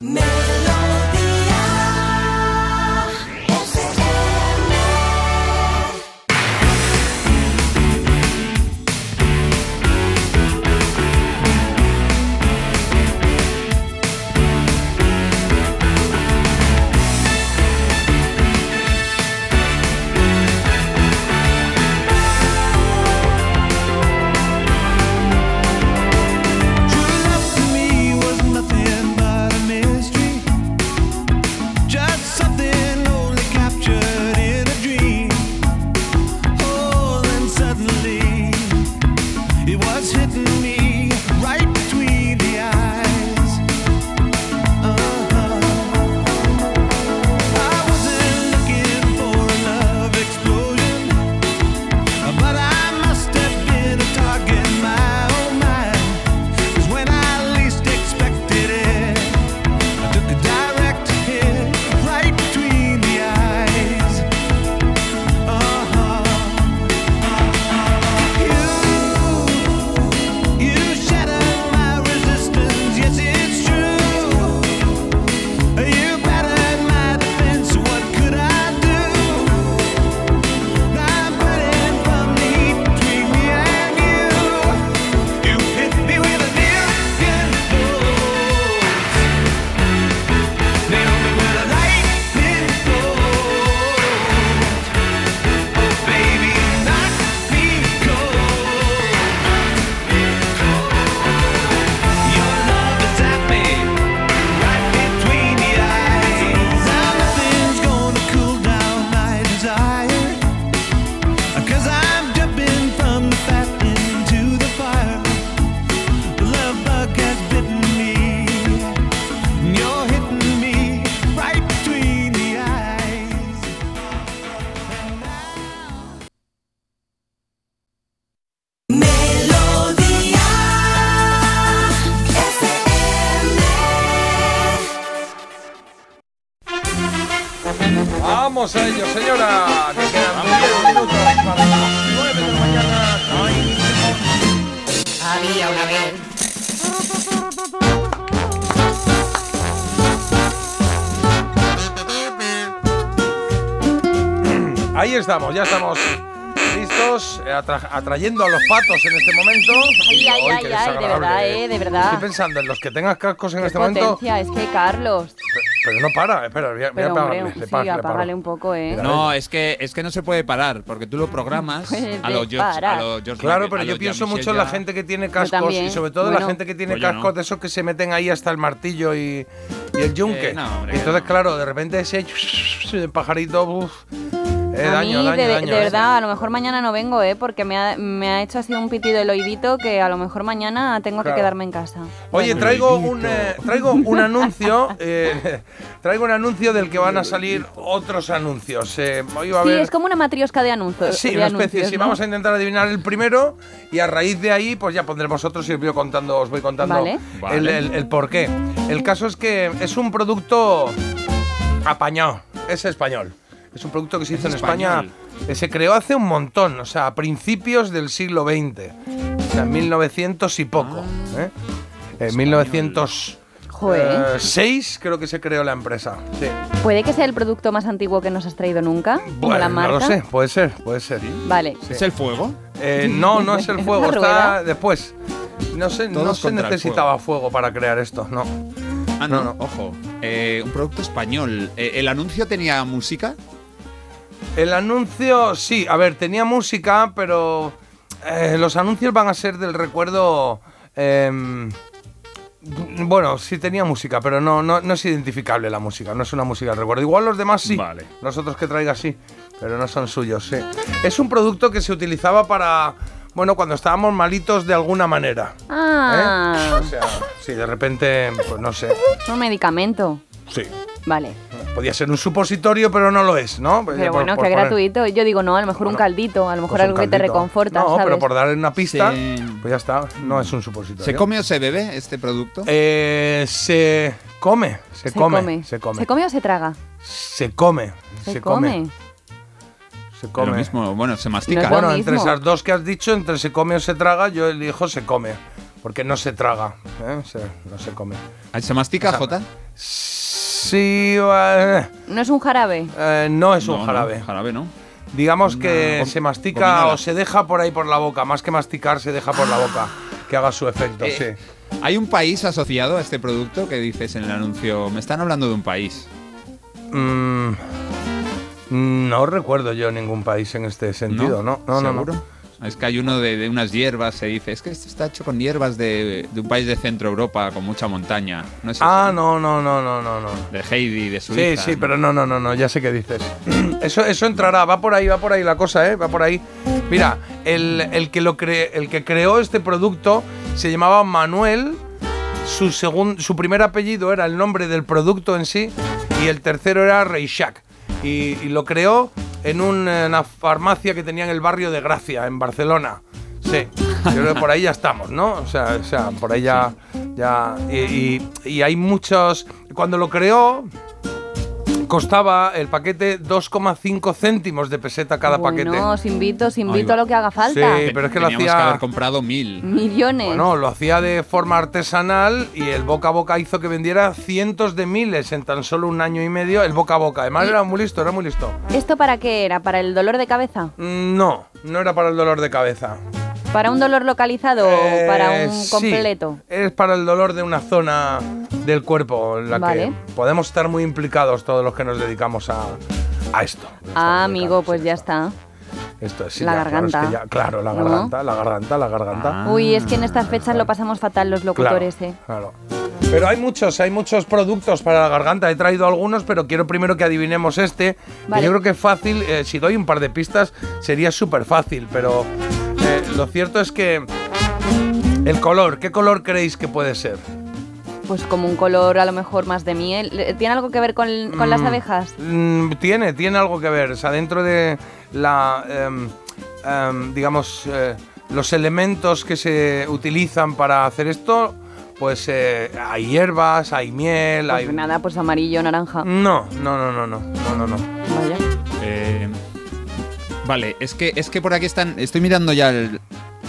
Me estamos, ya estamos listos, eh, atra- atrayendo a los patos en este momento. Ay, ay, Ay, ay, ay, de verdad, eh, de verdad. Estoy pensando en los que tengan cascos en Qué este momento. potencia, es que Carlos. Pero no para, espera, voy a, voy a Pero apagarle, hombre, le sí, le paro. apágale un poco, eh. No, es que, es que no se puede parar, porque tú lo programas [laughs] a los George, a los George Claro, Michael, pero a yo pienso mucho en la gente que tiene cascos y sobre todo Bueno. la gente que tiene Pues yo no. cascos de esos que se meten ahí hasta el martillo y, y el yunque. Eh, no, hombre, entonces, claro, de repente ese [laughs] pajarito, uf, eh, a daño, mí, daño, de, daño. de eh. verdad, a lo mejor mañana no vengo, ¿eh? Porque me ha, me ha hecho así un pitido el oídito que a lo mejor mañana tengo Claro. que quedarme en casa. Oye, Bueno. traigo un, eh, traigo un anuncio, eh, traigo un anuncio del que van a salir otros anuncios. Eh, hoy va a Sí, haber- es como una matriosca de anuncios. Sí, de una especie. anuncios, Sí, ¿no? vamos a intentar adivinar el primero y a raíz de ahí, pues ya pondremos otros y os voy contando, os voy contando Vale. El, el- el por qué. El caso es que es un producto apañado, es español. Es un producto que se hizo en España, español. que se creó hace un montón, o sea, a principios del siglo XX, o sea, en 1900 y poco. Ah. ¿eh? En 1906 Joder. creo que se creó la empresa. Sí. ¿Puede que sea el producto más antiguo que nos has traído nunca? Como Bueno, la marca. no lo sé, puede ser, puede ser. Vale. ¿Es el fuego? Eh, no, no es el [laughs] fuego, ¿La está después. No sé, no se necesitaba fuego. para crear esto, no. Ah, no, No, no. ojo. Eh, un producto español. Eh, ¿El anuncio tenía música? El anuncio, sí, a ver, tenía música, pero eh, los anuncios van a ser del recuerdo. em, bueno, sí tenía música, pero no, no, no es identificable la música, no es una música del recuerdo. Igual los demás sí, Vale. los otros que traiga sí, pero no son suyos, sí. Es un producto que se utilizaba para, bueno, cuando estábamos malitos de alguna manera. ¿eh? Ah, O sea, sí, de repente, pues no sé, es un medicamento. sí. Vale. Podía ser un supositorio, pero no lo es, ¿no? Pero por- bueno, por que poner- gratuito. Yo digo, no, a lo mejor un caldito, a lo mejor pues algo que te reconforta, No, ¿sabes? pero por darle una pista, Sí. pues ya está, no es un supositorio. ¿Se come o se bebe este producto? Eh, se come, se, come, se come, ¿Se come o se traga? se come, Se, se come. come, se Lo come. mismo, bueno, se mastica. No es lo Bueno, entre esas dos que has dicho, entre se come o se traga, yo elijo se come, porque no se traga, ¿eh? Se- no se come. Ah, ¿Se mastica, O sea, Jota? Sí, ¿No es un jarabe? eh, no es un No, no, jarabe. jarabe, ¿no? Digamos que se mastica gominola. o se deja por ahí por la boca, más que masticar, se deja por la boca, que haga su efecto, Eh, sí. ¿Hay un país asociado a este producto que dices en el anuncio? Me están hablando de un país. Mm, no recuerdo yo ningún país en este sentido, ¿no? No, no, no. Es que hay uno de, de unas hierbas, se dice, es que esto está hecho con hierbas de, de un país de Centro Europa con mucha montaña. No es Ah, no, no, no, no, no, no. De Heidi, de Sí, Suiza. sí, pero no, no, no, no, ya sé qué dices. [clears throat] Eso, eso entrará, va por ahí, va por ahí la cosa, ¿eh? Va por ahí. Mira, el, el que, lo cre- el que creó este producto se llamaba Manuel, su, segun- su primer apellido era el nombre del producto en sí y el tercero era Reixac. Y, y lo creó en un- una farmacia que tenía en el barrio de Gracia, en Barcelona. Sí, yo creo que por ahí ya estamos, ¿no? O sea, o sea por ahí ya... ya y- y hay muchos... Cuando lo creó, costaba el paquete 2,5 céntimos de peseta cada paquete. No, os invito, os invito a lo que haga falta. Sí, pero es que lo hacía- que haber comprado mil. Millones. Bueno, lo hacía de forma artesanal y el boca a boca hizo que vendiera cientos de miles en tan solo un año y medio. El boca a boca. Además era muy listo, era muy listo. ¿Esto para qué era? ¿Para el dolor de cabeza? Mm, No, no era para el dolor de cabeza. ¿Para un dolor localizado o para Eh, un sí, completo? es para el dolor de una zona del cuerpo en la Vale. que podemos estar muy implicados todos los que nos dedicamos a, a esto. Ah, amigo, pues ya está. Esto es sí, La ya, claro, es que garganta. ya- Claro, la ¿No? garganta, la garganta, la garganta. Uy, es que en estas fechas lo pasamos fatal los locutores, ¿eh? Claro. Pero hay muchos, hay muchos productos para la garganta. He traído algunos, pero quiero primero que adivinemos este. que Vale. yo creo que es fácil. eh, si doy un par de pistas, sería súper fácil. Pero eh, lo cierto es que el color, ¿qué color creéis que puede ser? Pues como un color a lo mejor más de miel. ¿Le- ¿Tiene algo que ver con, con las Mm, abejas? mm, tiene, tiene algo que ver. O sea, dentro de la, em, em, digamos, eh, los elementos que se utilizan para hacer esto, pues eh, hay hierbas, hay miel, Pues hay... nada, pues amarillo, naranja. No, no, no, no, no, no, no, no. Vaya. Vale, es que, es que por aquí están. Estoy mirando ya el,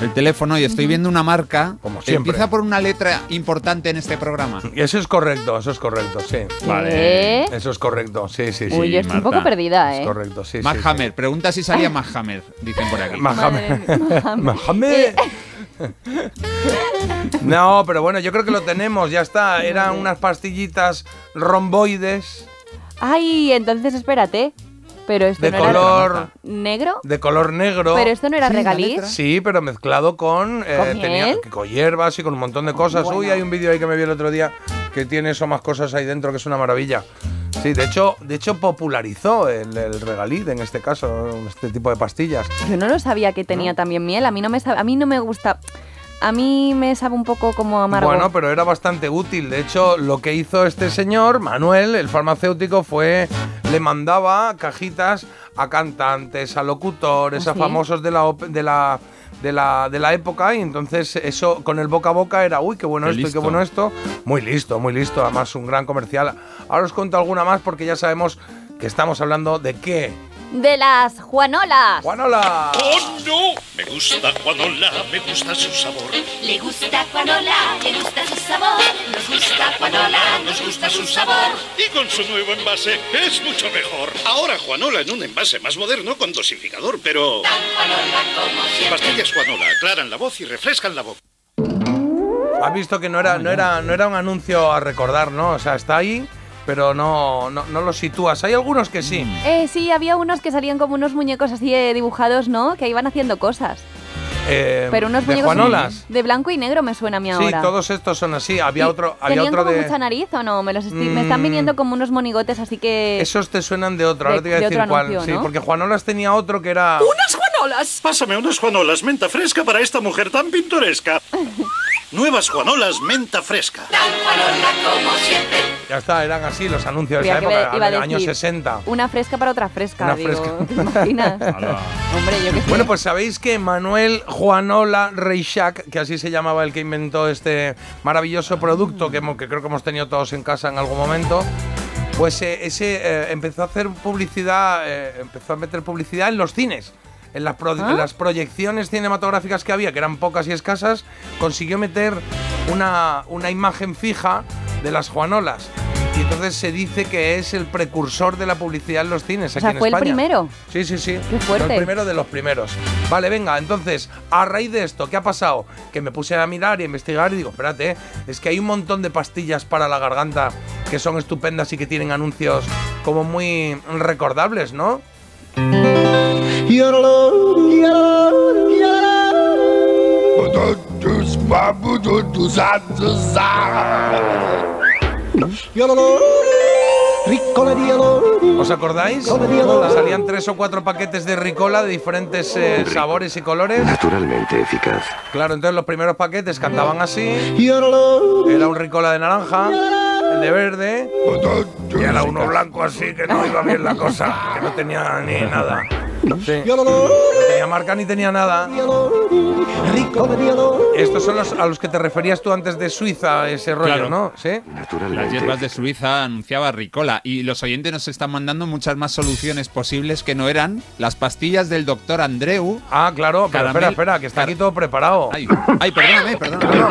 el teléfono y estoy viendo una marca que siempre. empieza por una letra importante en este programa. [laughs] Eso es correcto, eso es correcto, sí. Vale. Eso es correcto, sí, sí, sí. Uy, yo estoy un poco perdida, ¿eh? Es correcto, sí, sí. Mac sí. Hammer, pregunta si salía [laughs] Mac Hammer, dicen por aquí. Mahammer. Mahammer. Eh, [laughs] No, pero bueno, yo creo que lo tenemos, ya está. Eran unas pastillitas romboides Ay, entonces espérate. Pero esto de no era color negro. de color negro. Pero esto no era regaliz. Sí, pero mezclado con, eh, ¿Con tenía- con hierbas y con un montón de cosas. Bueno. Uy, hay un vídeo ahí que me vi el otro día que tiene eso más cosas ahí dentro que es una maravilla. Sí, de hecho, de hecho popularizó el, el regaliz en este caso, este tipo de pastillas. Yo no lo sabía que tenía también miel. A mí no me sabe, a mí no me gusta. A mí me sabe un poco como amargo. Bueno, pero era bastante útil. De hecho, lo que hizo este señor, Manuel, el farmacéutico, fue le mandaba cajitas a cantantes, a locutores, ¿Ah, a sí? famosos de la, de la de la, de la época y entonces eso con el boca a boca era uy qué bueno Qué esto y qué bueno esto muy listo muy listo además un gran comercial ahora os cuento alguna más porque ya sabemos que estamos hablando de qué De las Juanolas. Juanola ¡Oh, no! Me gusta Juanola, me gusta su sabor. Le gusta Juanola, le gusta su sabor. Nos gusta Juanola, nos gusta su sabor. Y con su nuevo envase es mucho mejor. Ahora Juanola en un envase más moderno con dosificador, pero... Pastillas Juanola aclaran la voz y refrescan la boca. has visto que no era no era no era un anuncio a recordar no o sea está ahí pero no no, no lo sitúas hay algunos que sí Eh, sí, había unos que salían como unos muñecos así eh, dibujados, ¿no? Que iban haciendo cosas. Eh, Pero unos de muñecos Juanolas de blanco y negro me suena a mí Sí, ahora. todos estos son así. Había ¿Y otro, había ¿Tenían otro como de. mucha nariz o no? Me, los estoy- me están Mm. viniendo como unos monigotes, así que... Esos te suenan de otro. Ahora de- te voy a de decir cuál. anuncio, Sí, ¿no? porque Juanolas tenía otro que era. ¡Unas Juanolas! Pásame unas Juanolas menta fresca para esta mujer tan pintoresca. [laughs] Nuevas Juanolas menta fresca. Ya está, eran así los anuncios de Creía esa época, iba a de los años decir, 60. Una fresca para otra fresca, Una digo, fresca. ¿te imaginas? [laughs] Hombre, yo qué sé. Bueno, pues sabéis que Manuel Juanola Reixac, que así se llamaba el que inventó este maravilloso producto que, hemos- que creo que hemos tenido todos en casa en algún momento, pues eh, ese eh, empezó a hacer publicidad, eh, empezó a meter publicidad en los cines. En las, pro- ¿Ah? en las proyecciones cinematográficas que había, que eran pocas y escasas, consiguió meter una, una imagen fija de las Juanolas. Y entonces se dice que es el precursor de la publicidad en los cines O aquí en fue el primero. Sí, sí, sí. Qué fuerte. Fue el primero de los primeros. Vale, venga, entonces, a raíz de esto, ¿qué ha pasado? Que me puse a mirar y a investigar y digo, espérate, es que hay un montón de pastillas para la garganta que son estupendas y que tienen anuncios como muy recordables, ¿no? ¿Os acordáis? Salían tres o cuatro paquetes de Ricola de diferentes eh, sabores y colores. Naturalmente eficaz. Claro, entonces los primeros paquetes cantaban así. Era un Ricola de naranja, el de verde. Y era uno blanco así que no iba bien la cosa, que no tenía ni nada. Sí. No tenía marca ni tenía nada. Estos son los a los que te referías tú antes de Suiza, ese rollo, Claro. ¿no? Sí. Las hierbas de Suiza anunciaba Ricola y los oyentes nos están mandando muchas más soluciones posibles que no eran las pastillas del doctor Andreu. Ah, claro, pero espera, espera, que está aquí todo preparado. Ay, ay, perdóname, perdóname.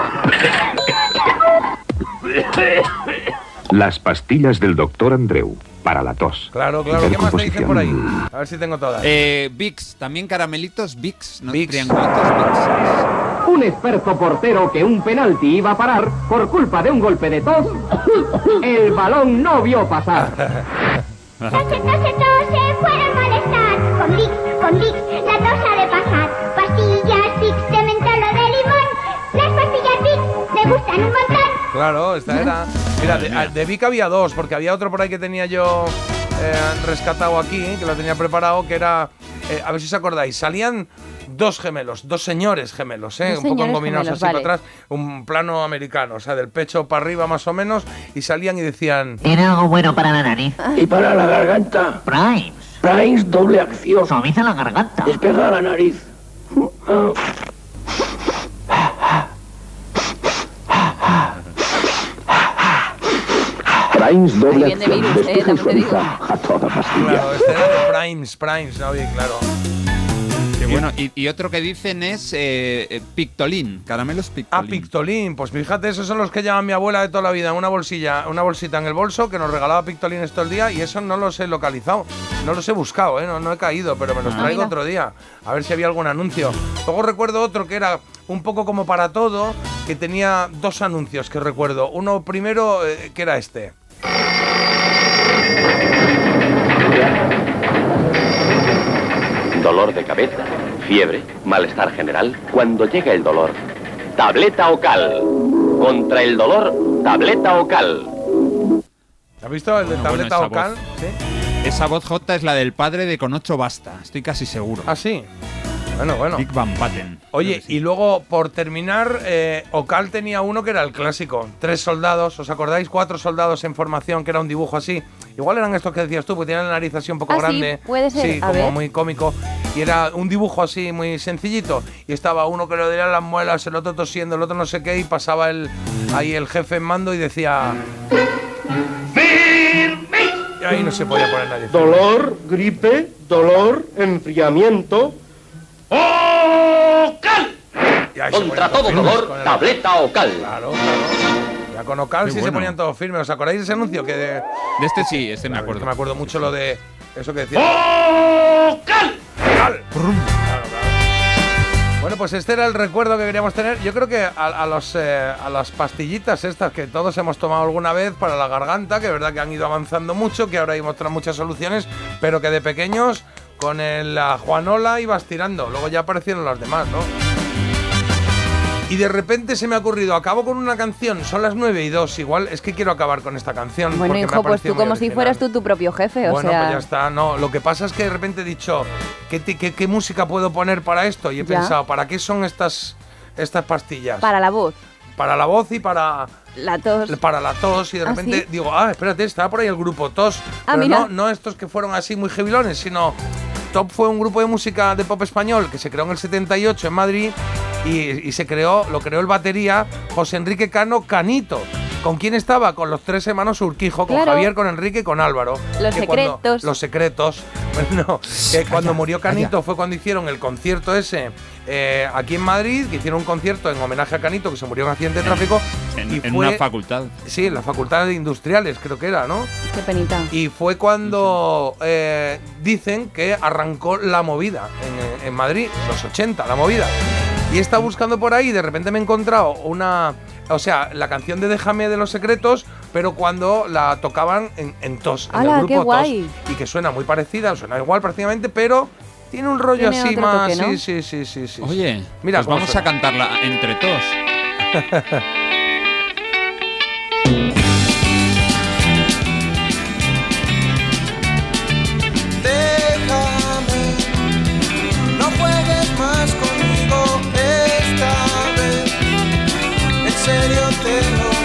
[laughs] Las pastillas del doctor Andreu para la tos. Claro, claro. ¿Qué más te dicen por ahí? A ver si tengo todas. Eh, Vicks, también caramelitos Vicks, ¿no? Triangulitos Vicks. Un experto portero que un penalti iba a parar por culpa de un golpe de tos, el balón no vio pasar. [laughs] Tose, tose, tose, fuera el malestar. Con Vicks, con Vicks, la tos ha de pasar. Pastillas Vicks de de limón. Las pastillas Vicks me gustan un montón. Claro, esta era. Mira, de, de Vic había dos, porque había otro por ahí que tenía yo eh, rescatado aquí, que lo tenía preparado, que era. eh, a ver si os acordáis, salían dos gemelos, dos señores gemelos, ¿eh? Dos un poco gemelos, así vale. para atrás, un plano americano, o sea, del pecho para arriba más o menos, y salían y decían. ¿Tiene algo bueno para la nariz? Y para la garganta. Primes. Primes doble acción. Suaviza la garganta. Despega la nariz. Primes doble Ahí viene virus, eh, también te digo. suaviza a toda pastilla. Claro, este era de Primes, Primes, ¿no? Bien, claro. bueno, y, y otro que dicen es eh, eh, Pictolín, caramelos Ah, Pictolín. Pictolín. Pues fíjate, esos son los que llama mi abuela de toda la vida. Una bolsilla, una bolsita en el bolso que nos regalaba Pictolines todo el día y eso no los he localizado. No los he buscado, ¿eh? no, no he caído, pero me los Ah, traigo mira. otro día. A ver si había algún anuncio. Luego recuerdo otro que era un poco como para todo, que tenía dos anuncios que recuerdo. Uno primero, eh, que era este. Dolor de cabeza, fiebre, malestar general. Cuando llega el dolor, tableta ocal. Contra el dolor, tableta ocal. ¿Has visto el de Bueno, tableta voz. Sí. Esa voz J es la del padre de Con ocho basta, estoy casi seguro. Ah, sí. Bueno, bueno. Big Van Patten. Oye, y luego, por terminar, eh, Ocal tenía uno que era el clásico. Tres soldados, ¿os acordáis? Cuatro soldados en formación, que era un dibujo así. Igual eran estos que decías tú, porque tenían la nariz así un poco Ah, sí, grande. puede ser. Sí, A como ver. muy cómico. Y era un dibujo así muy sencillito. Y estaba uno que le dolían las muelas, el otro tosiendo, el otro no sé qué, y pasaba el, ahí el jefe en mando y decía... Y ahí no se podía poner nadie. Dolor, gripe, dolor, enfriamiento. ¡Ocal! Contra todo dolor, tableta ocal. Claro, claro. Ya con Ocal sí se ponían todos firmes. ¿Os acordáis de ese anuncio? Que de, De este sí, este me Claro, acuerdo. que me acuerdo mucho lo de eso que decía. ¡Ocal! Claro, claro. Bueno, pues este era el recuerdo que queríamos tener. Yo creo que a, a los, eh, a las pastillitas estas que todos hemos tomado alguna vez para la garganta, que es verdad que han ido avanzando mucho, que ahora hay muchas soluciones, pero que de pequeños con el, la Juanola ibas tirando. Luego ya aparecieron los demás, ¿no? Y de repente se me ha ocurrido, acabo con una canción, son las 9 y 2, igual es que quiero acabar con esta canción. Bueno, porque me ha hijo, pues tú como si fueras tú tu propio jefe, o Bueno, sea... pues ya está. No, lo que pasa es que de repente he dicho, ¿qué, ti- qué- qué música puedo poner para esto? Y he Ya. pensado, ¿para qué son estas, estas pastillas? Para la voz, Para la voz y para, la tos... para la tos. Y de ¿Ah, repente sí? digo, ah, espérate, estaba por ahí el grupo Tos. Ah, Pero mira. no, no estos que fueron así muy jevilones, sino Top fue un grupo de música de pop español que se creó en el 78 en Madrid y, y se creó, lo creó el batería José Enrique Cano Canito. ¿Con quién estaba? Con los tres hermanos Urquijo, con Claro. Javier, con Enrique y con Álvaro. Los Que cuando- secretos. los secretos. [laughs] Bueno, que cuando murió Canito fue cuando hicieron el concierto ese eh, aquí en Madrid, que hicieron un concierto en homenaje a Canito, que se murió en accidente de tráfico. En, y en fue- una facultad. Sí, en la Facultad de Industriales, creo que era, ¿no? Qué penita. Y fue cuando eh, dicen que arrancó la movida en, en Madrid, los 80, la movida. Y he estado buscando por ahí y de repente me he encontrado una. O sea, la canción de Déjame de los secretos, pero cuando la tocaban en, en tos, en ¡Hala, el grupo qué tos. guay! Y que suena muy parecida, suena igual prácticamente, pero tiene un rollo Tiene así otro más. toque, ¿no? Sí, sí, sí, sí, sí. Oye, Mira pues cómo vamos suena. a cantarla entre todos. [laughs] Déjame, no juegues más conmigo esta vez. En serio te lo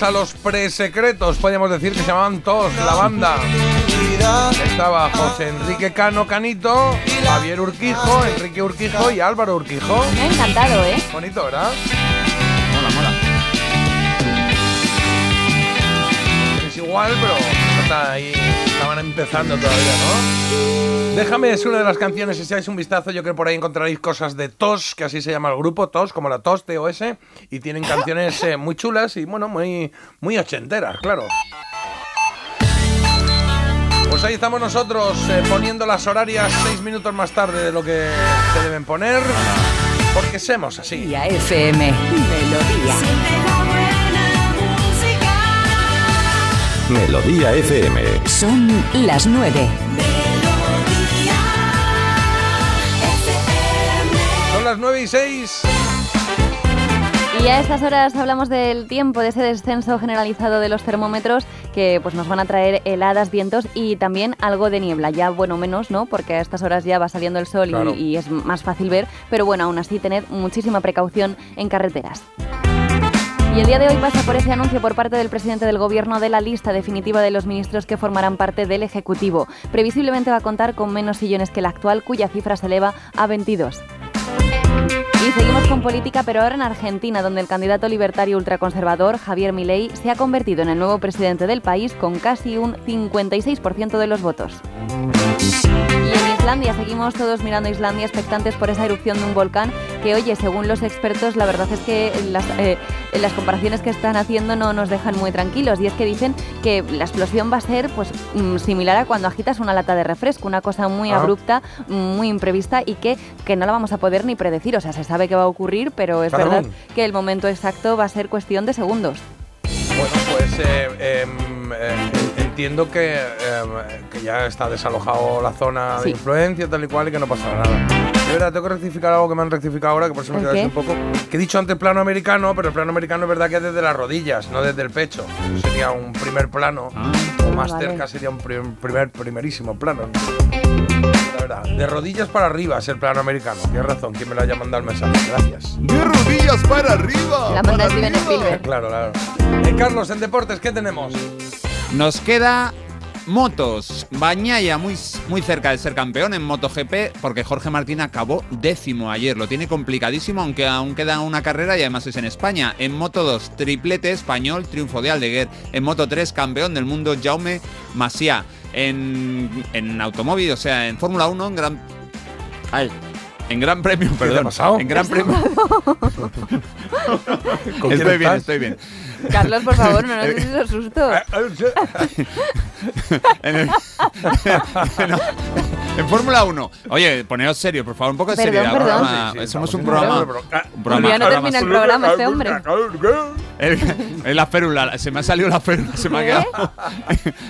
a los presecretos, podríamos decir que se llamaban todos la banda. Estaba José Enrique Cano Canito, Javier Urquijo, Enrique Urquijo y Álvaro Urquijo. Me ha encantado, ¿eh? Bonito, ¿verdad? Mola, mola. Es igual, pero está ahí, estaban empezando todavía, ¿no? Déjame es una de las canciones, si echáis un vistazo, yo creo que por ahí encontraréis cosas de TOS, que así se llama el grupo, TOS, como la TOS, T-O-S, y tienen canciones eh, muy chulas y, bueno, muy, muy ochenteras, claro. Pues ahí estamos nosotros eh, poniendo las horarias seis minutos más tarde de lo que se deben poner, porque somos así. FM, Melodía. Melodía FM. Son las nueve. Son las 9 y 6. Y a estas horas hablamos del tiempo, de ese descenso generalizado de los termómetros que pues nos van a traer heladas, vientos y también algo de niebla. Ya, bueno, menos, ¿no? Porque a estas horas ya va saliendo el sol y- Claro. y, es más fácil ver, pero bueno, aún así tened muchísima precaución en carreteras. Y el día de hoy pasa por ese anuncio por parte del presidente del Gobierno de la lista definitiva de los ministros que formarán parte del Ejecutivo. Previsiblemente va a contar con menos sillones que el actual, cuya cifra se eleva a 22. Y seguimos con política, pero ahora en Argentina, donde el candidato libertario ultraconservador Javier Milei se ha convertido en el nuevo presidente del país con casi un 56% de los votos. Islandia, seguimos todos mirando Islandia expectantes por esa erupción de un volcán que, oye, según los expertos, la verdad es que las, eh, las comparaciones que están haciendo no nos dejan muy tranquilos. Y es que dicen que la explosión va a ser pues mm, similar a cuando agitas una lata de refresco, una cosa muy Ah. abrupta, muy imprevista y que, que no la vamos a poder ni predecir. O sea, se sabe que va a ocurrir, pero es verdad que el momento exacto va a ser cuestión de segundos. Bueno, pues eh, em, eh, entiendo que, em, que ya está desalojado la zona Sí. de influencia, tal y cual, y que no pasará nada. De verdad, tengo que rectificar algo que me han rectificado ahora, que por eso me ¿El quedé un poco. Que he dicho antes plano americano, pero el plano americano es verdad que es desde las rodillas, no desde el pecho. Sería un primer plano, o más vale. cerca sería un prim- primer, primerísimo plano. La verdad, de rodillas para arriba es el plano americano. Tienes razón, quien me lo haya mandado el mensaje. Gracias. De rodillas para arriba. La manda Steven Spielberg. Claro, claro. Eh, Carlos, en deportes, ¿qué tenemos? Nos queda motos. Bañaya muy, muy cerca de ser campeón en MotoGP porque Jorge Martín acabó décimo ayer. Lo tiene complicadísimo, aunque aún queda una carrera y además es en España. En Moto 2, triplete español, triunfo de Aldeguer. En Moto 3, campeón del mundo Jaume Masia. En, en automóvil, o sea, en Fórmula 1, en gran... Ay, en Gran Premio, te ha perdón. pasado? En Gran [laughs] Premio. ¿Con quién estoy bien, estoy bien. Carlos, por favor, no [laughs] nos des esos sustos. [laughs] en, el- [laughs] No, en Fórmula 1. Oye, poneos serio, por favor, un poco de Perdón, seriedad. perdón. programa- Sí, sí, Somos estamos un en programa. un programa- Ya no termina el programa este hombre. El- el- la férula, se me ha salido la férula, se me ha ¿Qué? quedado.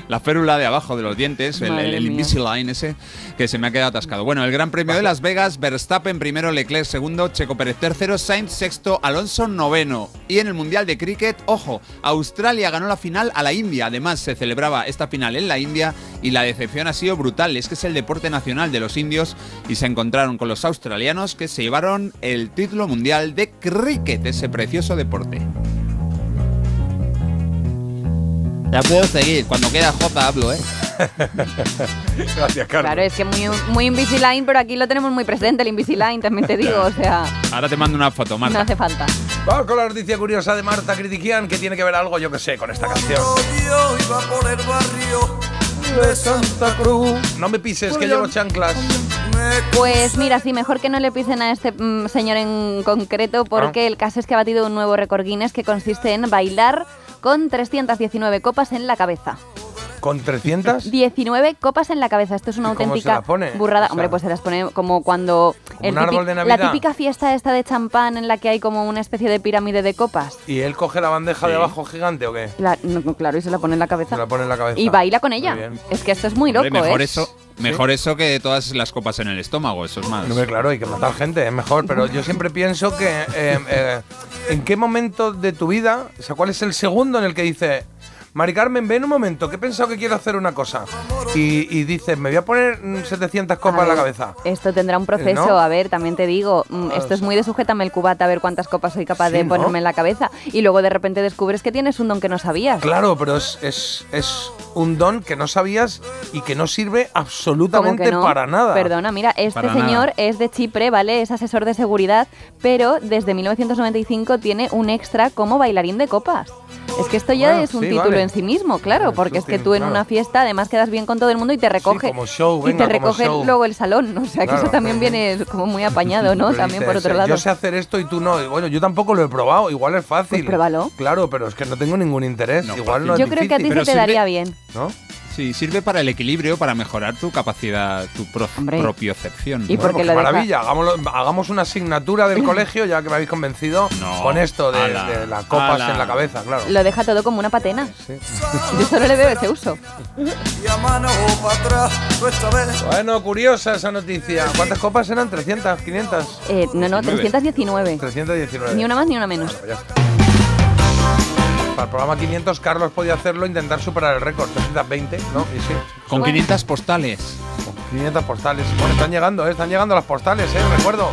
la férula de abajo de los dientes, el, Madre el, el mía. Invisalign ese, que se me ha quedado atascado. Bueno, el Gran Premio de Las Vegas, Verstappen primero, Leclerc segundo, Checo Pérez tercero, Sainz sexto, Alonso noveno. Y en el Mundial de Cricket, ojo, Australia ganó la final a la India. Además, se celebraba esta final en la India y la decepción ha sido brutal. Es que es el deporte nacional de los indios y se encontraron con los australianos que se llevaron el título mundial de cricket, ese precioso deporte. Ya puedo seguir. Cuando queda J hablo, ¿eh? [laughs] Gracias, Carlos. Claro, es que muy, muy Invisalign, pero aquí lo tenemos muy presente, el Invisalign, también te digo, o sea, Ahora te mando una foto, no Marta. hace falta. Vamos con la noticia curiosa de Marta Critiquian, que tiene que ver algo, yo que sé, con esta canción. Yo iba por el barrio de Santa Cruz. No me pises, que llevo chanclas. Pues mira, sí, mejor que no le pisen a este mm, señor en concreto, porque el caso es que ha batido un nuevo récord Guinness que consiste en bailar con 319 copas en la cabeza. ¿Con 300? 19 copas en la cabeza. Esto es una ¿Y cómo se auténtica la pone? burrada. O sea, Hombre, pues se las pone como cuando... Como un árbol de La Navidad. típica fiesta esta de champán en la que hay como una especie de pirámide de copas. ¿Y él coge la bandeja de abajo gigante o qué? La- no, claro, y se la pone en la cabeza. Se la pone en la cabeza. Y baila con ella. Es que esto es muy loco, Hombre, mejor ¿eh? eso, mejor eso que todas las copas en el estómago, eso es más. No, claro, hay que matar gente, es mejor, pero yo siempre pienso que eh, eh, ¿en qué momento de tu vida, o sea, cuál es el segundo en el que dices, Mari Carmen, ven un momento, que he pensado que quiero hacer una cosa. Y, y dices, me voy a poner mm, 700 copas A en la cabeza. Esto tendrá un proceso, ¿No? a ver, también te digo, mm, esto es muy de sujétame el cubata a ver cuántas copas soy capaz Sí, de ¿no? ponerme en la cabeza. Y luego de repente descubres que tienes un don que no sabías. Claro, pero es, es, es un don que no sabías y que no sirve absolutamente no. para nada. Perdona, mira, este Para señor nada. es de Chipre, ¿vale? Es asesor de seguridad, pero desde 1995 tiene un extra como bailarín de copas. Es que esto ya Bueno, es un sí, título vale. en sí mismo, claro, porque es que tú en claro. una fiesta además quedas bien con todo el mundo y te recoge. como show, y venga, te como recoge show. luego el salón, o sea que Claro. eso también viene como muy apañado, ¿no? [laughs] También por otro lado. Yo sé hacer esto y tú no. Y bueno, yo tampoco lo he probado. Igual es fácil. Pues pruébalo. Claro, pero es que no tengo ningún interés. Igual no Yo es creo que a ti se te daría bien. ¿No? Sí, sirve para el equilibrio, para mejorar tu capacidad, tu pro- propiocepción. Y Bueno, porque pues lo maravilla, hagámoslo- hagamos una asignatura del [laughs] colegio, ya que me habéis convencido, No, con esto de, las copas ala. en la cabeza, claro. Lo deja todo como una patena. Yo solo le veo ese uso. Bueno, curiosa esa noticia. ¿Cuántas copas eran? ¿300? ¿500? Eh, no, no, 319. 319. Ni una más ni una menos. Ya está. Para el programa 500, Carlos podía hacerlo, intentar superar el récord. 320, ¿no? Y sí. Con 500 postales. 500 postales. Bueno, están llegando, ¿eh? Están llegando las postales, ¿eh? Recuerdo.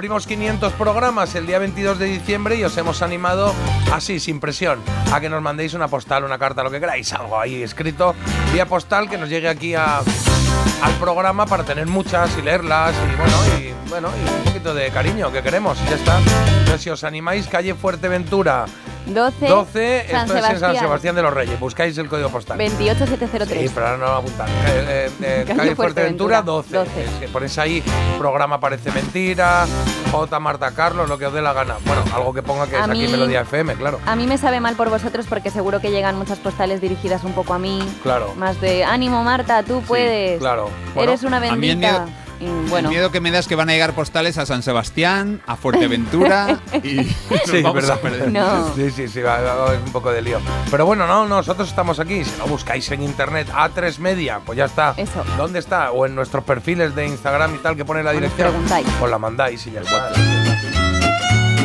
Cumplimos 500 programas el día 22 de diciembre y os hemos animado, así, sin presión, a que nos mandéis una postal, una carta, lo que queráis, algo ahí escrito, vía postal, que nos llegue aquí a, al programa para tener muchas y leerlas y bueno, y bueno, y un poquito de cariño que queremos, ya está. Entonces, si os animáis, calle Fuerteventura 12. 12, San esto es en San Sebastián. Sebastián de los Reyes, buscáis el código postal. 28703. Sí, pero ahora no lo voy a apuntar. Eh, eh, eh, [laughs] Calle calle Fuerteventura Fuerteventura, 12. 12. Es que ponéis ahí, programa parece mentira, J. Marta Carlos, lo que os dé la gana. Bueno, algo que ponga que A es aquí Melodía FM, claro. A mí me sabe mal por vosotros porque seguro que llegan muchas postales dirigidas un poco a mí. Claro. Más de ánimo, Marta, tú puedes. claro. Bueno, Eres una a mí el bendita. Miedo- Y bueno, El miedo que me da es que van a llegar postales a San Sebastián, a Fuerteventura [laughs] y nos Sí, vamos verdad. a perder. No. Sí, sí, sí, va, va a haber un poco de lío. Pero bueno, no, nosotros estamos aquí. Si lo buscáis en internet, A3 Media, pues ya está. Eso. ¿Dónde está? O en nuestros perfiles de Instagram y tal que pone la dirección. preguntáis. Os la mandáis y ya está.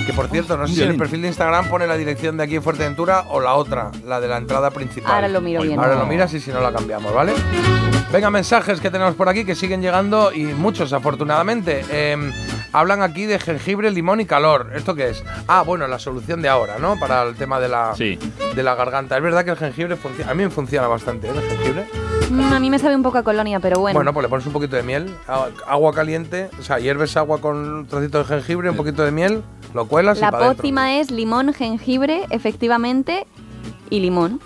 Que por cierto, no sé si en el perfil de Instagram pone la dirección de aquí en Fuerteventura o la otra, la de la entrada principal. Ahora lo miro bien. Ahora lo miras y si no la cambiamos, ¿vale? Venga, mensajes que tenemos por aquí que siguen llegando y muchos afortunadamente. Eh, hablan aquí de jengibre, limón y calor. ¿Esto qué es? Ah, bueno, la solución de ahora, ¿no? Para el tema de la, de la garganta. Es verdad que el jengibre funciona. A mí me funciona bastante, ¿eh? El jengibre. Mm, a mí me sabe un poco a colonia, pero bueno. Bueno, pues le pones un poquito de miel, a- agua caliente, o sea, hierves agua con un trocito de jengibre, un poquito de miel, lo cuelas la para pócima es limón, jengibre, efectivamente, y limón.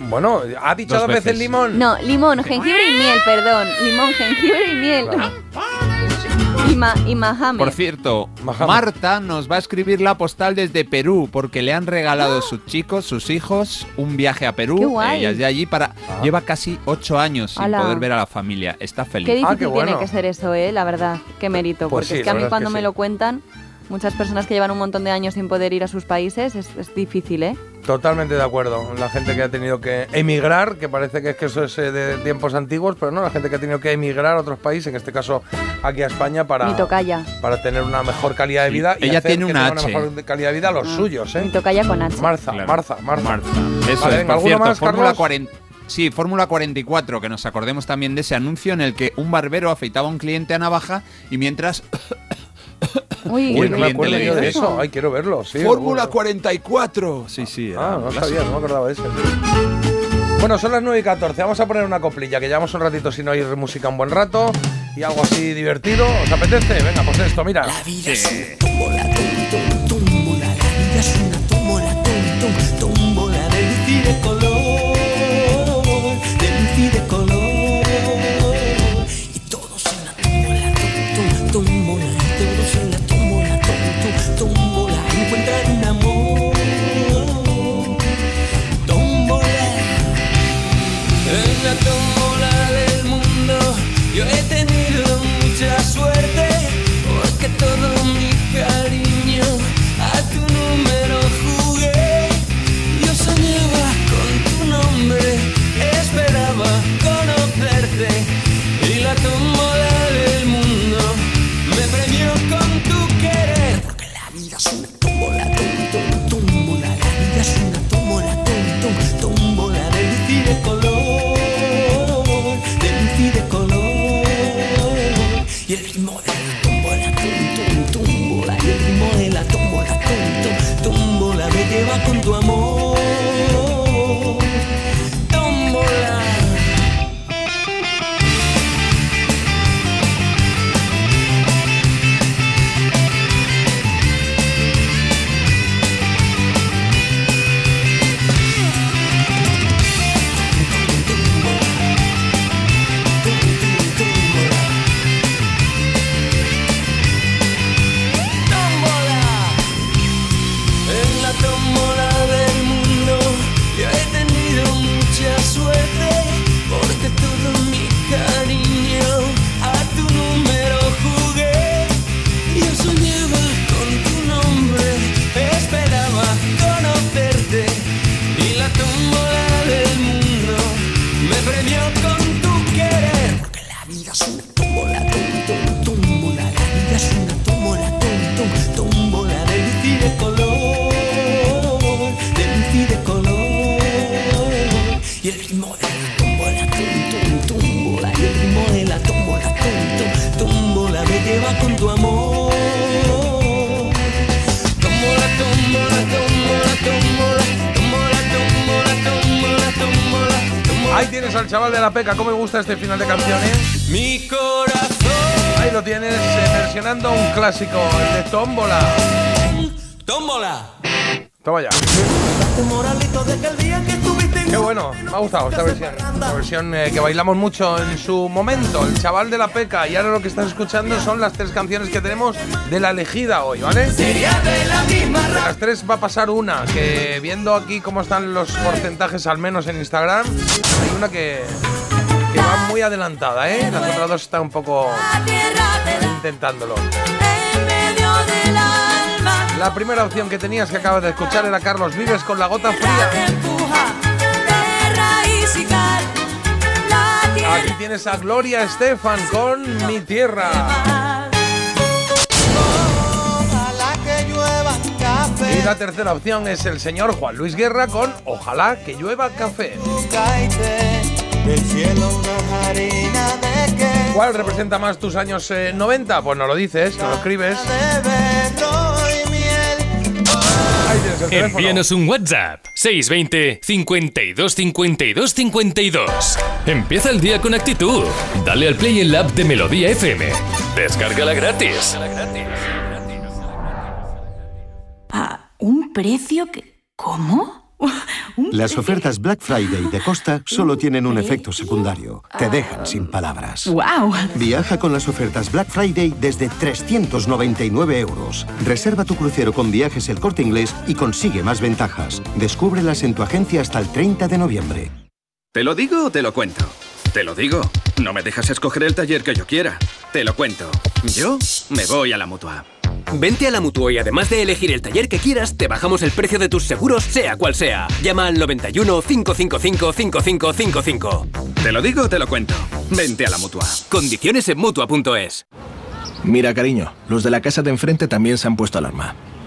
Bueno, ¿ha dicho dos, veces. limón? No, limón, jengibre y miel, perdón. Limón, jengibre y miel. [laughs] Y, ma y majame. Por cierto, Marta nos va a escribir la postal desde Perú porque le han regalado sus chicos, sus hijos, un viaje a Perú. ¡Qué guay! Ella es de allí para. Lleva casi ocho años sin Ala. poder ver a la familia. Está feliz. Qué difícil tiene que ser eso, ¿eh? La verdad. Qué mérito. Pues porque sí, es que a mí es cuando que me sí. lo cuentan, muchas personas que llevan un montón de años sin poder ir a sus países, es, es difícil, ¿eh? Totalmente de acuerdo. La gente que ha tenido que emigrar, que parece que es que eso es eh, de tiempos antiguos, pero no, la gente que ha tenido que emigrar a otros países, en este caso aquí a España, para, para tener una mejor calidad de Sí. vida. y Ella hacer tiene que una H. mejor calidad de vida a los Ah. suyos, ¿eh? Mi tocaya con H. Marza, Claro. Marza, Marza. Marta. Eso Vale, es, venga, por ¿alguno cierto, más, Fórmula Carlos? 40. Sí, Fórmula 44, que nos acordemos también de ese anuncio en el que un barbero afeitaba a un cliente a navaja y mientras [coughs] Uy, no me acuerdo le yo de dice eso. Ay, quiero verlo, sí. Fórmula lo- 44. Sí, sí. Ah, no clásico. sabía, no me acordaba de eso. Bueno, son las 9 y 14. Vamos a poner una coplilla, que llevamos un ratito sin oír música un buen rato y algo así divertido. ¿Os apetece? Venga, pues esto, mira. vida es una tómbola, tómbola. La vida es una tómbola, tómbola y de color, La gusta este final de canciones? Mi corazón. Ahí lo tienes eh, versionando un clásico, el de Tómbola. Tómbola. Toma ya. Qué bueno, me ha gustado esta versión. Una versión eh, que bailamos mucho en su momento, el chaval de la peca. Y ahora lo que estás escuchando son las tres canciones que tenemos de la elegida hoy, ¿vale? Sería de la misma De las tres va a pasar una, que viendo aquí cómo están los porcentajes, al menos en Instagram, hay una que, que va muy adelantada, ¿eh? Las otras dos están un poco intentándolo. La primera opción que tenías que acabas de escuchar era Carlos Vives con la gota fría. Aquí tienes a Gloria Estefan con Mi Tierra. Y la tercera opción es el señor Juan Luis Guerra con Ojalá que llueva café. ¿Cuál representa más tus años eh, 90? Pues no lo dices, no lo escribes. Teléfono. Envíanos un WhatsApp 620 52 52 52. Empieza el día con actitud. Dale al play en la app de Melodía FM. Descárgala gratis. A un precio que... ¿Cómo? [laughs] Las ofertas Black Friday de Costa [laughs] solo tienen un efecto secundario. Te dejan sin palabras. ¡Wow! Viaja con las ofertas Black Friday desde 399 euros. Reserva tu crucero con viajes el corte inglés y consigue más ventajas. Descúbrelas en tu agencia hasta el 30 de noviembre. ¿Te lo digo o te lo cuento? Te lo digo. No me dejas escoger el taller que yo quiera. Te lo cuento. Yo me voy a la mutua. Vente a la Mutua y además de elegir el taller que quieras, te bajamos el precio de tus seguros, sea cual sea. Llama al 91 555 5555. Te lo digo o te lo cuento. Vente a la mutua. Condiciones en Mutua.es. Mira, cariño, los de la casa de enfrente también se han puesto alarma.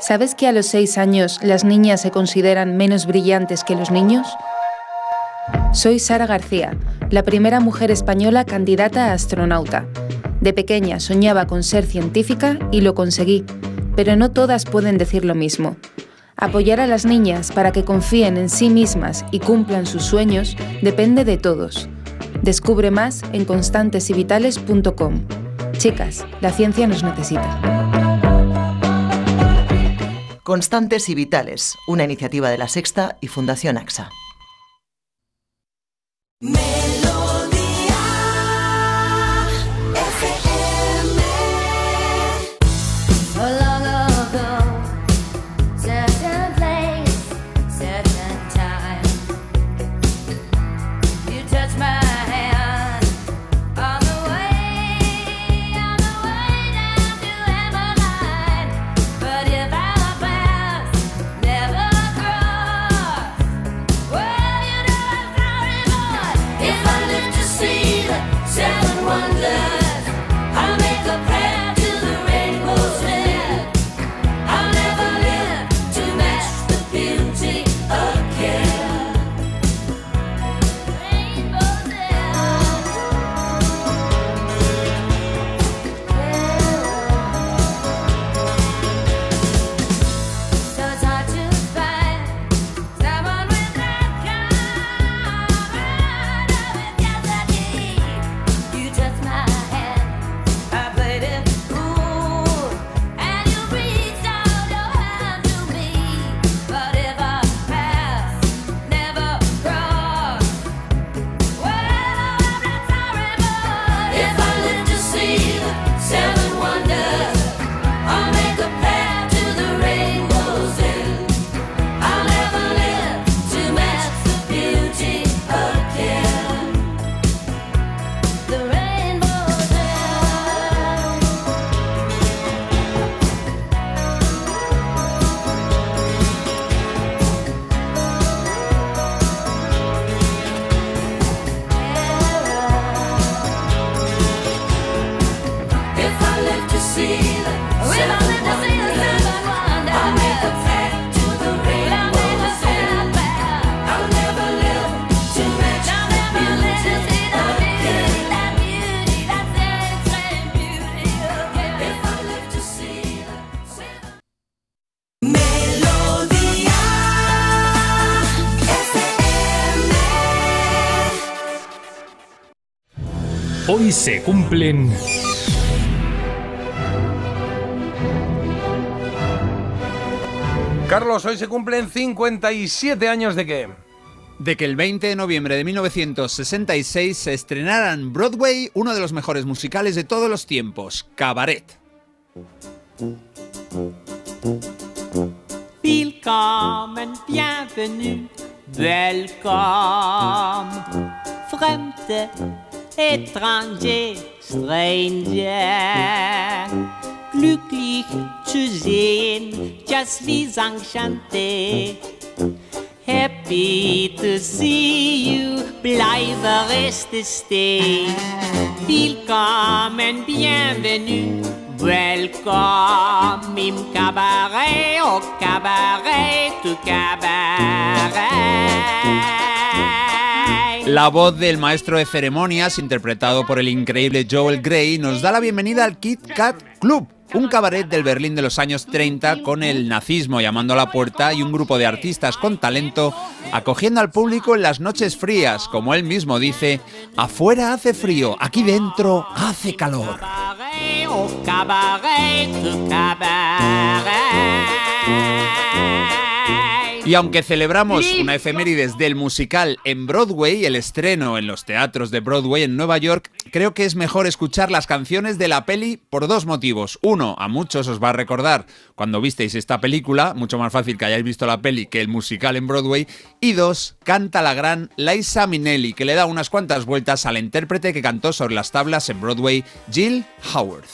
¿Sabes que a los 6 años las niñas se consideran menos brillantes que los niños? Soy Sara García, la primera mujer española candidata a astronauta. De pequeña soñaba con ser científica y lo conseguí, pero no todas pueden decir lo mismo. Apoyar a las niñas para que confíen en sí mismas y cumplan sus sueños depende de todos. Descubre más en constantesyvitales.com. Chicas, la ciencia nos necesita. Constantes y Vitales, una iniciativa de La Sexta y Fundación AXA. Hoy se cumplen... Carlos, hoy se cumplen 57 años de qué? de que el 20 de noviembre de 1966 se estrenara en Broadway uno de los mejores musicales de todos los tiempos, Cabaret. Willkommen, bienvenue, welcome. Fremde, étranger, stranger. Glücklich zu sehen, just vis enchanté. Happy to see you, bleibe reste stay. Willkommen, bienvenue, welcome im cabaret, au cabaret, tu cabaret. La voz del maestro de ceremonias, interpretado por el increíble Joel Grey, nos da la bienvenida al Kit Kat Club, un cabaret del Berlín de los años 30 con el nazismo llamando a la puerta y un grupo de artistas con talento acogiendo al público en las noches frías, como él mismo dice, afuera hace frío, aquí dentro hace calor. Cabaret. Y aunque celebramos una efemérides del musical en Broadway, el estreno en los teatros de Broadway en Nueva York, creo que es mejor escuchar las canciones de la peli por dos motivos. Uno, a muchos os va a recordar cuando visteis esta película, mucho más fácil que hayáis visto la peli que el musical en Broadway. Y dos, canta la gran Liza Minnelli, que le da unas cuantas vueltas al intérprete que cantó sobre las tablas en Broadway, Jill Howard.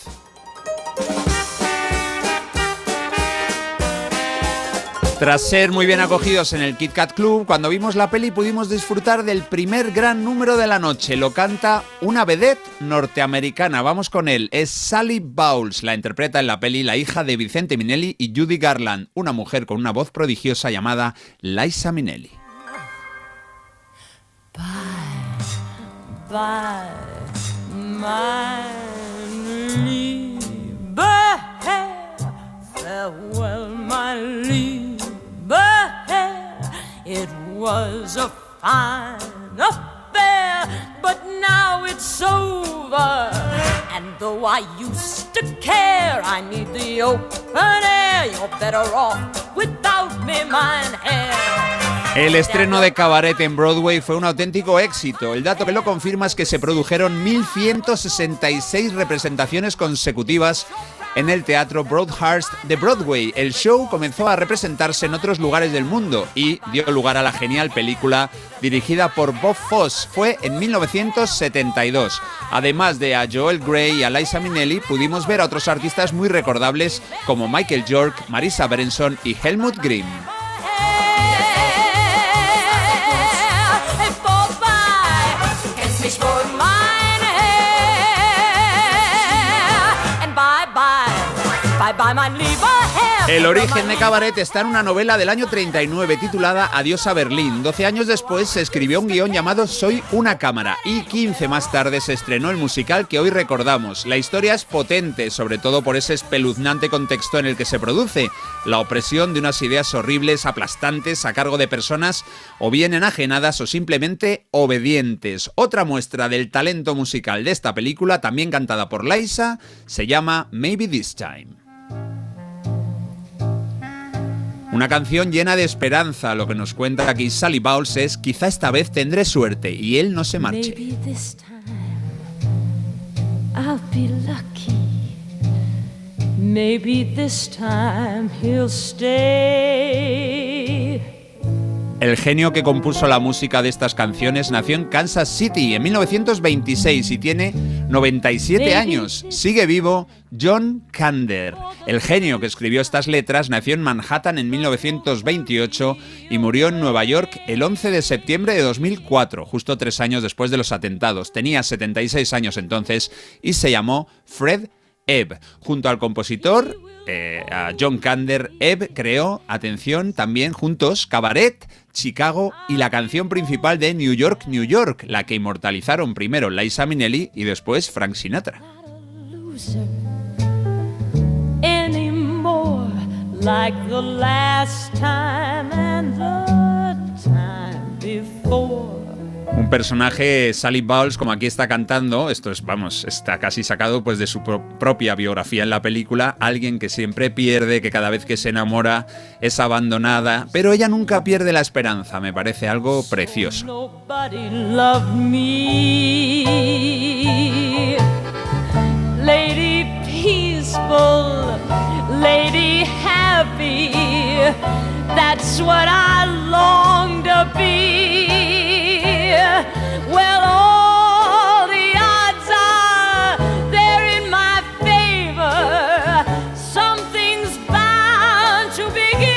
Tras ser muy bien acogidos en el Kit Kat Club, cuando vimos la peli pudimos disfrutar del primer gran número de la noche. Lo canta una vedette norteamericana. Vamos con él. Es Sally Bowles. La interpreta en la peli la hija de Vicente Minnelli y Judy Garland, una mujer con una voz prodigiosa llamada Liza Herr. It was a fine affair, but now it's over. And though I used to care, I need the open air. You're better off without me, mine hair. El estreno de Cabaret en Broadway fue un auténtico éxito. El dato que lo confirma es que se produjeron 1.166 representaciones consecutivas en el Teatro Broadhurst de Broadway. El show comenzó a representarse en otros lugares del mundo y dio lugar a la genial película dirigida por Bob Fosse. Fue en 1972. Además de a Joel Grey y a Liza Minnelli, pudimos ver a otros artistas muy recordables como Michael York, Marisa Berenson y Helmut Grimm. El origen de Cabaret está en una novela del año 39 titulada Adiós a Berlín. 12 años después se escribió un guion llamado Soy una cámara y 15 más tarde se estrenó el musical que hoy recordamos. La historia es potente, sobre todo por ese espeluznante contexto en el que se produce, la opresión de unas ideas horribles, aplastantes, a cargo de personas o bien enajenadas o simplemente obedientes. Otra muestra del talento musical de esta película, también cantada por Liza, se llama Maybe This Time. Una canción llena de esperanza. Lo que nos cuenta aquí Sally Bowles es quizá esta vez tendré suerte y él no se marche. Maybe this time he'll stay. El genio que compuso la música de estas canciones nació en Kansas City en 1926 y tiene 97 años. Sigue vivo John Kander. El genio que escribió estas letras nació en Manhattan en 1928 y murió en Nueva York el 11 de septiembre de 2004, justo tres años después de los atentados. Tenía 76 años entonces y se llamó Fred Ebb. Junto al compositor, eh, a John Kander, Ebb creó, atención, también juntos, Cabaret, Chicago y la canción principal de New York, New York, la que inmortalizaron primero Liza Minnelli y después Frank Sinatra. Un personaje, Sally Bowles, como aquí está cantando, esto es, vamos, está casi sacado pues de su pro- propia biografía en la película, alguien que siempre pierde, que cada vez que se enamora es abandonada, pero ella nunca pierde la esperanza, me parece algo precioso. That's what I long to be. Well, all the odds are they're in my favor. Something's bound to begin.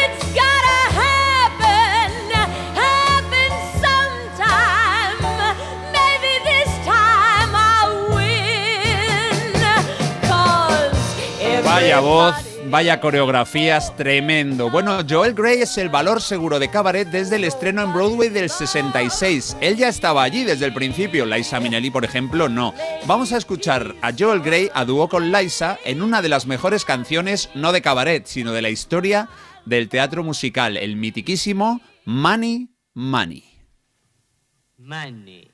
It's gotta happen, happen sometime. Maybe this time I'll win. 'Cause Vaya voz, vaya coreografías, tremendo. Bueno, Joel Grey es el valor seguro de cabaret desde el estreno en Broadway del 66. Él ya estaba allí desde el principio, Liza Minnelli, por ejemplo, no. Vamos a escuchar a Joel Grey a dúo con Liza en una de las mejores canciones, no de cabaret, sino de la historia del teatro musical, el mitiquísimo Money, Money. Money.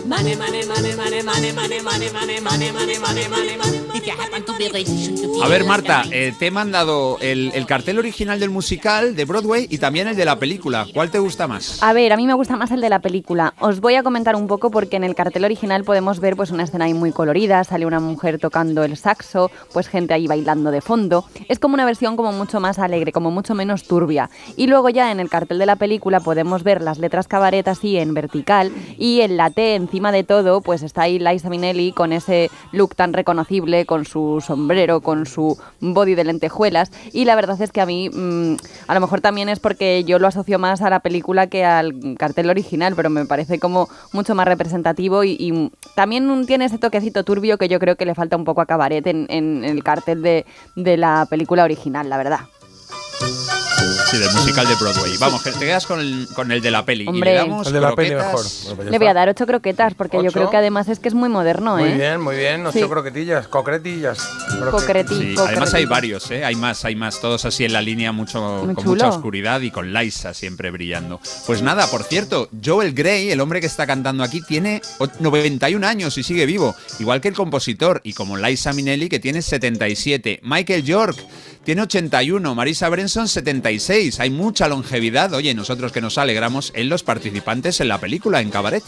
Money, money, money, money, money, money, money, money, money, money, money, money, money. If you happen to be rich, A ver, Marta, eh, te he mandado el, el cartel original del musical de Broadway y también el de la película. ¿Cuál te gusta más? A ver, a mí me gusta más el de la película. Os voy a comentar un poco porque en el cartel original podemos ver pues una escena ahí muy colorida, sale una mujer tocando el saxo, pues gente ahí bailando de fondo. Es como una versión como mucho más alegre, como mucho menos turbia. Y luego ya en el cartel de la película podemos ver las letras cabaret así en vertical y en la T de todo pues está ahí Liza Minnelli con ese look tan reconocible, con su sombrero, con su body de lentejuelas y la verdad es que a mí mm, a lo mejor también es porque yo lo asocio más a la película que al cartel original, pero me parece como mucho más representativo y, también tiene ese toquecito turbio que yo creo que le falta un poco a Cabaret en, en el cartel de, de la película original, la verdad. Sí, del musical de Broadway. Vamos, que te quedas con el, con el de la peli. Hombre. Y le damos El de la peli mejor. Bueno, Le voy a dar ocho croquetas porque yo creo que además es que es muy moderno, Muy ¿eh? bien, muy bien. Ocho Sí. croquetillas, concretillas. Concreti- Sí, concretito. además hay varios, ¿eh? hay más, hay más, todos así en la línea, mucho, Muy con chulo. mucha oscuridad y con Liza siempre brillando. Pues nada, por cierto, Joel Grey, el hombre que está cantando aquí, tiene o- 91 años y sigue vivo, igual que el compositor, y como Liza Minnelli, que tiene 77. Michael York tiene 81, Marisa Brenson 76. Hay mucha longevidad, oye, nosotros que nos alegramos en los participantes en la película, en Cabaret.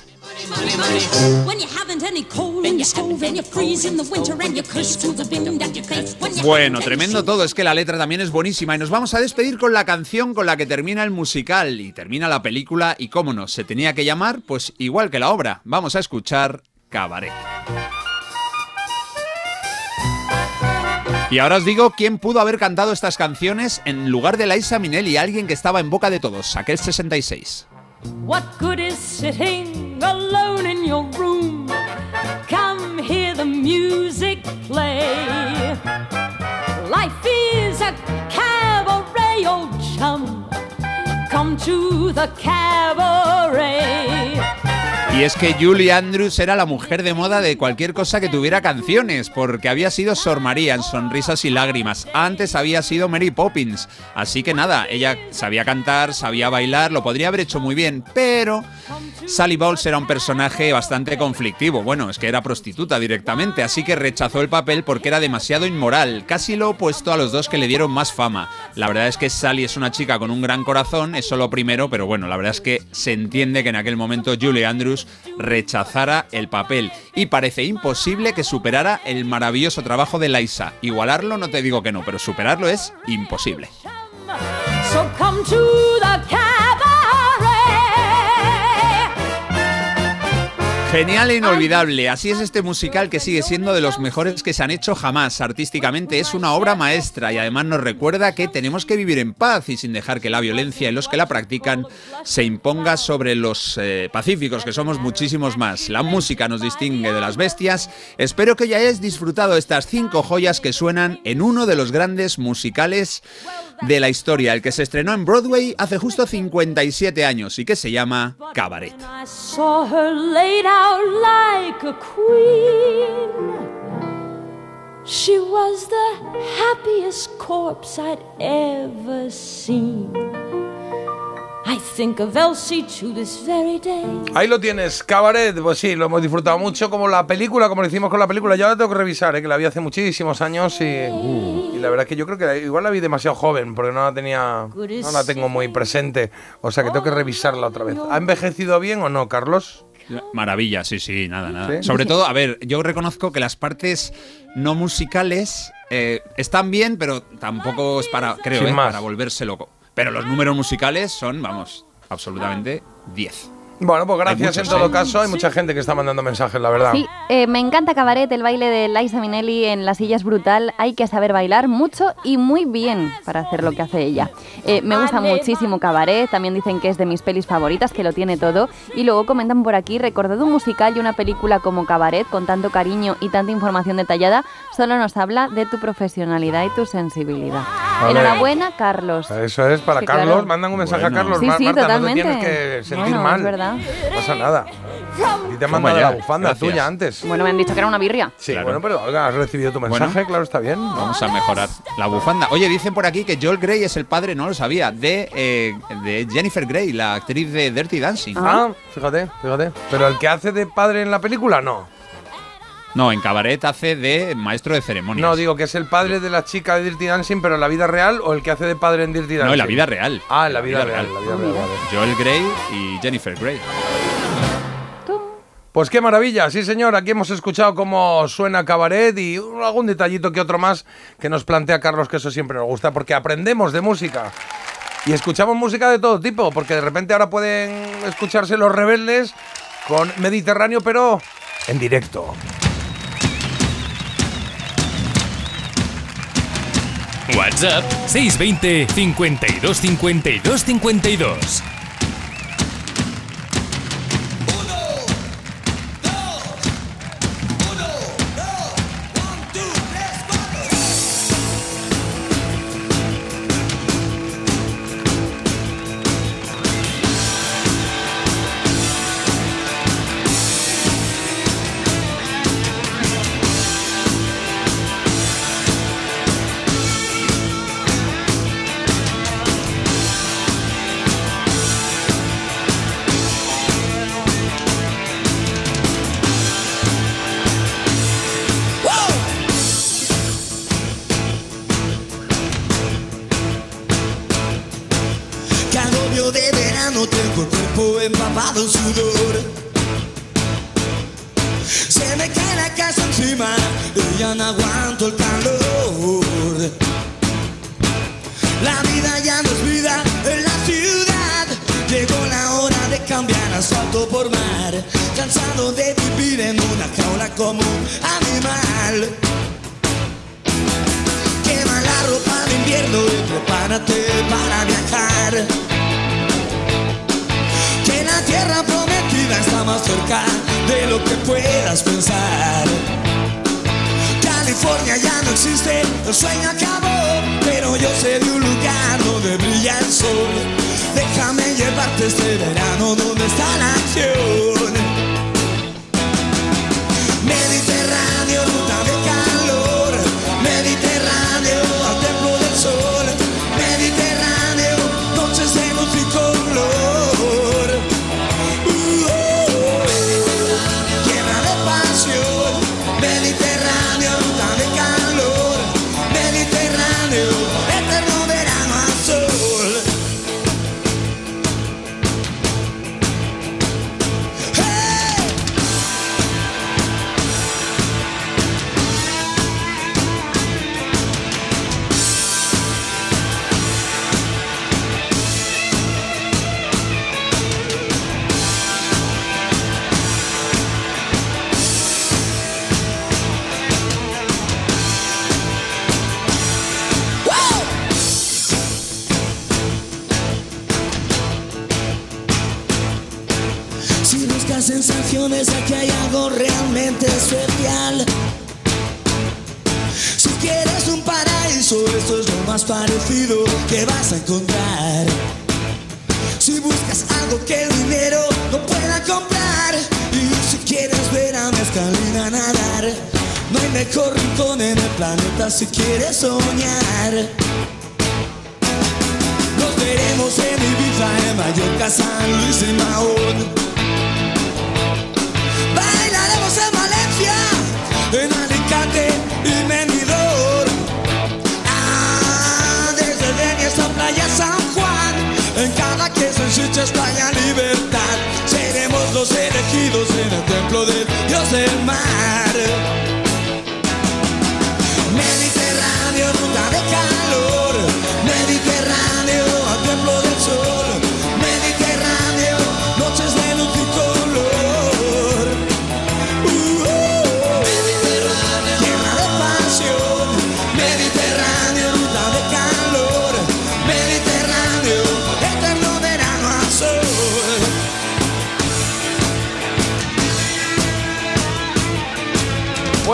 Bueno, tremendo todo, es que la letra también es buenísima y nos vamos a despedir con la canción con la que termina el musical y termina la película y cómo no, se tenía que llamar pues igual que la obra. Vamos a escuchar Cabaret. Y ahora os digo quién pudo haber cantado estas canciones en lugar de Liza Minnelli, alguien que estaba en boca de todos, aquel 66. What good is sitting alone in your room? Come hear the music play. Life is a cabaret, chum. Come to the cabaret. Y es que Julie Andrews era la mujer de moda de cualquier cosa que tuviera canciones, porque había sido Sor María en Sonrisas y Lágrimas. Antes había sido Mary Poppins. Así que nada, ella sabía cantar, sabía bailar, lo podría haber hecho muy bien, pero Sally Bowles era un personaje bastante conflictivo. Bueno, es que era prostituta directamente, así que rechazó el papel porque era demasiado inmoral, casi lo opuesto a los dos que le dieron más fama. La verdad es que Sally es una chica con un gran corazón, eso lo primero, pero bueno, la verdad es que se entiende que en aquel momento Julie Andrews rechazara el papel y parece imposible que superara el maravilloso trabajo de Liza. Igualarlo no te digo que no, pero superarlo es imposible. Genial e inolvidable. Así es este musical que sigue siendo de los mejores que se han hecho jamás. Artísticamente es una obra maestra y además nos recuerda que tenemos que vivir en paz y sin dejar que la violencia en los que la practican se imponga sobre los eh, pacíficos, que somos muchísimos más. La música nos distingue de las bestias. Espero que ya hayáis disfrutado estas cinco joyas que suenan en uno de los grandes musicales de la historia, el que se estrenó en Broadway hace justo 57 años y que se llama Cabaret. Out like a queen. She was the happiest corpse I'd ever seen. I think of Elsie to this very day. Ahí lo tienes, Cabaret. Pues sí, lo hemos disfrutado mucho como la película, como lo hicimos con la película. Yo ahora tengo que revisar, ¿eh? que la vi hace muchísimos años y, y la verdad es que yo creo que igual la vi demasiado joven porque no la tenía, no la tengo muy presente. O sea que tengo que revisarla otra vez. ¿Ha envejecido bien o no, Carlos? Maravilla, sí, sí, nada, nada. ¿Sí? Sobre todo, a ver, yo reconozco que las partes no musicales eh, están bien, pero tampoco es para, creo, eh, más. para volverse loco. Pero los números musicales son, vamos, absolutamente 10. Bueno, pues gracias muchos, en todo caso. Hay mucha gente que está mandando mensajes, la verdad. Sí, eh, me encanta Cabaret, el baile de Liza Minnelli en la silla es brutal. Hay que saber bailar mucho y muy bien para hacer lo que hace ella. Eh, me gusta muchísimo Cabaret, también dicen que es de mis pelis favoritas, que lo tiene todo. Y luego comentan por aquí, recordado un musical y una película como Cabaret, con tanto cariño y tanta información detallada, solo nos habla de tu profesionalidad y tu sensibilidad. Vale. Enhorabuena, Carlos. Eso es para Sí, Carlos. claro. Mandan un mensaje Bueno. a Carlos. Sí, Mar- sí, Marta, totalmente. no te tienes que sentir Bueno, mal. es verdad. No pasa nada. Y te han mandado ya, la bufanda gracias. tuya antes. Bueno, me han dicho que era una birria. Sí, Claro. bueno, pero oiga, has recibido tu mensaje, Bueno. claro, está bien. Vamos a mejorar la bufanda. Oye, dicen por aquí que Joel Grey es el padre, no lo sabía, de, eh, de Jennifer Grey, la actriz de Dirty Dancing. Ah, fíjate, fíjate. Pero el que hace de padre en la película, no. No, en Cabaret hace de maestro de ceremonias. No, digo que es el padre de la chica de Dirty Dancing, pero en la vida real o el que hace de padre en Dirty Dancing. No, en la vida real. Ah, en la vida, real. la vida real, vale. Joel Grey y Jennifer Grey. Pues qué maravilla, sí señor, aquí hemos escuchado cómo suena Cabaret y algún detallito que otro más que nos plantea Carlos, que eso siempre nos gusta, porque aprendemos de música. Y escuchamos música de todo tipo, porque de repente ahora pueden escucharse los rebeldes con Mediterráneo, pero en directo. WhatsApp 620 52 52 52. Que vas a encontrar. Si buscas algo que el dinero no pueda comprar, y si quieres ver a mezcalina nadar, no hay mejor rincón en el planeta si quieres soñar. Nos veremos en Ibiza, en Mallorca, San Luis y Mahón. Playa Libertad. Seremos los elegidos en el templo del Dios del mar.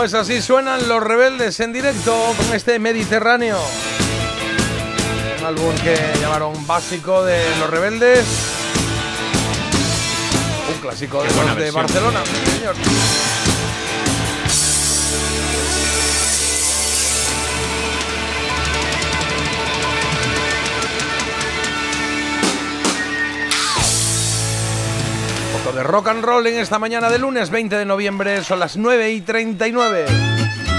Pues así suenan los rebeldes en directo con este Mediterráneo. Un álbum que llamaron básico de los rebeldes. Un clásico de, los. Barcelona, señor. Rock and roll en esta mañana de lunes 20 de noviembre. Son las 9 y 39.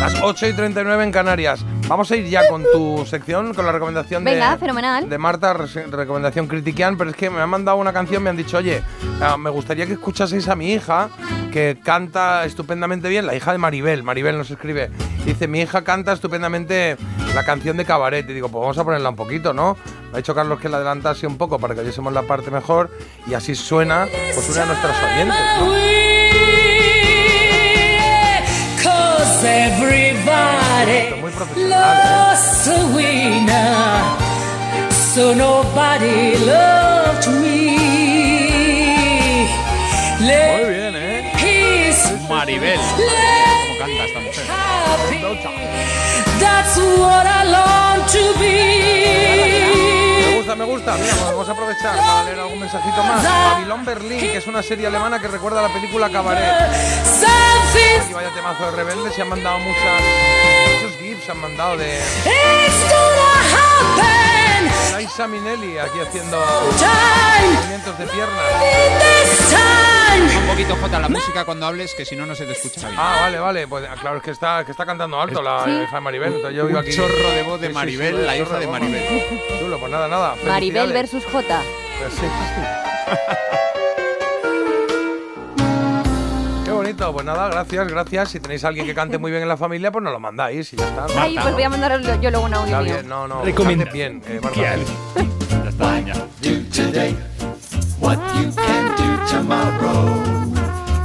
Las 8 y 39 en Canarias. Vamos a ir ya con tu sección, con la recomendación de, fenomenal. de Marta, recomendación critiquian, pero es que me han mandado una canción, me han dicho, oye, ah, me gustaría que escuchaseis a mi hija, que canta estupendamente bien, la hija de Maribel, Maribel nos escribe, dice, mi hija canta estupendamente la canción de Cabaret, y digo, pues vamos a ponerla un poquito, ¿no? Me ha dicho Carlos que la adelantase un poco para que oyésemos la parte mejor, y así suena, pues una de nuestras oyentes, ¿no? Cause everybody lost a winner, so nobody loved me. Muy bien, ¿eh? Peace, Maribel. let ¿Cómo canta esta mujer? happy. That's what I long to be. Me gusta. Mira, pues vamos a aprovechar para leer algún mensajito más. Babilón Berlín, que es una serie alemana que recuerda a la película Cabaret. Aquí vaya temazo de rebeldes, se han mandado muchas, muchos gifs, se han mandado de Liza Minnelli aquí haciendo time. movimientos de piernas. this time. Un poquito Jota la música cuando hables, que si no, no se te escucha bien. Ah, vale, vale. Pues ah, claro, es que está, que está cantando alto la Sí. hija de Maribel. Entonces yo vivo aquí. chorro de voz de Sí, Maribel, sí, la hija de. Maribel. Chulo, pues nada, nada. Maribel versus J. Pues [laughs] bonito, pues nada, gracias, gracias. Si tenéis a alguien que cante [laughs] muy bien en la familia, pues nos lo mandáis y ya está. Ay, pues voy a mandar yo luego un audio Está bien, no, no. Recomienda- cante bien, eh, Marta. [laughs] Ya está, ya. today, what you can do tomorrow.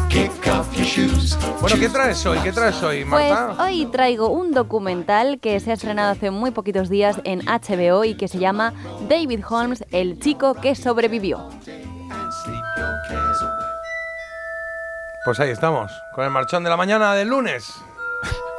Kick off your shoes. Bueno, ¿qué traes hoy? ¿Qué traes hoy, Pues Marta? hoy traigo un documental que se ha estrenado hace muy poquitos días en HBO y que se llama David Holmes, el chico que sobrevivió. Pues ahí estamos, con el marchón de la mañana del lunes.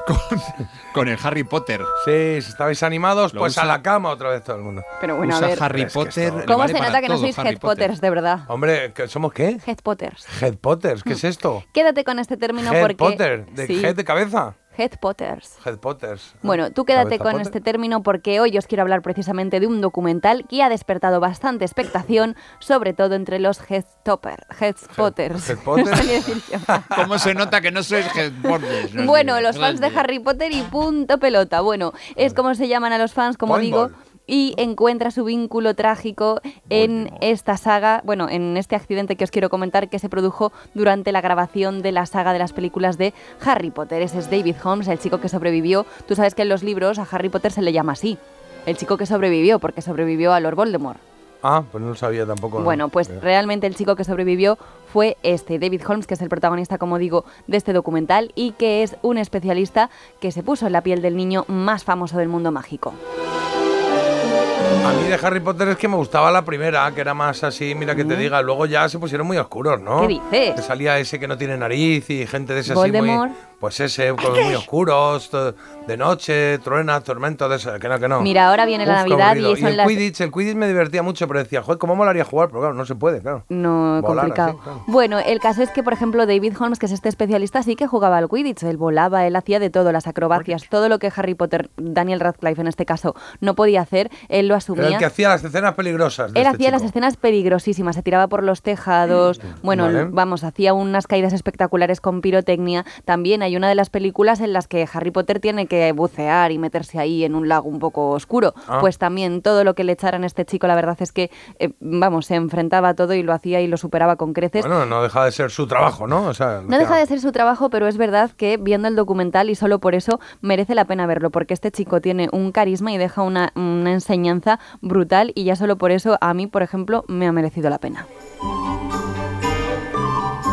[laughs] Con el Harry Potter. Sí, si estabais animados, Lo pues usa- a la cama otra vez todo el mundo. Pero bueno, a Usa ver. Harry Es que Potter. ¿Cómo vale se nota que no sois Harry Head Potters, de verdad? Hombre, ¿que ¿somos qué? Head Potters. Head Potters, ¿qué es esto? [laughs] Quédate con este término Head porque... Potter, de Sí, head de cabeza. Head Potters. Head Potters. Bueno, tú quédate con Potter. este término porque hoy os quiero hablar precisamente de un documental que ha despertado bastante expectación, sobre todo entre los Head Topper, Head Potters. Head Potters. [laughs] [laughs] ¿Cómo se nota que no sois Head Potters? No Bueno, los fans de Harry Potter y punto pelota. Bueno, es como se llaman a los fans, como Point digo, ball. Y encuentra su vínculo trágico en esta saga, bueno, en este accidente que os quiero comentar que se produjo durante la grabación de la saga de las películas de Harry Potter. Ese es David Holmes, el chico que sobrevivió. Tú sabes que en los libros a Harry Potter se le llama así. El chico que sobrevivió, porque sobrevivió a Lord Voldemort. Ah, pues no lo sabía tampoco. ¿no? Bueno, pues realmente el chico que sobrevivió fue este, David Holmes, que es el protagonista, como digo, de este documental y que es un especialista que se puso en la piel del niño más famoso del mundo mágico. A mí de Harry Potter es que me gustaba la primera, que era más así, mira que te Mm. diga. Luego ya se pusieron muy oscuros, ¿no? ¿Qué dices? Que salía ese que no tiene nariz y gente de ese así muy. Pues ese, como muy oscuros, de noche, truena, tormento, de ese, que no, que no. Mira, ahora viene la Uf, Navidad y son el las- Quidditch, el Quidditch me divertía mucho, pero decía, joder, ¿cómo molaría jugar? Pero claro, no se puede, claro. No, Volar complicado. así, claro. Bueno, el caso es que, por ejemplo, David Holmes, que es este especialista, sí que jugaba al Quidditch. Él volaba, él hacía de todo, las acrobacias, todo lo que Harry Potter, Daniel Radcliffe en este caso, no podía hacer, él lo asumía. Era el que hacía las escenas peligrosas. de Él este hacía las escenas peligrosísimas, se tiraba por los tejados, bueno, Vale. vamos, hacía unas caídas espectaculares con pirotecnia. También hay una de las películas en las que Harry Potter tiene que bucear y meterse ahí en un lago un poco oscuro. Ah. Pues también todo lo que le echaran a este chico, la verdad es que, eh, vamos, se enfrentaba a todo y lo hacía y lo superaba con creces. Bueno, no deja de ser su trabajo, ¿no? O sea, No deja de ser su trabajo, pero es verdad que viendo el documental y solo por eso merece la pena verlo, porque este chico tiene un carisma y deja una, una enseñanza brutal y ya solo por eso a mí, por ejemplo, me ha merecido la pena.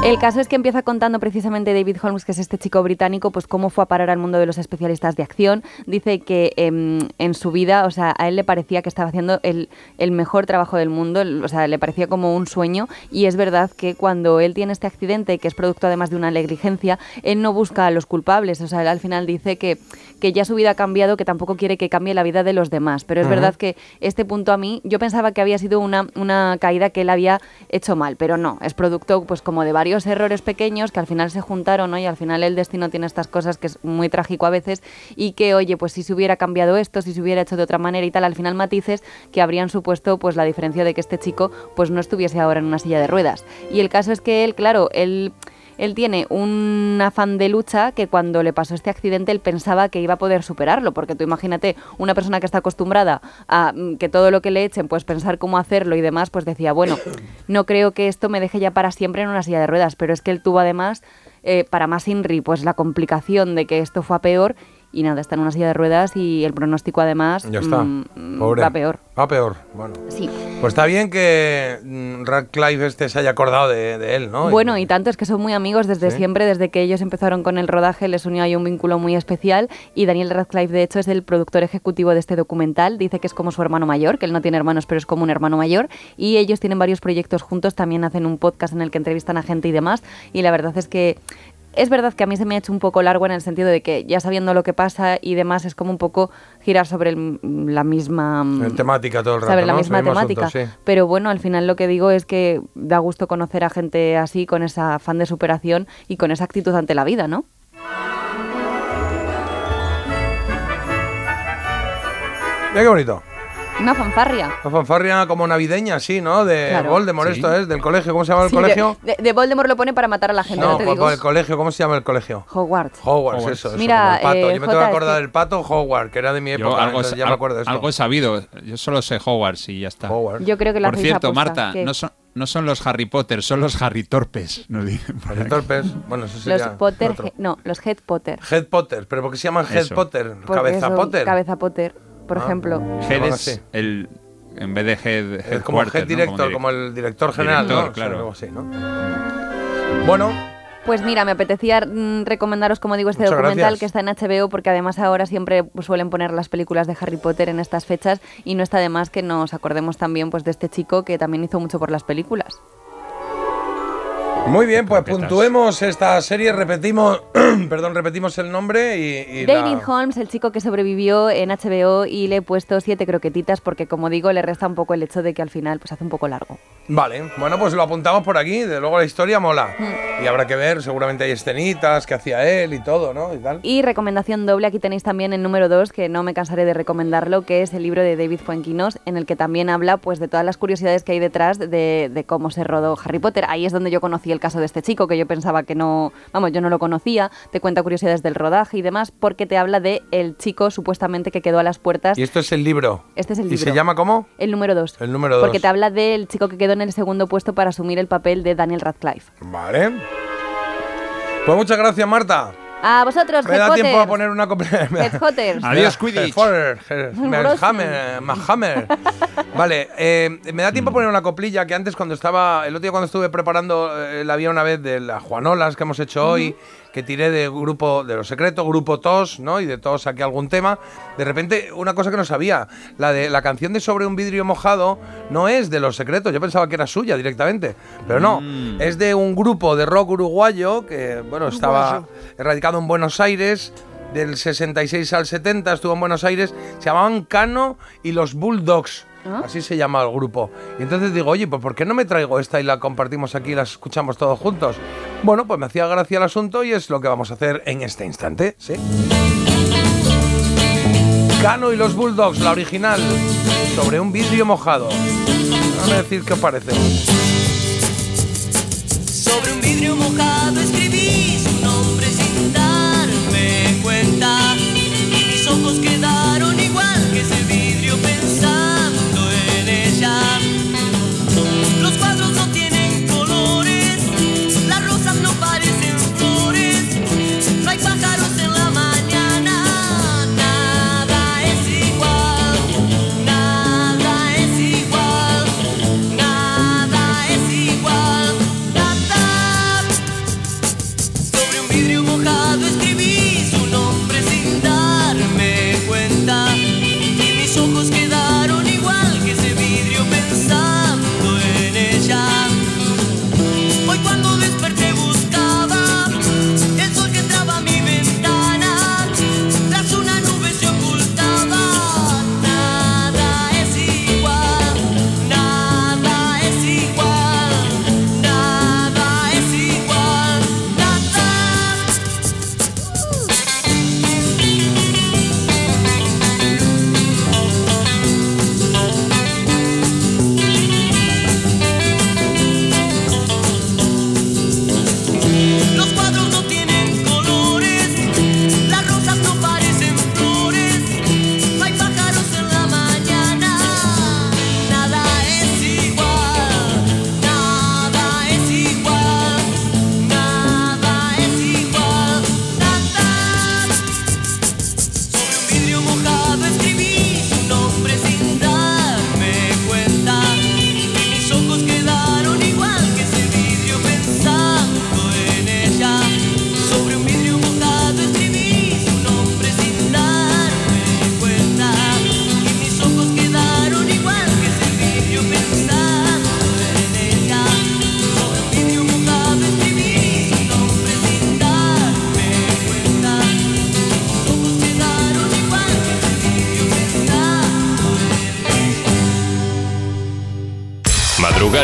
El caso es que empieza contando precisamente David Holmes, que es este chico británico, pues cómo fue a parar al mundo de los especialistas de acción. Dice que em, en su vida, o sea, a él le parecía que estaba haciendo el, el mejor trabajo del mundo, el- o sea, le parecía como un sueño. Y es verdad que cuando él tiene este accidente, que es producto además de una negligencia, él no busca a los culpables. O sea, él al final dice que, que ya su vida ha cambiado, que tampoco quiere que cambie la vida de los demás. Pero es verdad que este punto a mí, yo pensaba que había sido una, una caída que él había hecho mal, pero no, es producto pues como de varios errores pequeños que al final se juntaron, ¿no? Y al final el destino tiene estas cosas que es muy trágico a veces y que, oye, pues si se hubiera cambiado esto, si se hubiera hecho de otra manera y tal, al final matices que habrían supuesto pues la diferencia de que este chico pues no estuviese ahora en una silla de ruedas. Y el caso es que él, claro, él... Él tiene un afán de lucha que cuando le pasó este accidente él pensaba que iba a poder superarlo, porque tú imagínate una persona que está acostumbrada a mm, que todo lo que le echen, pues pensar cómo hacerlo y demás, pues decía, bueno, [coughs] no creo que esto me deje ya para siempre en una silla de ruedas, pero es que él tuvo además, eh, para más Inri, pues la complicación de que esto fue a peor y nada, está en una silla de ruedas y el pronóstico además Ya está. mm, Pobre. va peor. Va peor. Bueno. Sí. Pues está bien que mm, Radcliffe este se haya acordado de, de él, ¿no? Bueno, y tanto es que son muy amigos desde Sí. siempre, desde que ellos empezaron con el rodaje, les unió ahí un vínculo muy especial y Daniel Radcliffe de hecho es el productor ejecutivo de este documental, dice que es como su hermano mayor, que él no tiene hermanos pero es como un hermano mayor y ellos tienen varios proyectos juntos, también hacen un podcast en el que entrevistan a gente y demás y la verdad es que es verdad que a mí se me ha hecho un poco largo en el sentido de que ya sabiendo lo que pasa y demás es como un poco girar sobre el- la misma mm, El temática todo el rato, saber la ¿no? misma El temática. asunto, sí. Pero bueno, al final lo que digo es que da gusto conocer a gente así, con esa afán de superación y con esa actitud ante la vida, ¿no? Mira qué bonito. Una fanfarria. Una fanfarria como navideña, sí, ¿no? De Claro. Voldemort, Sí. esto es, del colegio. ¿Cómo se llama el Sí, colegio? De, de- de Voldemort lo pone para matar a la gente, no, No, te por- digo. por el colegio, ¿cómo se llama el colegio? Hogwarts. Hogwarts, Hogwarts. eso, eso. Mira, como el pato. eh, Yo me tengo que acordar del pato Hogwarts, que era de mi Yo época, algo, ya al- me acuerdo de esto. algo he sabido. Yo solo sé Hogwarts y ya está. Yo creo que Por cierto, Marta, ¿qué? no son, no son los Harry Potter, son los Harry Torpes. nos dicen por Harry. Torpes, bueno, eso Los sería Potter, otro. he- no, los Head Potter. Head Potter, pero ¿por qué se llaman Head Eso. Potter? Porque Cabeza son Potter. Cabeza Potter, por Ah. ejemplo. Head es el. En vez de head. Es como head ¿no? director, direc- como el director general, Director, ¿no? O sea, claro. algo así, ¿no? Bueno, Pues mira, me apetecía mm, recomendaros, como digo, este Muchas documental gracias. que está en HBO, porque además ahora siempre suelen poner las películas de Harry Potter en estas fechas y no está de más que nos acordemos también pues de este chico que también hizo mucho por las películas. Muy bien, pues puntuemos esta serie, repetimos, [clears throat] perdón, repetimos el nombre y, y la- David Holmes, el chico que sobrevivió en HBO y le he puesto siete croquetitas porque como digo le resta un poco el hecho de que al final pues hace un poco largo. Vale, bueno, pues lo apuntamos por aquí, de luego la historia mola. Mm. Y habrá que ver, seguramente hay escenitas que hacía él y todo, ¿no? Y tal. Y recomendación doble, aquí tenéis también el número 2, que no me cansaré de recomendarlo, que es el libro de David Fuenquinos, en el que también habla pues de todas las curiosidades que hay detrás de, de cómo se rodó Harry Potter. Ahí es donde yo conocí el caso de este chico, que yo pensaba que no, vamos, yo no lo conocía, te cuenta curiosidades del rodaje y demás, porque te habla de el chico supuestamente que quedó a las puertas. Y esto es el libro. Este es el ¿Y libro. se llama cómo? El número 2. El número Porque dos. te habla del chico que quedó en el segundo puesto para asumir el papel de Daniel Radcliffe. Vale. Pues muchas gracias, Marta. A vosotros, Me da tiempo a poner una copia. [laughs] Head Hotters. Adiós, Quidditch. Hammer, Vale, eh, me da tiempo a poner una coplilla que antes cuando estaba, el otro día cuando estuve preparando eh, la vía una vez de las Juanolas que hemos hecho hoy, que tiré de grupo de los secretos, grupo TOS, ¿no? Y de TOS saqué algún tema. De repente, una cosa que no sabía, la de la canción de Sobre un vidrio mojado no es de los secretos, yo pensaba que era suya directamente, pero no, Mm. es de un grupo de rock uruguayo que, bueno, estaba Uruguayo. radicado en Buenos Aires. Del 66 al 70 estuvo en Buenos Aires, se llamaban Cano y los Bulldogs. Así se llama el grupo. Y entonces digo, oye, pues ¿por qué no me traigo esta y la compartimos aquí y la escuchamos todos juntos? Bueno, pues me hacía gracia el asunto y es lo que vamos a hacer en este instante, ¿sí? Cano y los Bulldogs, la original, sobre un vidrio mojado. Vamos a decir qué os parece. Sobre un vidrio mojado escribí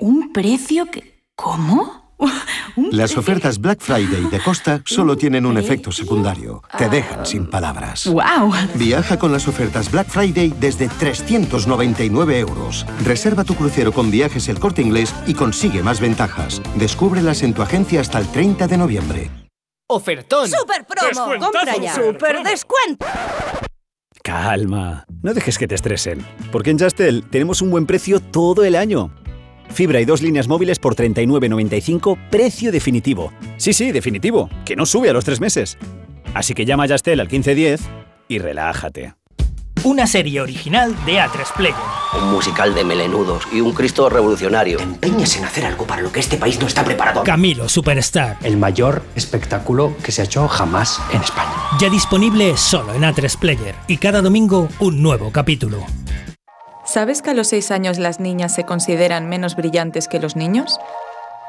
¿Un precio que... ¿Cómo? [laughs] Las ofertas Black Friday de Costa [laughs] solo tienen un efecto secundario. Te dejan sin palabras. ¡Wow! Viaja con las ofertas Black Friday desde 399 euros. Reserva tu crucero con viajes el corte inglés y consigue más ventajas. Descúbrelas en tu agencia hasta el 30 de noviembre. Ofertón. ¡Super promo! ¡Compra ya! ¡Super descuento! Calma, no dejes que te estresen, porque en Justel tenemos un buen precio todo el año. Fibra y dos líneas móviles por 39.95, precio definitivo. Sí, sí, definitivo, que no sube a los tres meses. Así que llama a Justel al 1510 y relájate. Una serie original de A3 Player. Un musical de melenudos y un Cristo revolucionario. Te empeñes en hacer algo para lo que este país no está preparado. Camilo Superstar. El mayor espectáculo que se ha hecho jamás en España. Ya disponible solo en A3 Player y cada domingo un nuevo capítulo. ¿Sabes que a los 6 años las niñas se consideran menos brillantes que los niños?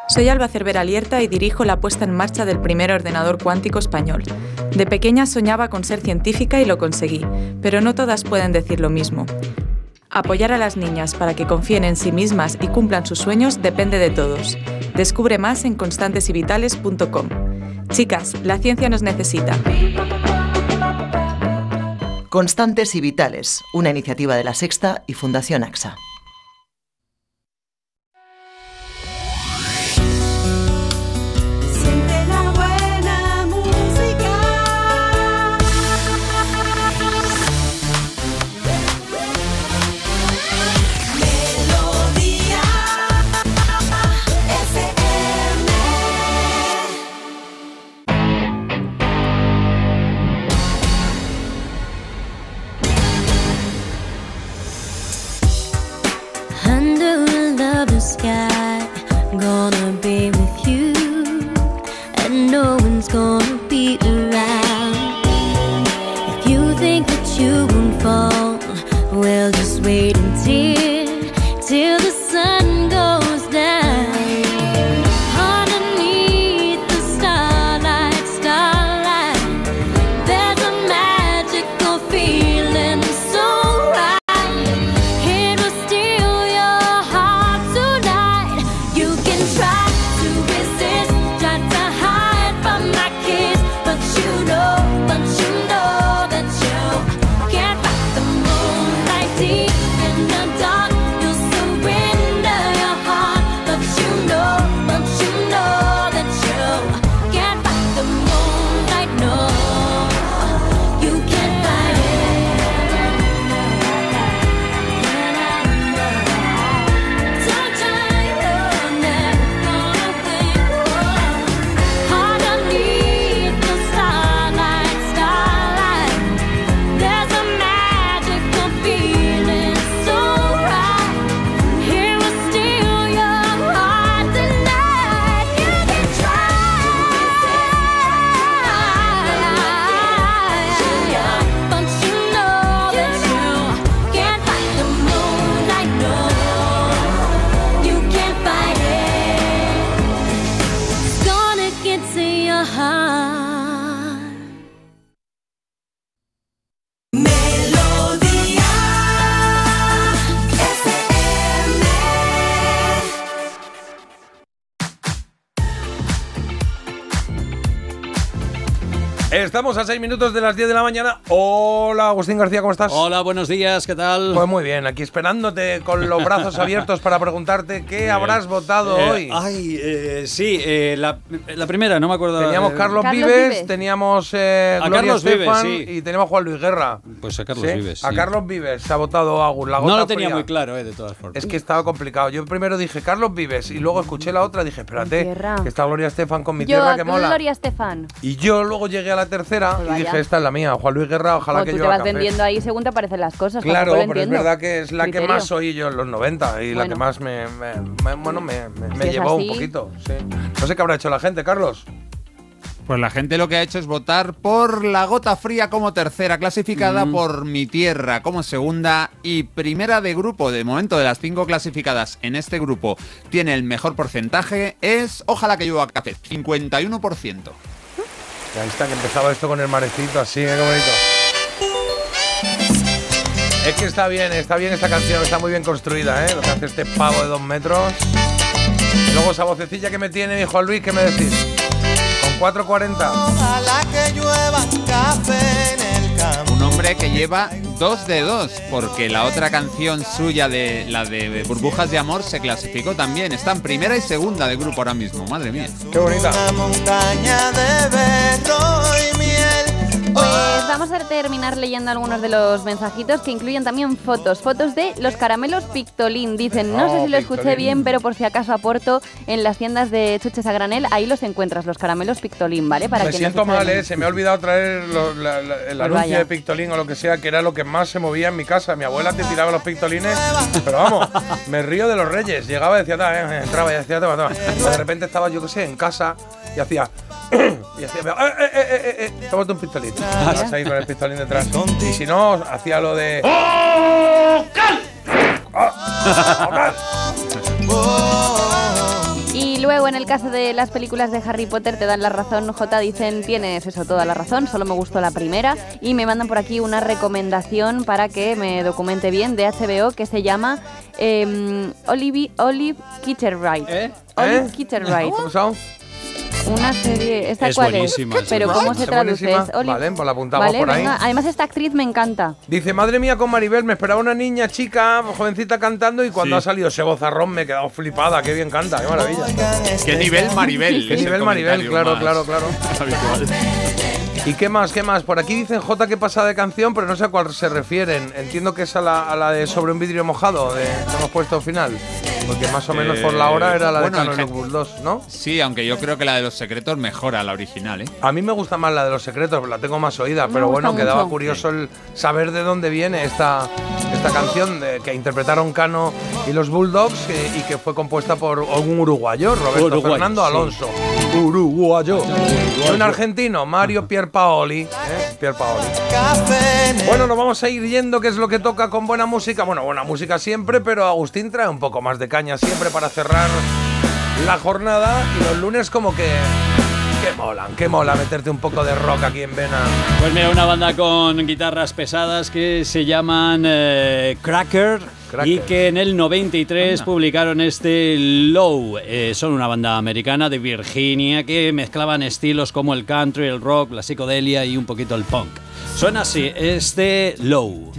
Soy Alba Cervera Lierta y dirijo la puesta en marcha del primer ordenador cuántico español. De pequeña soñaba con ser científica y lo conseguí, pero no todas pueden decir lo mismo. Apoyar a las niñas para que confíen en sí mismas y cumplan sus sueños depende de todos. Descubre más en constantesyvitales.com. Chicas, la ciencia nos necesita. Constantes y Vitales, una iniciativa de la Sexta y Fundación AXA. Estamos a 6 minutos de las 10 de la mañana. Hola, Agustín García, ¿cómo estás? Hola, buenos días, ¿qué tal? Pues muy bien, aquí esperándote con los brazos abiertos para preguntarte qué habrás votado Eh, hoy. Ay, eh, sí, eh, la, la primera, no me acuerdo. Teníamos Carlos, Carlos Vives, Vives. teníamos eh, A Gloria Carlos Vives, Estefan sí. y teníamos Juan Luis Guerra. Pues a Carlos ¿Sí? Vives. A. Carlos Vives se ha votado Agus, la No gota lo tenía fría. muy claro, eh, de todas formas. Es que estaba complicado. Yo primero dije Carlos Vives y luego escuché la otra y dije, espérate, que está Gloria Estefan con mi Yo, tierra que mola. Gloria Estefan. Y yo luego llegué a la tercera Pues y dije, esta es la mía, Juan Luis Guerra, ojalá O que tú yo te vas vendiendo ahí según te aparecen las cosas. Claro, pero es verdad que es la que más oí yo en los 90 y la que más me, me- me- bueno, me, Si llevó así. un poquito. sí. No sé qué habrá hecho la gente, Carlos. Pues la gente lo que ha hecho es votar por La Gota Fría como tercera, clasificada Mm. por Mi Tierra como segunda y primera de grupo. De momento, de las cinco clasificadas en este grupo, tiene el mejor porcentaje, es Ojalá que llueva café, 51%. Y ahí está, que empezaba esto con el marecito, así, ¿eh? qué bonito. Es que está bien, está bien esta canción, está muy bien construida, ¿eh? Lo que hace este pavo de dos metros. Luego esa vocecilla que me tiene mi Juan Luis, ¿qué me decís? Con 4.40. Ojalá que llueva café hombre que lleva dos de dos, porque la otra canción suya, de la de Burbujas de Amor, se clasificó también. Está en primera y segunda de grupo ahora mismo, madre mía. Qué bonita. Una montaña de berro y miel. Pues vamos a terminar leyendo algunos de los mensajitos que incluyen también fotos. Fotos de los caramelos Pictolín. Dicen, no sé Oh, si lo escuché Pictolín. bien, pero por si acaso aporto en las tiendas de chuches a granel, ahí los encuentras, los caramelos Pictolín, ¿vale? Para me siento mal, ¿eh? Se me ha olvidado traer lo- la- la- el Pues anuncio vaya. de Pictolín o lo que sea, que era lo que más se movía en mi casa. Mi abuela te tiraba los Pictolines, pero vamos, me río de los reyes. Llegaba y decía, "Ta, eh", entraba y decía, toma, toma. De repente estaba, yo qué sé, en casa y hacía... [clears throat] y hacía, eh, eh, eh, eh, eh, tómate un pistolín. Ahí con el pistolín detrás. Y si no, hacía lo de... Y luego en el caso de las películas de Harry Potter te dan la razón, J dicen tienes eso toda la razón, solo me gustó la primera y me mandan por aquí una recomendación para que me documente bien de HBO que se llama eh, Olive, Olive Kitterwright. Olive ¿Eh? Kitterwright. ¿Cómo llama? Una serie, ¿esta Es cuál buenísima, es? Pero. ¿cómo se traduce? Vale, pues la apuntamos Vale, por ahí. venga. Además esta actriz me encanta. Dice, madre mía, con Maribel, me esperaba una niña chica, jovencita cantando y cuando Sí. ha salido ese vozarrón me he quedado flipada, qué bien canta, qué maravilla. ¿Qué nivel Maribel? ¿Qué el nivel Maribel? Claro, más claro, claro. ¿Y qué más? ¿Qué más? Por aquí dicen J que pasa de canción, pero no sé a cuál se refieren. Entiendo que es a la, a la de Sobre un vidrio mojado, de, que hemos puesto final. Porque más o menos por la hora era la Eh, bueno, de Canon gen- Lookbook 2, ¿no? Sí, aunque yo creo que la de los secretos mejora la original, ¿eh? A mí me gusta más la de los secretos, la tengo más oída, Me pero bueno, quedaba mucho. curioso el saber de dónde viene esta, esta canción de- que interpretaron Cano y los Bulldogs eh, y que fue compuesta por un uruguayo, Roberto Uruguayo, Fernando sí. Alonso. Uruguayo. Y un argentino, Mario Pierpaoli. ¿eh? Pierpaoli. Bueno, nos vamos a ir yendo, que es lo que toca con buena música. Bueno, buena música siempre, pero Agustín trae un poco más de caña siempre para cerrar la jornada. Y los lunes como que... Que molan, que mola meterte un poco de rock aquí en Vena. Pues mira, una banda con guitarras pesadas que se llaman eh, Cracker, y que en el 93 publicaron este Low. Eh, son una banda americana de Virginia que mezclaban estilos como el country, el rock, la psicodelia y un poquito el punk. Suena así, este Low.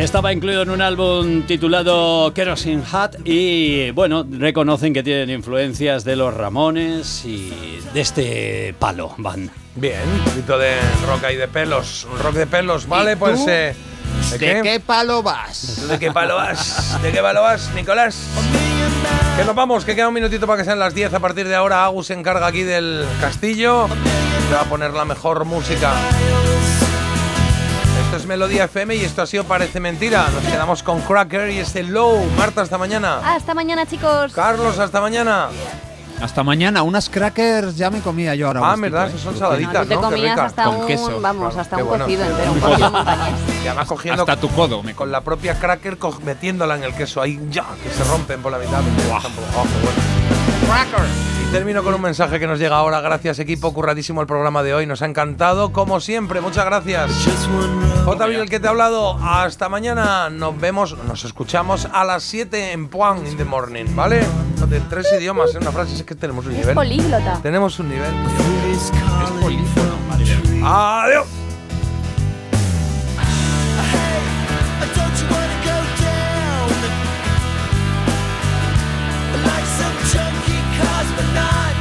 Estaba incluido en un álbum titulado Kerosene Hat y bueno, reconocen que tienen influencias de los Ramones y de este palo van. Bien, un poquito de rock ahí de pelos. Un rock de pelos, ¿vale? Pues. tú? eh, ¿De qué palo vas? ¿De qué palo vas? ¿De qué palo vas, Nicolás? Que nos vamos, que queda un minutito para que sean las 10. A partir de ahora, Agus se encarga aquí del castillo. Le va a poner la mejor música. Esto es Melodía FM y esto ha sido Parece Mentira. Nos quedamos con Cracker y este Low. Marta, hasta mañana. Hasta mañana, chicos. Carlos, hasta mañana. Hasta mañana, unas crackers ya me comía yo ahora. Ah, verdad, ¿eh? esas son saladitas, ¿no? Comías rica. hasta Con un, queso. vamos, hasta Qué un bueno. cocido entero, un cocido montañés. Y además cogiendo Hasta tu codo me con la propia cracker metiéndola en el queso ahí ya que se rompen por la mitad. Oh, qué bueno. Y termino con un mensaje que nos llega ahora. Gracias equipo, curradísimo el programa de hoy. Nos ha encantado como siempre. Muchas gracias. J. el que te ha hablado. Hasta mañana. Nos vemos, nos escuchamos a las 7 en Point in the morning, ¿vale? De tres idiomas en una frase es que tenemos un Es nivel. políglota. Tenemos un nivel. Es polífono. Adiós. was, but not.